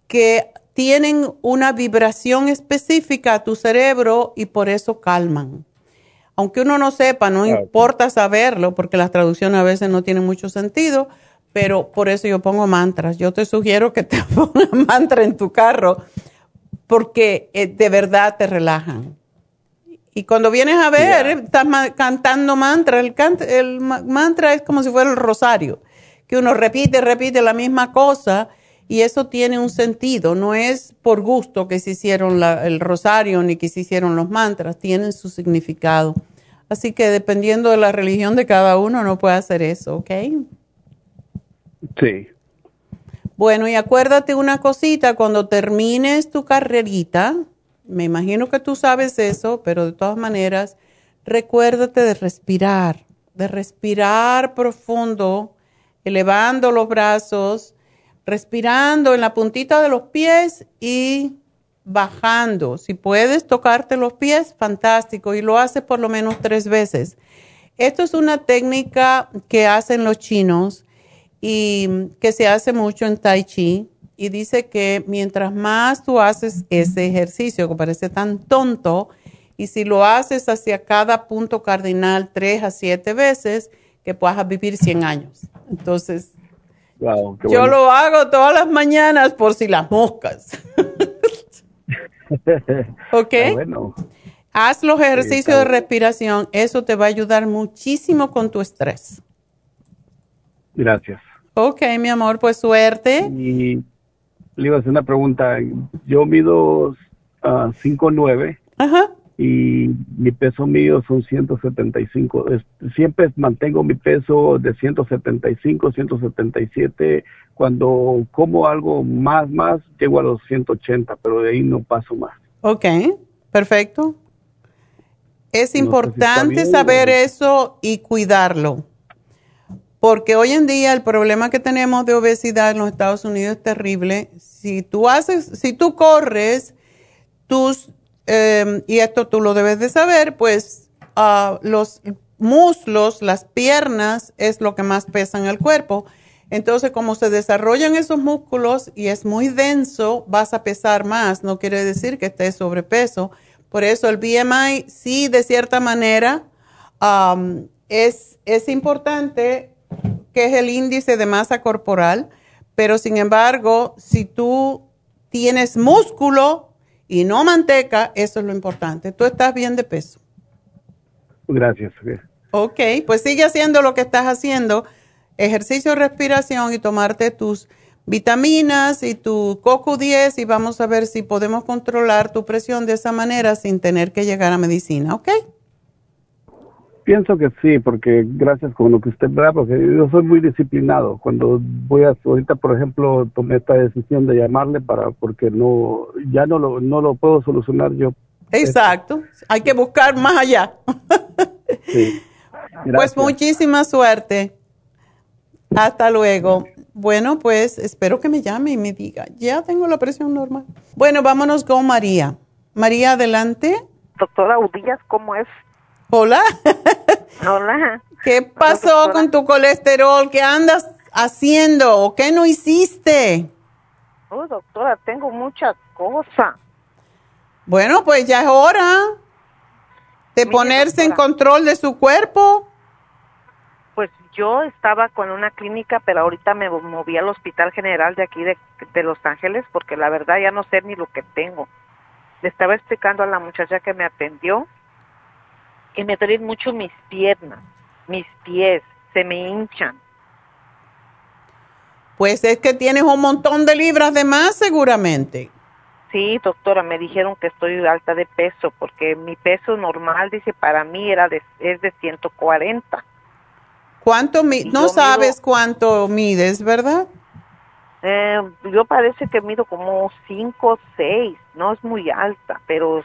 S3: que tienen una vibración específica a tu cerebro y por eso calman. Aunque uno no sepa, no importa saberlo, porque las traducciones a veces no tienen mucho sentido, pero por eso yo pongo mantras. Yo te sugiero que te pongas mantra en tu carro porque eh, de verdad te relajan. Y cuando vienes a ver, estás cantando mantra. El, el mantra es como si fuera el rosario, que uno repite, repite la misma cosa y eso tiene un sentido. No es por gusto que se hicieron el rosario ni que se hicieron los mantras, tienen su significado. Así que dependiendo de la religión de cada uno, no puede hacer eso, ¿ok?
S10: Sí.
S3: Bueno, y acuérdate una cosita, cuando termines tu carrerita, me imagino que tú sabes eso, pero de todas maneras, recuérdate de respirar, de respirar profundo, elevando los brazos, respirando en la puntita de los pies y bajando. Si puedes tocarte los pies, fantástico, y lo haces por lo menos tres veces. Esto es una técnica que hacen los chinos y que se hace mucho en Tai Chi. Y dice que mientras más tú haces ese ejercicio, que parece tan tonto, y si lo haces hacia cada punto cardinal tres a siete veces, que puedas vivir 100 años. Entonces, yo lo hago todas las mañanas por si las moscas. ¿Ok? Haz los ejercicios de respiración, eso te va a ayudar muchísimo con tu estrés.
S10: Gracias.
S3: Ok, mi amor, pues suerte.
S10: Y le iba a hacer una pregunta. Yo mido 5'9". Ah, Ajá. Y mi peso mío son 175. Siempre mantengo mi peso de 175, 177. Cuando como algo más, más, llego a los 180, pero de ahí no paso más.
S3: Ok, perfecto. Es importante saber eso y cuidarlo porque hoy en día el problema que tenemos de obesidad en los Estados Unidos es terrible. Si tú haces, si tú corres, tus, em, y esto tú lo debes de saber, pues ah, los muslos, las piernas es lo que más pesa en el cuerpo. Entonces, como se desarrollan esos músculos y es muy denso, vas a pesar más. No quiere decir que estés sobrepeso. Por eso el BMI sí, de cierta manera, es, es importante que es el índice de masa corporal, pero sin embargo, si tú tienes músculo y no manteca, eso es lo importante. Tú estás bien de peso.
S10: Gracias.
S3: Ok, pues sigue haciendo lo que estás haciendo, ejercicio de respiración y tomarte tus vitaminas y tu coco 10 y vamos a ver si podemos controlar tu presión de esa manera sin tener que llegar a medicina, ¿ok?
S10: Pienso que sí, porque gracias con lo que usted da, porque yo soy muy disciplinado. Cuando voy a, ahorita por ejemplo, tomé esta decisión de llamarle para, porque no, ya no lo, no lo puedo solucionar yo.
S3: Exacto, hay que buscar más allá. sí. Pues muchísima suerte. Hasta luego. Bueno, pues espero que me llame y me diga, ya tengo la presión normal. Bueno, vámonos con María. María, adelante.
S11: Doctora Udillas, ¿cómo es?
S3: Hola.
S11: Hola.
S3: ¿Qué pasó con tu colesterol? ¿Qué andas haciendo o qué no hiciste?
S11: Oh, doctora, tengo muchas cosas.
S3: Bueno, pues ya es hora de ponerse en control de su cuerpo.
S11: Pues yo estaba con una clínica, pero ahorita me moví al Hospital General de aquí de, de Los Ángeles porque la verdad ya no sé ni lo que tengo. Le estaba explicando a la muchacha que me atendió que me duelen mucho mis piernas, mis pies, se me hinchan.
S3: Pues es que tienes un montón de libras de más seguramente.
S11: Sí, doctora, me dijeron que estoy alta de peso porque mi peso normal, dice, para mí era de, es de 140.
S3: ¿Cuánto No sabes cuánto mides, ¿verdad?
S11: Eh, yo parece que mido como 5 o 6, no es muy alta, pero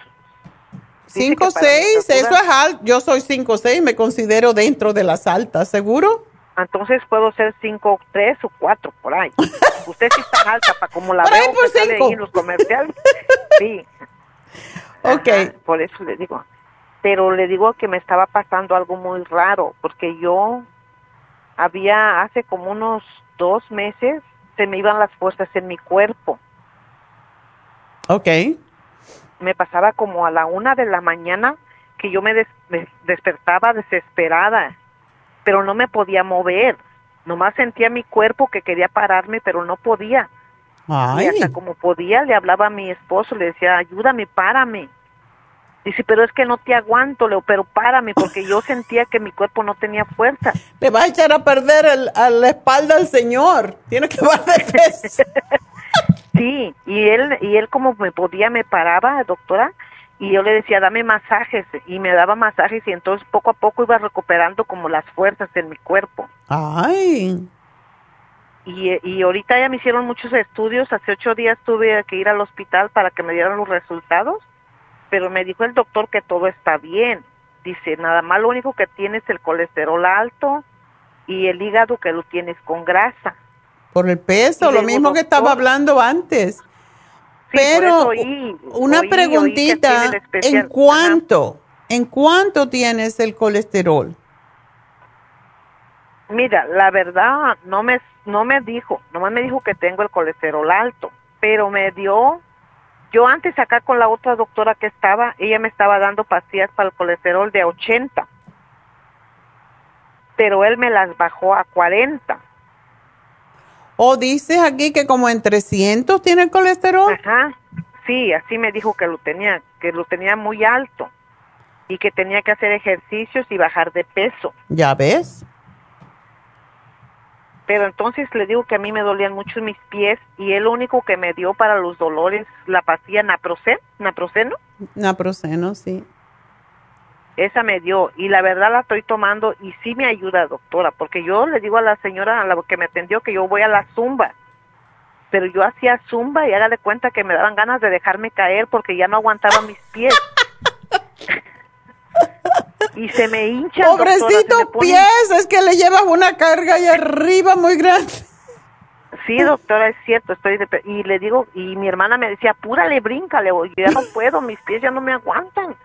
S3: 5 6, eso es alto. Yo soy 5 6, me considero dentro de las altas, ¿seguro?
S11: Entonces puedo ser 5 3 o 4 por ahí. Usted sí está alta para como la veo
S3: por que sale
S11: ahí en los comerciales. Sí.
S3: Ok.
S11: por eso le digo. Pero le digo que me estaba pasando algo muy raro, porque yo había hace como unos dos meses se me iban las fuerzas en mi cuerpo.
S3: Ok
S11: me pasaba como a la una de la mañana que yo me, despertaba desesperada, pero no me podía mover. Nomás sentía mi cuerpo que quería pararme, pero no podía. Y hasta como podía, le hablaba a mi esposo, le decía, ayúdame, párame. Dice, pero es que no te aguanto, Leo, pero párame, porque yo sentía que mi cuerpo no tenía fuerza.
S3: Le va a echar a perder el, a la espalda al Señor. Tiene que bajar
S11: Sí, y él, y él como me podía, me paraba, doctora, y yo le decía, dame masajes, y me daba masajes, y entonces poco a poco iba recuperando como las fuerzas en mi cuerpo.
S3: Ay.
S11: Y, y ahorita ya me hicieron muchos estudios, hace ocho días tuve que ir al hospital para que me dieran los resultados, pero me dijo el doctor que todo está bien. Dice, nada más lo único que tienes es el colesterol alto y el hígado que lo tienes con grasa.
S3: Por el peso, lo mismo que estaba hablando antes. Pero una preguntita, ¿en cuánto? ¿En cuánto tienes el colesterol?
S11: Mira, la verdad no me no me dijo, nomás me dijo que tengo el colesterol alto, pero me dio yo antes acá con la otra doctora que estaba, ella me estaba dando pastillas para el colesterol de 80, pero él me las bajó a 40.
S3: ¿O dices aquí que como en 300 tiene el colesterol?
S11: Ajá, sí, así me dijo que lo tenía, que lo tenía muy alto y que tenía que hacer ejercicios y bajar de peso.
S3: ¿Ya ves?
S11: pero entonces le digo que a mí me dolían mucho mis pies y el único que me dio para los dolores la pastilla naproxeno, naproceno.
S3: Naproceno, sí.
S11: Esa me dio y la verdad la estoy tomando y sí me ayuda, doctora, porque yo le digo a la señora a la que me atendió que yo voy a la zumba, pero yo hacía zumba y hágale cuenta que me daban ganas de dejarme caer porque ya no aguantaba mis pies. y se me hincha.
S3: Pobrecito pies, es que le llevas una carga ahí arriba muy grande.
S11: Sí, doctora, es cierto, estoy y le digo, y mi hermana me decía, apúrale, bríncale, yo ya no puedo, mis pies ya no me aguantan.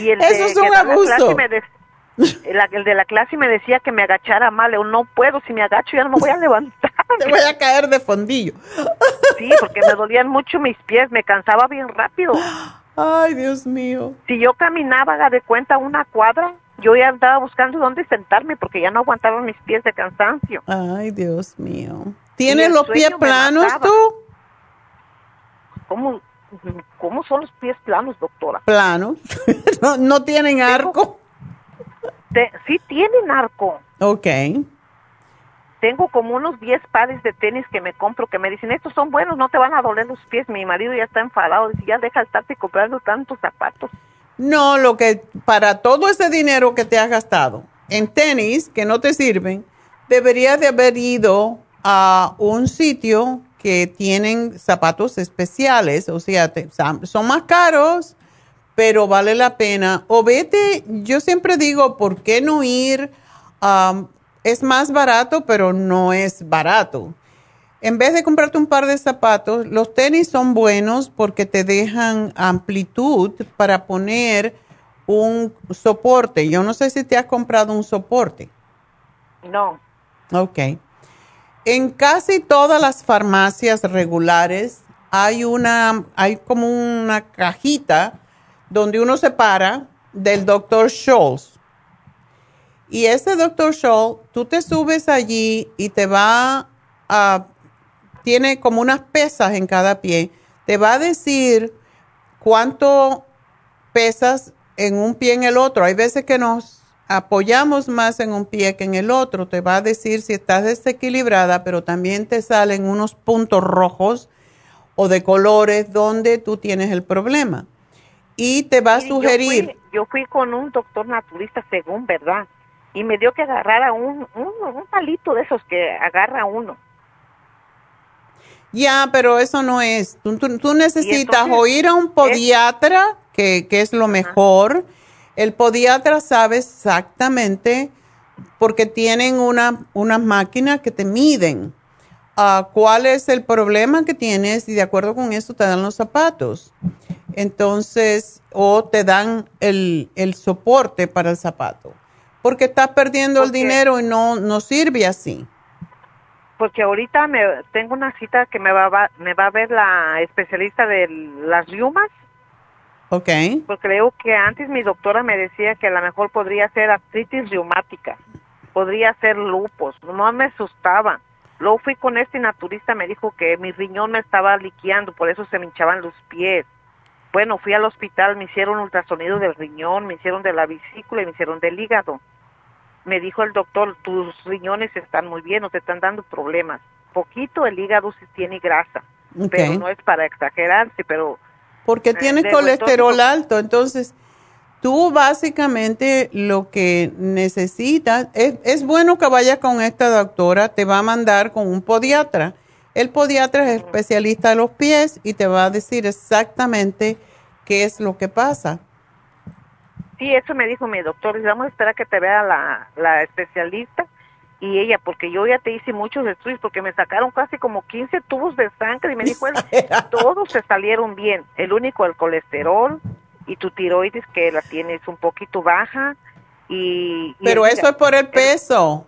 S11: Y el
S3: Eso es un abuso.
S11: el, de la clase me decía que me agachara mal, yo no puedo, si me agacho ya no me voy a levantar.
S3: Te voy a caer de fondillo.
S11: Sí, porque me dolían mucho mis pies, me cansaba bien rápido.
S3: Ay, Dios mío.
S11: Si yo caminaba, de cuenta, una cuadra, yo ya andaba buscando dónde sentarme porque ya no aguantaba mis pies de cansancio.
S3: Ay, Dios mío. ¿Tienes los pies planos tú?
S11: ¿Cómo, ¿Cómo son los pies planos, doctora?
S3: Planos. no, tienen arco.
S11: sí tienen arco.
S3: Ok
S11: tengo como unos 10 pares de tenis que me compro que me dicen, estos son buenos, no te van a doler los pies. Mi marido ya está enfadado, dice, ya deja de estarte comprando tantos zapatos.
S3: No, lo que para todo ese dinero que te has gastado en tenis que no te sirven, deberías de haber ido a un sitio que tienen zapatos especiales, o sea, son más caros, pero vale la pena. O vete, yo siempre digo, ¿por qué no ir es más barato, pero no es barato. En vez de comprarte un par de zapatos, los tenis son buenos porque te dejan amplitud para poner un soporte. Yo no sé si te has comprado un soporte.
S11: No.
S3: Ok. En casi todas las farmacias regulares hay una, hay como una cajita donde uno se para del doctor Scholl's y ese doctor Scholl, tú te subes allí y te va a, tiene como unas pesas en cada pie, te va a decir cuánto pesas en un pie en el otro. Hay veces que nos apoyamos más en un pie que en el otro. Te va a decir si estás desequilibrada, pero también te salen unos puntos rojos o de colores donde tú tienes el problema. Y te va a sugerir...
S11: Yo fui, yo fui con un doctor naturista, según, ¿verdad? y me dio que agarrar un, un, un palito de esos que agarra uno.
S3: Ya, pero eso no es. Tú, necesitas o ir a un podiatra, que, que, es lo mejor. El podiatra sabe exactamente, porque tienen una, una máquina que te miden uh, cuál es el problema que tienes y de acuerdo con eso te dan los zapatos. Entonces, o te dan el, el soporte para el zapato porque estás perdiendo el dinero y no, no sirve así.
S11: Porque ahorita me tengo una cita que me va, me va a ver la especialista de las riumas.
S3: Ok.
S11: Porque creo que antes mi doctora me decía que a lo mejor podría ser artritis reumática. podría ser lupus, no me asustaba. Luego fui con este naturista, me dijo que mi riñón me estaba liqueando, por eso se me hinchaban los pies. Bueno, fui al hospital, me hicieron ultrasonido del riñón, me hicieron de la vesícula y me hicieron del hígado. Me dijo el doctor, tus riñones están muy bien, no te están dando problemas. Poquito el hígado sí tiene grasa, pero no es para exagerarse, pero...
S3: Porque
S11: eh,
S3: tienes colesterol alto, entonces tú básicamente lo que necesitas, es, es bueno que vayas con esta doctora, te va a mandar con un podiatra. El podiatra es especialista de los pies y te va a decir exactamente qué es lo que pasa.
S11: Sí, eso me dijo mi doctor. Vamos a esperar a que te vea la, la especialista y ella, porque yo ya te hice muchos estudios, porque me sacaron casi como 15 tubos de sangre y me dijo todos se salieron bien. El único, el colesterol y tu tiroides que la tienes un poquito baja. Y, y
S3: Pero eso es por el peso.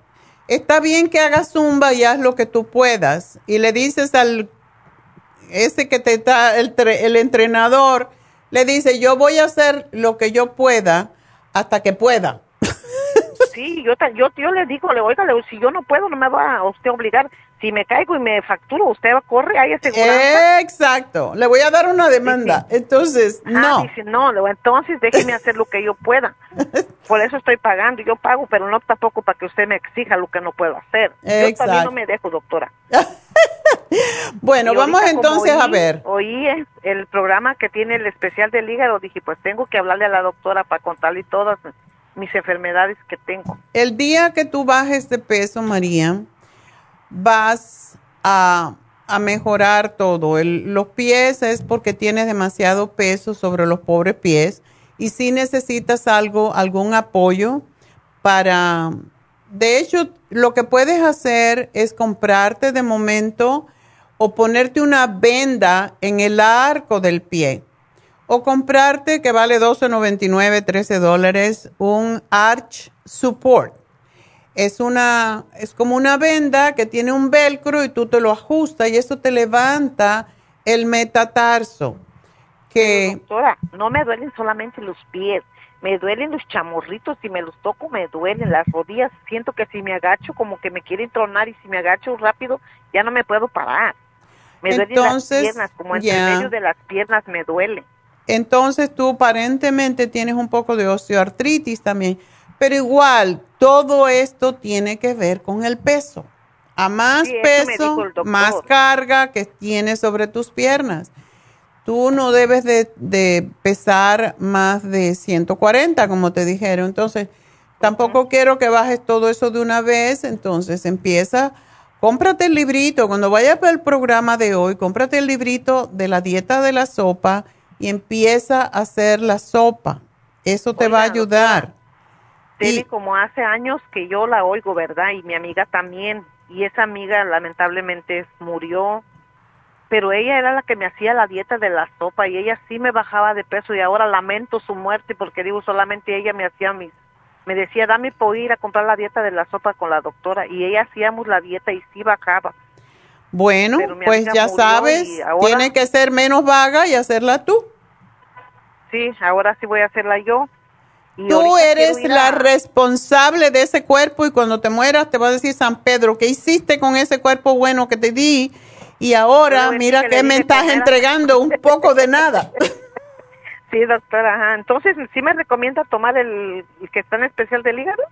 S3: Está bien que hagas zumba y haz lo que tú puedas. Y le dices al ese que te está, el, el entrenador, le dice, yo voy a hacer lo que yo pueda hasta que pueda.
S11: Sí, yo, yo, yo le digo, le oiga, le si yo no puedo, no me va a usted obligar. Si me caigo y me facturo, usted va, corre, hay aseguranza.
S3: Exacto. Le voy a dar una demanda. Entonces,
S11: Ah,
S3: no.
S11: dice, no, le digo, entonces déjeme hacer lo que yo pueda. Por eso estoy pagando, yo pago, pero no tampoco para que usted me exija lo que no puedo hacer. Yo también
S3: Exacto.
S11: no me dejo, doctora.
S3: Bueno,
S11: Y
S3: vamos entonces a ver.
S11: Oí el- el programa que tiene el especial del hígado, dije, pues tengo que hablarle a la doctora para contarle todas mis enfermedades que tengo.
S3: El día que tú bajes de peso, María, vas a, a mejorar todo. El- los pies es porque tienes demasiado peso sobre los pobres pies y si necesitas algo, algún apoyo para... De hecho, lo que puedes hacer es comprarte de momento o ponerte una venda en el arco del pie o comprarte, que vale 12.99, 13 dólares, un Arch Support. Es, una, es como una venda que tiene un velcro y tú te lo ajustas y eso te levanta el metatarso. Que,
S11: Doctora, no me duelen solamente los pies, me duelen los chamorritos, si me los toco me duelen las rodillas, siento que si me agacho como que me quieren tronar y si me agacho rápido ya no me puedo parar. Me duelen
S3: Entonces,
S11: las piernas, como entre medio de las piernas me duele.
S3: Entonces tú aparentemente tienes un poco de osteoartritis también, pero igual todo esto tiene que ver con el peso. A más
S11: Sí,
S3: peso, más carga que tienes sobre tus piernas. Tú no debes de, de pesar más de 140, como te dijeron. Entonces, tampoco quiero que bajes todo eso de una vez. Entonces, empieza, cómprate el librito. Cuando vayas para el programa de hoy, cómprate el librito de la dieta de la sopa y empieza a hacer la sopa. Eso te va a ayudar.
S11: Tiene como hace años que yo la oigo, ¿verdad? Y mi amiga también. Y esa amiga lamentablemente murió. Pero ella era la que me hacía la dieta de la sopa y ella sí me bajaba de peso y ahora lamento su muerte porque digo solamente ella me hacía mis me decía dame por ir a comprar la dieta de la sopa con la doctora y ella hacíamos la dieta y sí bajaba
S3: Bueno, pues ya sabes,
S11: ahora-
S3: tiene que ser menos vaga y hacerla tú.
S11: sí ahora sí voy a hacerla yo y
S3: Tú eres la responsable de ese cuerpo y cuando te mueras te va a decir San Pedro, ¿qué hiciste con ese cuerpo bueno que te di? Y ahora mira que me estás entregando un poco de nada.
S11: sí doctora ajá. entonces sí me recomienda tomar el, el que está en especial del hígado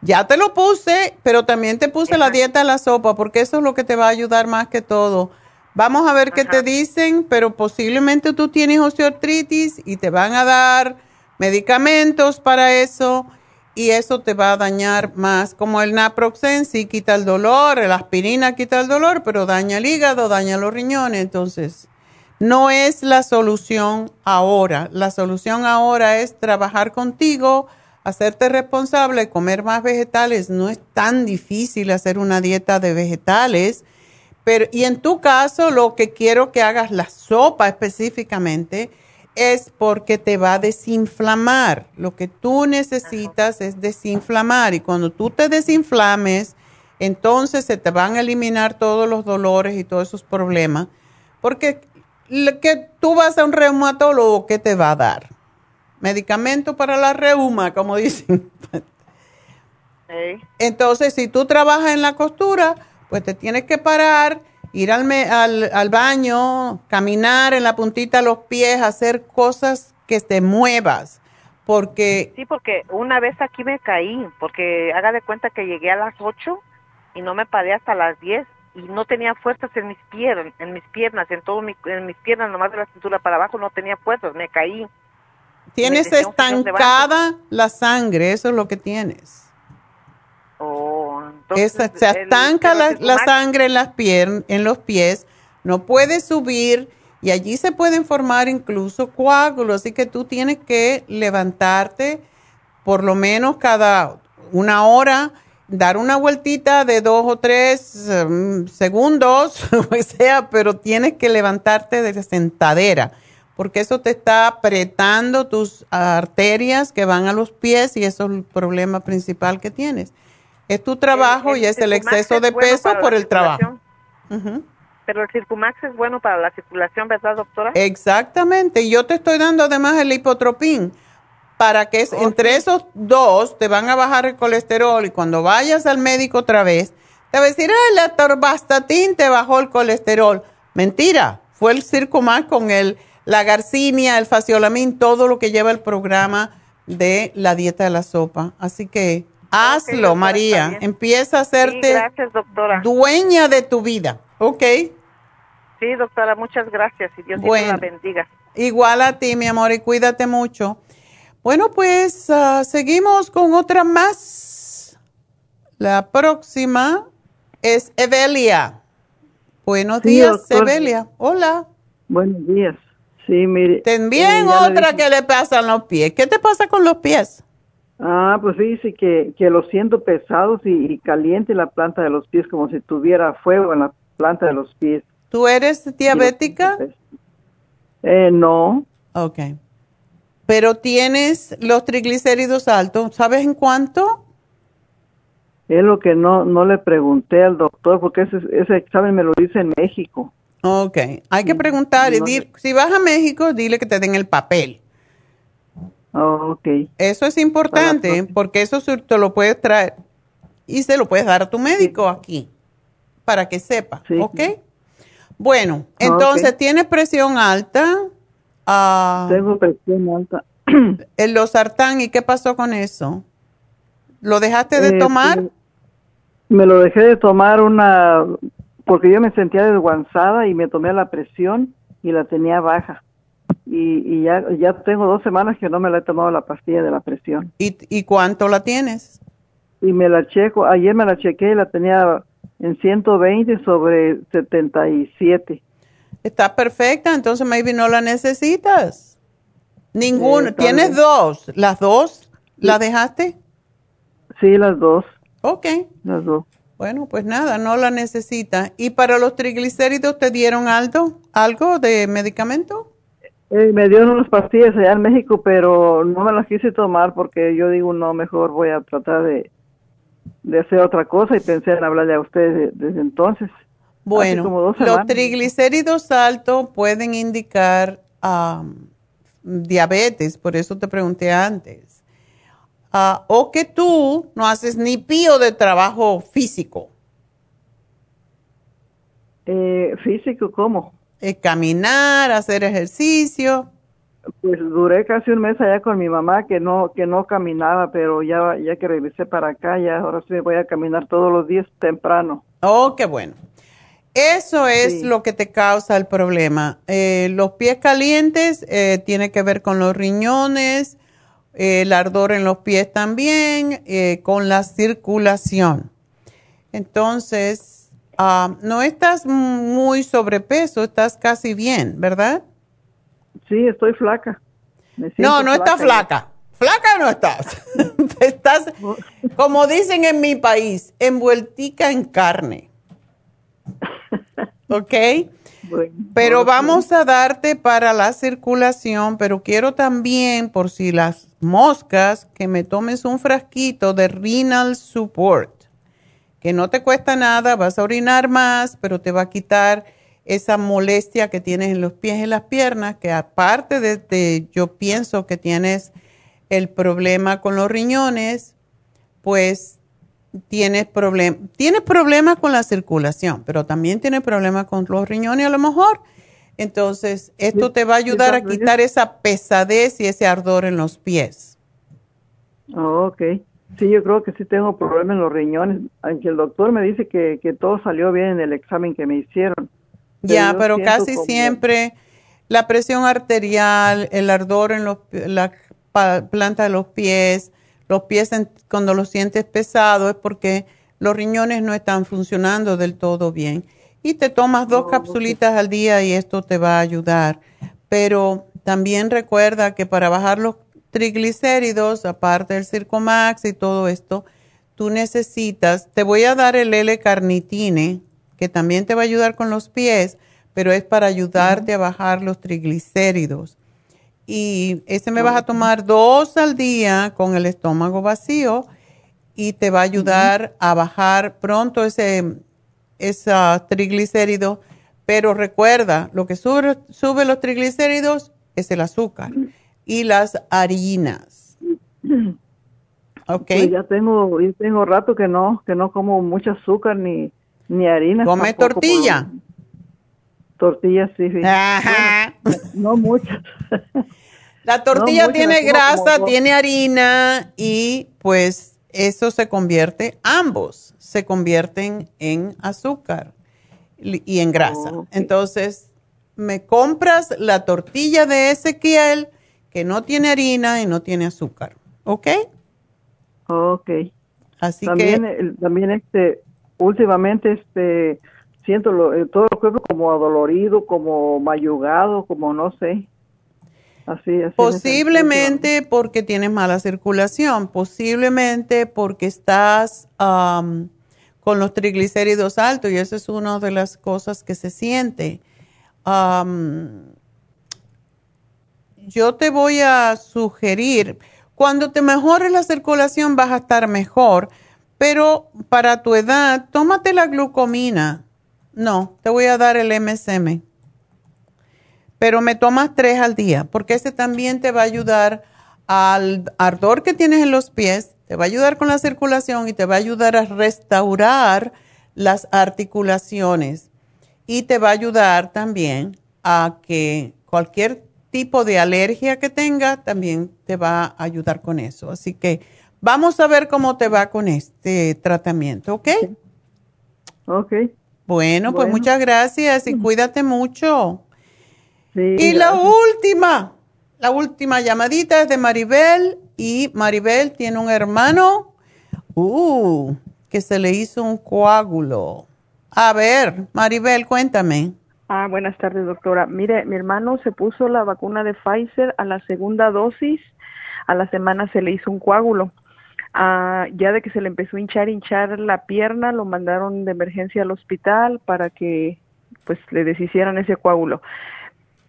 S3: Ya te lo puse, pero también te puse la dieta de la sopa porque eso es lo que te va a ayudar más que todo. Vamos a ver qué te dicen, pero posiblemente tú tienes osteoartritis y te van a dar medicamentos para eso y eso te va a dañar más, como el naproxen sí quita el dolor, el aspirina quita el dolor, pero daña el hígado, daña los riñones, entonces no es la solución ahora. La solución ahora es trabajar contigo, hacerte responsable, comer más vegetales. No es tan difícil hacer una dieta de vegetales. Pero, y en tu caso, lo que quiero que hagas la sopa específicamente es porque te va a desinflamar. Lo que tú necesitas es desinflamar. Y cuando tú te desinflames, entonces se te van a eliminar todos los dolores y todos esos problemas. Porque que tú vas a un reumatólogo, ¿qué te va a dar? Medicamento para la reuma, como dicen. Entonces, si tú trabajas en la costura, pues te tienes que parar, ir al, al, al baño, caminar en la puntita de los pies, hacer cosas que te muevas porque...
S11: Sí, porque una vez aquí me caí, porque haga de cuenta que llegué a las 8 y no me paré hasta las 10 y no tenía fuerzas en mis piernas, en mis piernas, en todo mi, en mis piernas, nomás de la cintura para abajo no tenía fuerzas, me caí.
S3: Tienes estancada la sangre, eso es lo que tienes.
S11: Oh,
S3: entonces, se estanca la, la, sangre en las piernas, en los pies, no puedes subir y allí se pueden formar incluso coágulos, así que tú tienes que levantarte por lo menos cada una hora, dar una vueltita de dos o tres em, segundos, o sea, pero tienes que levantarte de sentadera, porque eso te está apretando tus arterias que van a los pies y eso es el problema principal que tienes. Es tu trabajo y es el exceso de peso por el trabajo.
S11: Pero el Circumax es bueno para la circulación, ¿verdad, doctora?
S3: Exactamente. Y yo te estoy dando además el hipotropín para que entre esos dos te van a bajar el colesterol y cuando vayas al médico otra vez, te va a decir, ah, la torvastatin te bajó el colesterol. Mentira, fue el Circumax con el, la garcinia, el faciolamin, todo lo que lleva el programa de la dieta de la sopa. Así que hazlo, María. Empieza a hacerte dueña de tu vida. ¿Ok?
S11: Sí, doctora, muchas gracias y Dios la bendiga.
S3: Igual a ti, mi amor, y cuídate mucho. Bueno, pues ah, seguimos con otra más. La próxima es Evelia. Buenos días, Evelia. Hola.
S12: Buenos días. Sí, mire.
S3: También otra que le pasan los pies. ¿Qué te pasa con los pies?
S12: Ah, pues sí, que, que los siento pesados y, y caliente la planta de los pies como si tuviera fuego en la planta de los pies.
S3: ¿Tú eres diabética?
S12: Eh, no.
S3: Ok. Pero tienes los triglicéridos altos. ¿Sabes en cuánto?
S12: Es lo que no, no le pregunté al doctor porque ese, ese examen me lo dice en México.
S3: Ok. Hay que preguntar. si vas a México, dile que te den el papel.
S12: ok.
S3: Eso es importante porque eso te lo puedes traer y se lo puedes dar a tu médico aquí para que sepa. ¿Ok? Bueno, entonces, ¿tienes presión alta?
S12: Uh, Tengo presión alta.
S3: El losartán, ¿y qué pasó con eso? ¿Lo dejaste de eh, tomar?
S12: Me lo dejé de tomar una, porque yo me sentía desguanzada y me tomé la presión y la tenía baja. Y, y ya, ya tengo dos semanas que no me la he tomado la pastilla de la presión.
S3: ¿Y, ¿Y cuánto la tienes?
S12: Y me la checo, ayer me la chequé y la tenía en 120 sobre 77.
S3: Está perfecta, entonces maybe no la necesitas. Ninguna. ¿Tienes dos? ¿Las dos las dejaste?
S12: Sí, las dos.
S3: Ok.
S12: Las dos.
S3: Bueno, pues nada, no la necesita. ¿Y para los triglicéridos te dieron algo, algo de medicamento?
S12: Eh, me dieron unas pastillas allá en México, pero no me las quise tomar porque yo digo, no, mejor voy a tratar de, de hacer otra cosa y pensé en hablarle a ustedes desde entonces.
S3: Bueno, los triglicéridos altos pueden indicar diabetes, por eso te pregunté antes. Ah, o que tú no haces ni pío de trabajo físico.
S12: Eh, ¿Físico cómo?
S3: Eh, caminar, hacer ejercicio.
S12: Pues duré casi un mes allá con mi mamá que no que no caminaba, pero ya ya que regresé para acá, ya ahora sí voy a caminar todos los días temprano.
S3: Oh, qué bueno. Eso es lo que te causa el problema. Eh, los pies calientes eh, tiene que ver con los riñones, el ardor en los pies también, eh, con la circulación. Entonces, ah, no estás muy sobrepeso, estás casi bien, ¿verdad?
S12: Sí, estoy flaca.
S3: No, no estás flaca. Flaca no estás. estás, como dicen en mi país, envueltica en carne. ¿Ok? Pero vamos a darte para la circulación, pero quiero también, por si las moscas, que me tomes un frasquito de Renal Support, que no te cuesta nada, vas a orinar más, pero te va a quitar esa molestia que tienes en los pies y las piernas, que aparte de, yo pienso que tienes el problema con los riñones, pues tienes, problem tienes problemas con la circulación, pero también tienes problemas con los riñones a lo mejor. Entonces, esto te va a ayudar a quitar esa pesadez y ese ardor en los pies.
S12: Oh, ok. Sí, yo creo que sí tengo problemas en los riñones, aunque el doctor me dice que, que todo salió bien en el examen que me hicieron.
S3: ya, pero casi siempre la presión arterial, el ardor en los, la planta de los pies, los pies cuando los sientes pesados es porque los riñones no están funcionando del todo bien. Y te tomas dos oh, capsulitas al día y esto te va a ayudar. Pero también recuerda que para bajar los triglicéridos, aparte del Circomax y todo esto, tú necesitas, te voy a dar el L-carnitine, que también te va a ayudar con los pies, pero es para ayudarte a bajar los triglicéridos. Y ese me vas a tomar dos al día con el estómago vacío y te va a ayudar a bajar pronto ese, triglicéridos. Pero recuerda, lo que sube, sube los triglicéridos es el azúcar y las harinas.
S12: Pues ya tengo, yo tengo rato que no, que no como mucho azúcar ni, ni harina.
S3: Come tortilla.
S12: Tortilla, sí, sí. Ajá. no muchas.
S3: La tortilla tiene grasa, tiene harina y pues eso se convierte, ambos se convierten en azúcar y en grasa. Entonces, me compras la tortilla de Ezequiel que no tiene harina y no tiene azúcar, ¿ok?
S12: Ok.
S3: Así
S12: también,
S3: que...
S12: También, este, últimamente, este, siento lo, todo el cuerpo como adolorido, como mayugado, como no sé. Así, así
S3: posiblemente porque tienes mala circulación, posiblemente porque estás con los triglicéridos altos y esa es una de las cosas que se siente yo te voy a sugerir, cuando te mejore la circulación vas a estar mejor, pero para tu edad, tómate la glucomina. No, te voy a dar el MSM. Pero me tomas tres al día, porque ese también te va a ayudar al ardor que tienes en los pies, te va a ayudar con la circulación y te va a ayudar a restaurar las articulaciones. Y te va a ayudar también a que cualquier tipo de alergia que tenga, también te va a ayudar con eso. Así que vamos a ver cómo te va con este tratamiento, ¿ok?
S12: Ok.
S3: Bueno, pues muchas gracias y cuídate mucho. y la última, la última llamadita es de Maribel y Maribel tiene un hermano uh, que se le hizo un coágulo. A ver, Maribel, cuéntame.
S13: Ah, buenas tardes, doctora. Mire, mi hermano se puso la vacuna de Pfizer a la segunda dosis. A la semana se le hizo un coágulo. Ah, ya de que se le empezó a hinchar, hinchar la pierna, lo mandaron de emergencia al hospital para que pues le deshicieran ese coágulo.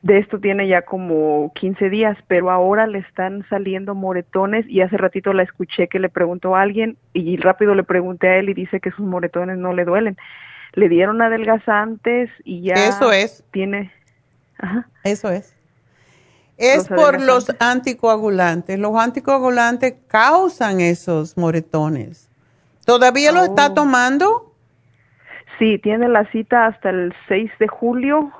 S13: De esto tiene ya como 15 días, pero ahora le están saliendo moretones y hace ratito la escuché que le preguntó a alguien y rápido le pregunté a él y dice que sus moretones no le duelen le dieron adelgazantes y ya
S3: Eso es.
S13: tiene
S3: Eso es. Es por los anticoagulantes. Los anticoagulantes causan esos moretones. ¿Todavía lo está oh. tomando?
S13: Sí, tiene la cita hasta el 6 de julio,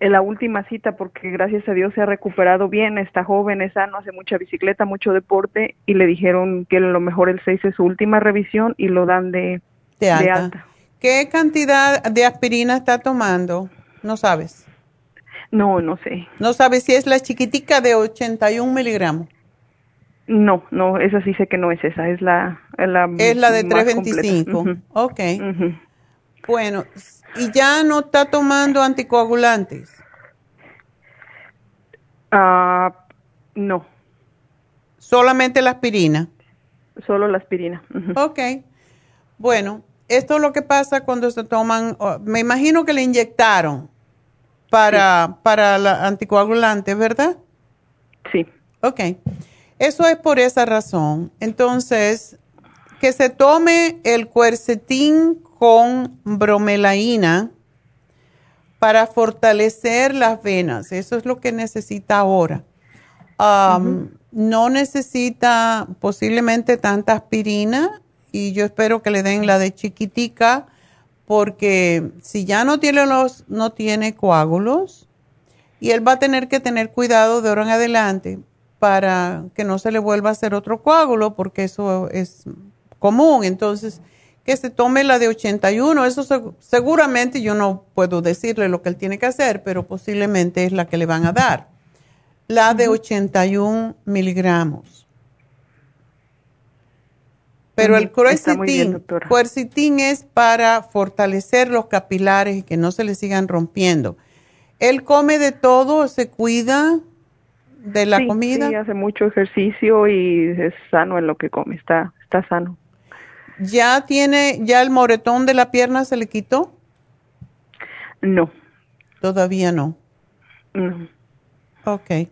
S13: en la última cita, porque gracias a Dios se ha recuperado bien, está joven, es sano, hace mucha bicicleta, mucho deporte, y le dijeron que a lo mejor el 6 es su última revisión y lo dan de, De alta.
S3: ¿Qué cantidad de aspirina está tomando? No sabes.
S13: No, no sé.
S3: ¿No sabes si es la chiquitica de 81 miligramos?
S13: No, no, esa sí sé que no es esa, es la... la
S3: es la de 325. Ok. Bueno, ¿y ya no está tomando anticoagulantes?
S13: Ah, no.
S3: ¿Solamente la aspirina?
S13: Solo la aspirina.
S3: Ok. Bueno, esto es lo que pasa cuando se toman, me imagino que le inyectaron para, para la anticoagulante, ¿verdad?
S13: Sí.
S3: Ok. Eso es por esa razón. Entonces, que se tome el cuercetín con bromelaína para fortalecer las venas. Eso es lo que necesita ahora. Um, no necesita posiblemente tanta aspirina y yo espero que le den la de chiquitica porque si ya no tiene los no tiene coágulos y él va a tener que tener cuidado de ahora en adelante para que no se le vuelva a hacer otro coágulo porque eso es común. Entonces, que se tome la de 81, eso seguramente yo no puedo decirle lo que él tiene que hacer, pero posiblemente es la que le van a dar. La de 81 miligramos. Pero el quercetin es para fortalecer los capilares y que no se le sigan rompiendo. ¿Él come de todo? ¿Se cuida de la comida?
S13: Sí, hace mucho ejercicio y es sano en lo que come, está, está sano.
S3: ¿Ya tiene, ya el moretón de la pierna se le quitó?
S13: No.
S3: Todavía no. No. Ok.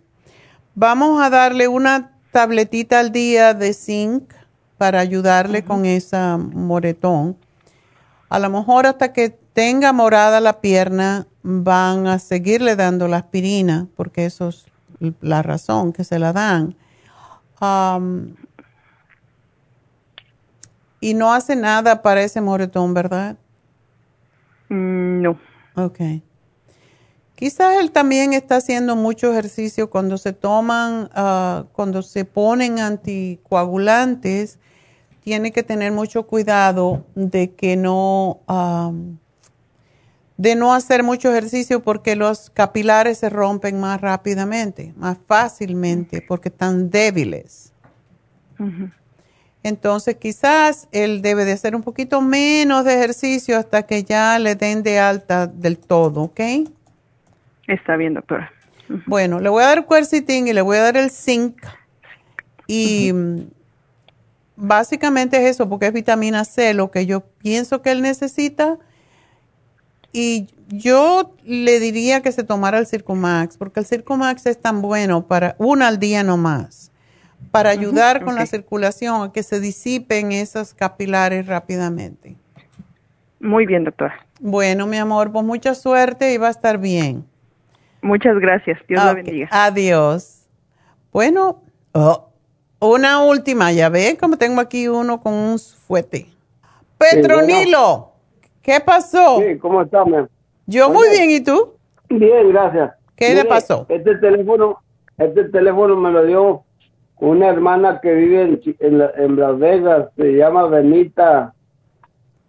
S3: Vamos a darle una tabletita al día de zinc para ayudarle con esa moretón. A lo mejor hasta que tenga morada la pierna van a seguirle dando la aspirina, porque eso es la razón que se la dan. y no hace nada para ese moretón, ¿verdad?
S13: Mm, no.
S3: Ok. Quizás él también está haciendo mucho ejercicio cuando se toman, ah, cuando se ponen anticoagulantes, tiene que tener mucho cuidado de que no, de no hacer mucho ejercicio porque los capilares se rompen más rápidamente, más fácilmente, porque están débiles. Entonces quizás él debe de hacer un poquito menos de ejercicio hasta que ya le den de alta del todo, ¿ok?
S13: Está bien, doctora.
S3: Bueno, le voy a dar cuercitín y le voy a dar el zinc. Y básicamente es eso, porque es vitamina C lo que yo pienso que él necesita. Y yo le diría que se tomara el Circumax, porque el Circumax es tan bueno para una al día nomás, para ayudar con la circulación, a que se disipen esas capilares rápidamente.
S13: Muy bien, doctora.
S3: Bueno, mi amor, pues mucha suerte y va a estar bien.
S13: Muchas gracias. Dios la bendiga.
S3: Adiós. Bueno, oh, una última, ya ve como tengo aquí uno con un fuete. Petronilo, ¿qué pasó?
S14: Sí, ¿cómo estás,
S3: Yo muy bien, ¿y tú?
S14: Bien, gracias.
S3: ¿Qué le pasó?
S14: Este teléfono, este teléfono me lo dio una hermana que vive en, en, Las Vegas, se llama Benita,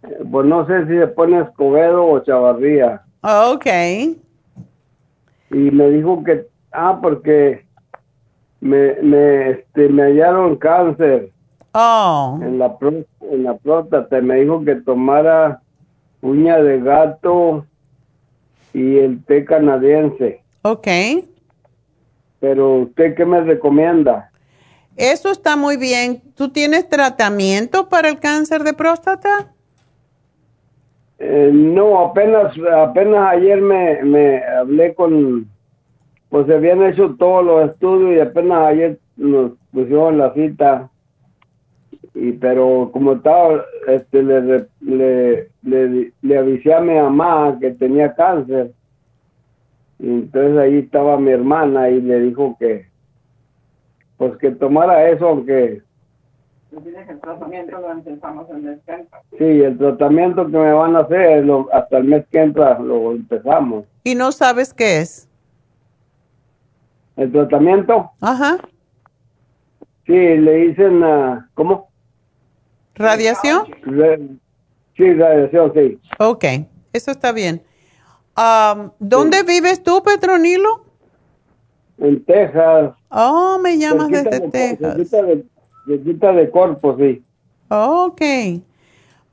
S14: eh, pues no sé si se pone Escobedo o Chavarría.
S3: Ok
S14: y me dijo que, ah, porque me, me, este, me hallaron cáncer.
S3: Oh.
S14: En la, en la próstata. Me dijo que tomara uña de gato y el té canadiense.
S3: Ok.
S14: Pero usted, ¿qué me recomienda?
S3: Eso está muy bien. ¿Tú tienes tratamiento para el cáncer de próstata?
S14: Eh, no, apenas, apenas ayer me, me hablé con, pues se habían hecho todos los estudios y apenas ayer nos pusieron la cita. Y pero como estaba, este, le, le, le, le avisé a mi mamá que tenía cáncer. Y entonces ahí estaba mi hermana y le dijo que, pues que tomara eso, aunque el tratamiento lo empezamos el mes que entra. Sí, el tratamiento que me van a hacer hasta el mes que entra lo empezamos.
S3: ¿Y no sabes qué es?
S14: ¿El tratamiento?
S3: Ajá.
S14: Sí, le dicen, uh, ¿cómo?
S3: ¿Radiación?
S14: sí, radiación, sí.
S3: Ok, eso está bien. Um, ¿Dónde vives tú, Petronilo?
S14: En Texas.
S3: Oh, me llamas desde Texas
S14: quita de cuerpo, sí.
S3: Ok.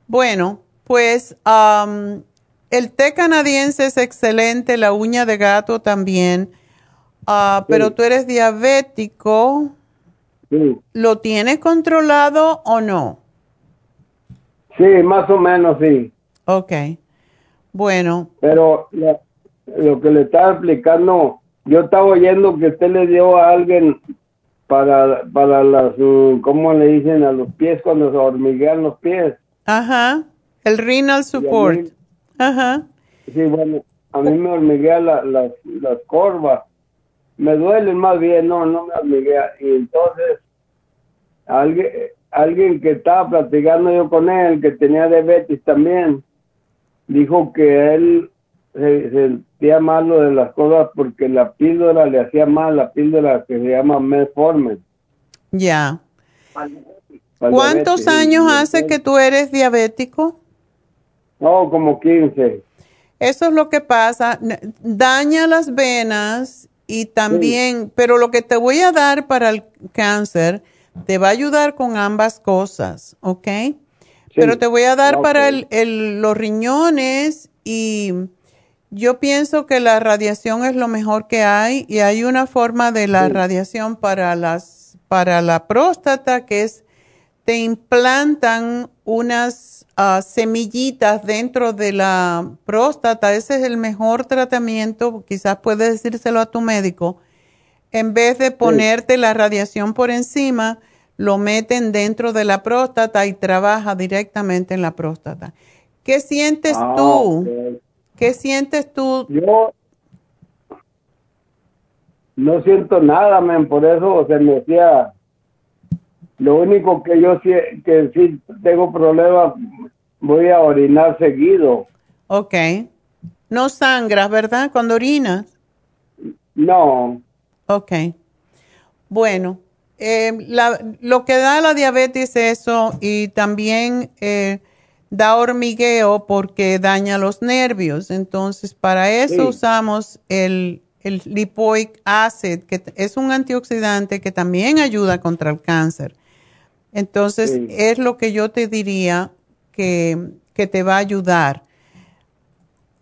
S3: Bueno, pues el té canadiense es excelente, la uña de gato también, ah, pero tú eres diabético.
S14: Sí.
S3: ¿Lo tienes controlado o no?
S14: Sí, más o menos, sí.
S3: Ok. Bueno.
S14: Pero lo que le estaba explicando, yo estaba oyendo que usted le dio a alguien para, para las, mm, ¿cómo le dicen a los pies cuando se hormiguean los pies?
S3: Ajá, el renal support. Ajá.
S14: Sí, bueno, a mí me hormiguea las, las corvas. Me duelen más bien, no, no me hormiguea. Y entonces, alguien, alguien que estaba platicando yo con él, que tenía diabetes también, dijo que él se sentía malo de las cosas porque la píldora le hacía mal, la píldora que se llama Metformin.
S3: Ya. ¿Cuántos años hace que tú eres diabético?
S14: No, como 15.
S3: Eso es lo que pasa. Daña las venas y también, pero lo que te voy a dar para el cáncer te va a ayudar con ambas cosas, ¿ok? Pero te voy a dar para el, los riñones y yo pienso que la radiación es lo mejor que hay y hay una forma de la radiación para las para la próstata que es te implantan unas ah, semillitas dentro de la próstata. Ese es el mejor tratamiento. Quizás puedes decírselo a tu médico. En vez de ponerte la radiación por encima, lo meten dentro de la próstata y trabaja directamente en la próstata. ¿Qué sientes ah, tú? ¿Qué sientes tú?
S14: Yo no siento nada, men, por eso se me decía lo único que yo sí, que sí tengo problemas, voy a orinar seguido.
S3: Ok. No sangras, ¿verdad? Cuando orinas.
S14: No.
S3: Ok. Bueno, eh, lo que da la diabetes es eso y también eh, da hormigueo porque daña los nervios. Entonces, para eso usamos el el lipoic acid, que es un antioxidante que también ayuda contra el cáncer. Entonces, es lo que yo te diría que, te va a ayudar.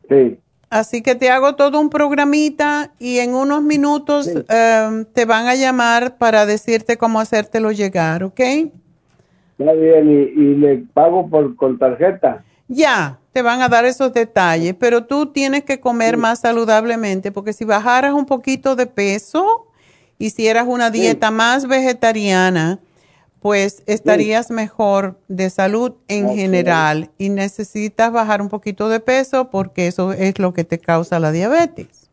S14: Sí.
S3: Así que te hago todo un programita y en unos minutos em, te van a llamar para decirte cómo hacértelo llegar, ¿ok?
S14: Está bien, y, le pago por con tarjeta.
S3: Ya, te van a dar esos detalles, pero tú tienes que comer más saludablemente porque si bajaras un poquito de peso, hicieras una dieta más vegetariana, pues estarías mejor de salud en general y necesitas bajar un poquito de peso porque eso es lo que te causa la diabetes.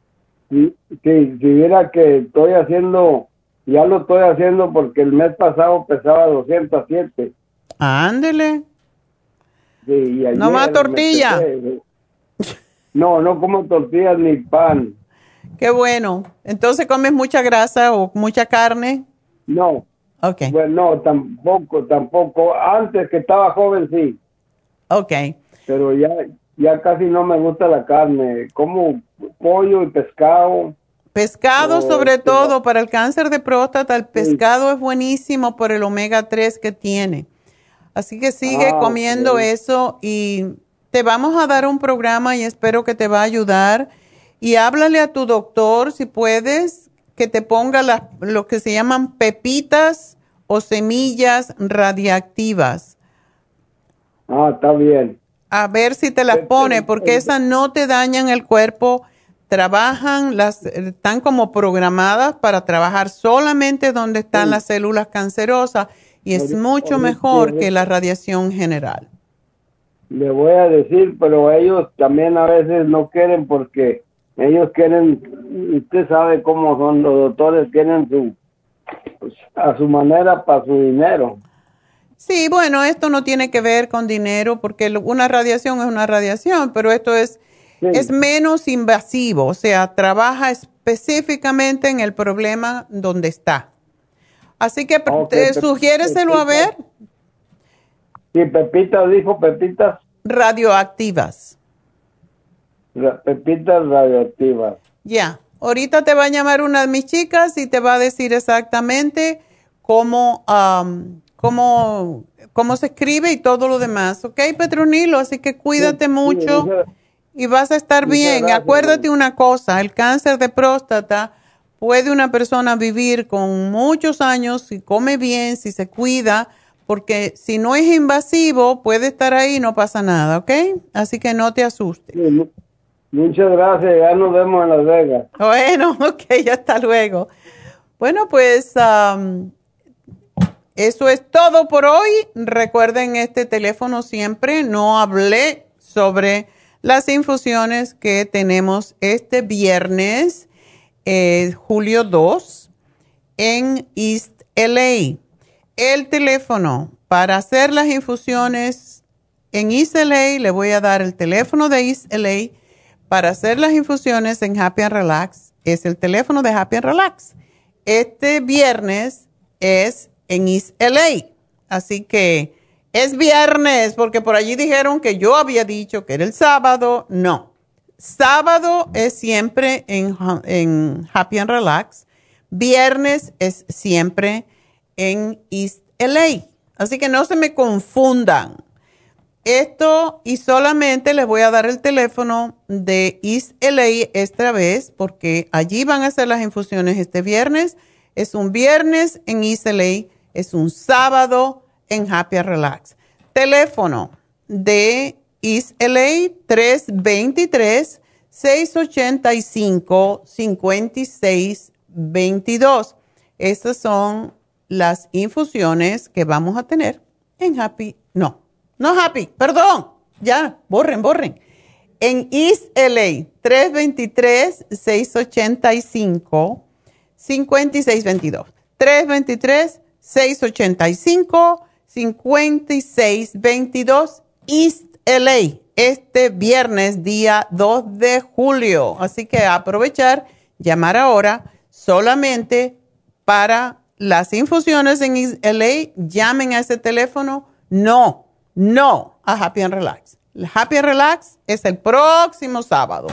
S14: Sí, si viera que estoy haciendo, ya lo estoy haciendo porque el mes pasado pesaba 207.
S3: Ándele. no más tortilla.
S14: no, no como tortillas ni pan.
S3: Qué bueno. Entonces comes mucha grasa o mucha carne.
S14: No,
S3: Okay.
S14: Bueno, no, tampoco, tampoco. Antes que estaba joven, sí.
S3: Ok.
S14: Pero ya, ya casi no me gusta la carne. Como pollo y pescado.
S3: Pescado sobre todo para el cáncer de próstata, el pescado es buenísimo por el omega 3 que tiene. Así que sigue ah, comiendo eso y te vamos a dar un programa y espero que te va a ayudar. Y háblale a tu doctor si puedes que te ponga las, lo que se llaman pepitas o semillas radiactivas.
S14: Ah, está bien.
S3: A ver si te las pone, porque esas no te dañan el cuerpo, trabajan, las, están como programadas para trabajar solamente donde están las células cancerosas y es mucho mejor que la radiación general.
S14: Le voy a decir, pero ellos también a veces no quieren porque ellos quieren, usted sabe cómo son los doctores, quieren su, pues, a su manera para su dinero.
S3: Sí, bueno, esto no tiene que ver con dinero porque una radiación es una radiación, pero esto es, es menos invasivo, o sea, trabaja específicamente en el problema donde está. Así que okay, sugiéreselo a ver.
S14: Sí, Pepita dijo Pepitas.
S3: Radioactivas.
S14: Pepitas radioactivas.
S3: Ya, ahorita te va a llamar una de mis chicas y te va a decir exactamente cómo, cómo, cómo se escribe y todo lo demás. ¿Ok, Petronilo? Así que cuídate mucho y vas a estar bien. Acuérdate una cosa, el cáncer de próstata puede una persona vivir con muchos años si come bien, si se cuida, porque si no es invasivo, puede estar ahí y no pasa nada, ¿ok? Así que no te asustes.
S14: Muchas gracias, ya nos vemos en Las Vegas.
S3: Bueno, ok, hasta luego. Bueno, pues eso es todo por hoy. Recuerden este teléfono siempre. No hablé sobre las infusiones que tenemos este viernes, eh, julio 2, en East LA. el teléfono para hacer las infusiones en East LA, le voy a dar el teléfono de East LA para hacer las infusiones en Happy and Relax. Es el teléfono de Happy and Relax. Este viernes es en East LA. Así que es viernes, porque por allí dijeron que yo había dicho que era el sábado. No. Sábado es siempre en, Happy and Relax. Viernes es siempre en East LA. Así que no se me confundan. Esto y solamente les voy a dar el teléfono de East LA esta vez porque allí van a hacer las infusiones este viernes. Es un viernes en East LA, es un sábado en Happy Relax. Teléfono de East LA 323 685 5622. Estas son las infusiones que vamos a tener en Happy, no, no Happy, perdón, ya, borren, borren. En East LA, 323-685-5622. 323-685-5622, East LA, este viernes, día 2 de julio. Así que aprovechar, llamar ahora solamente para las infusiones en LA, llamen a ese teléfono. No, no a Happy and Relax. Happy and Relax es el próximo sábado,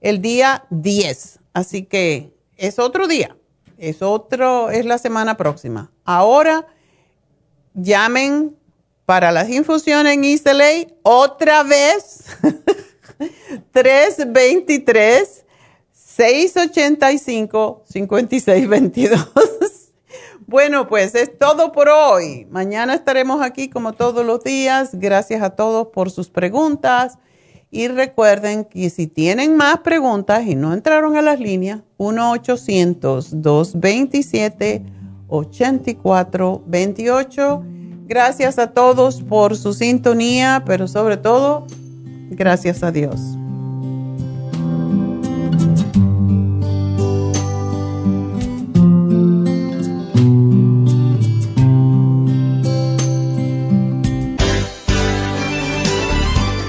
S3: el día 10. Así que es otro día, es otro, es la semana próxima. Ahora llamen para las infusiones en LA otra vez 323 685 5622 bueno, pues es todo por hoy. Mañana estaremos aquí como todos los días. Gracias a todos por sus preguntas. Y recuerden que si tienen más preguntas y no entraron a las líneas, 1-800-227-8428. Gracias a todos por su sintonía, pero sobre todo, gracias a Dios.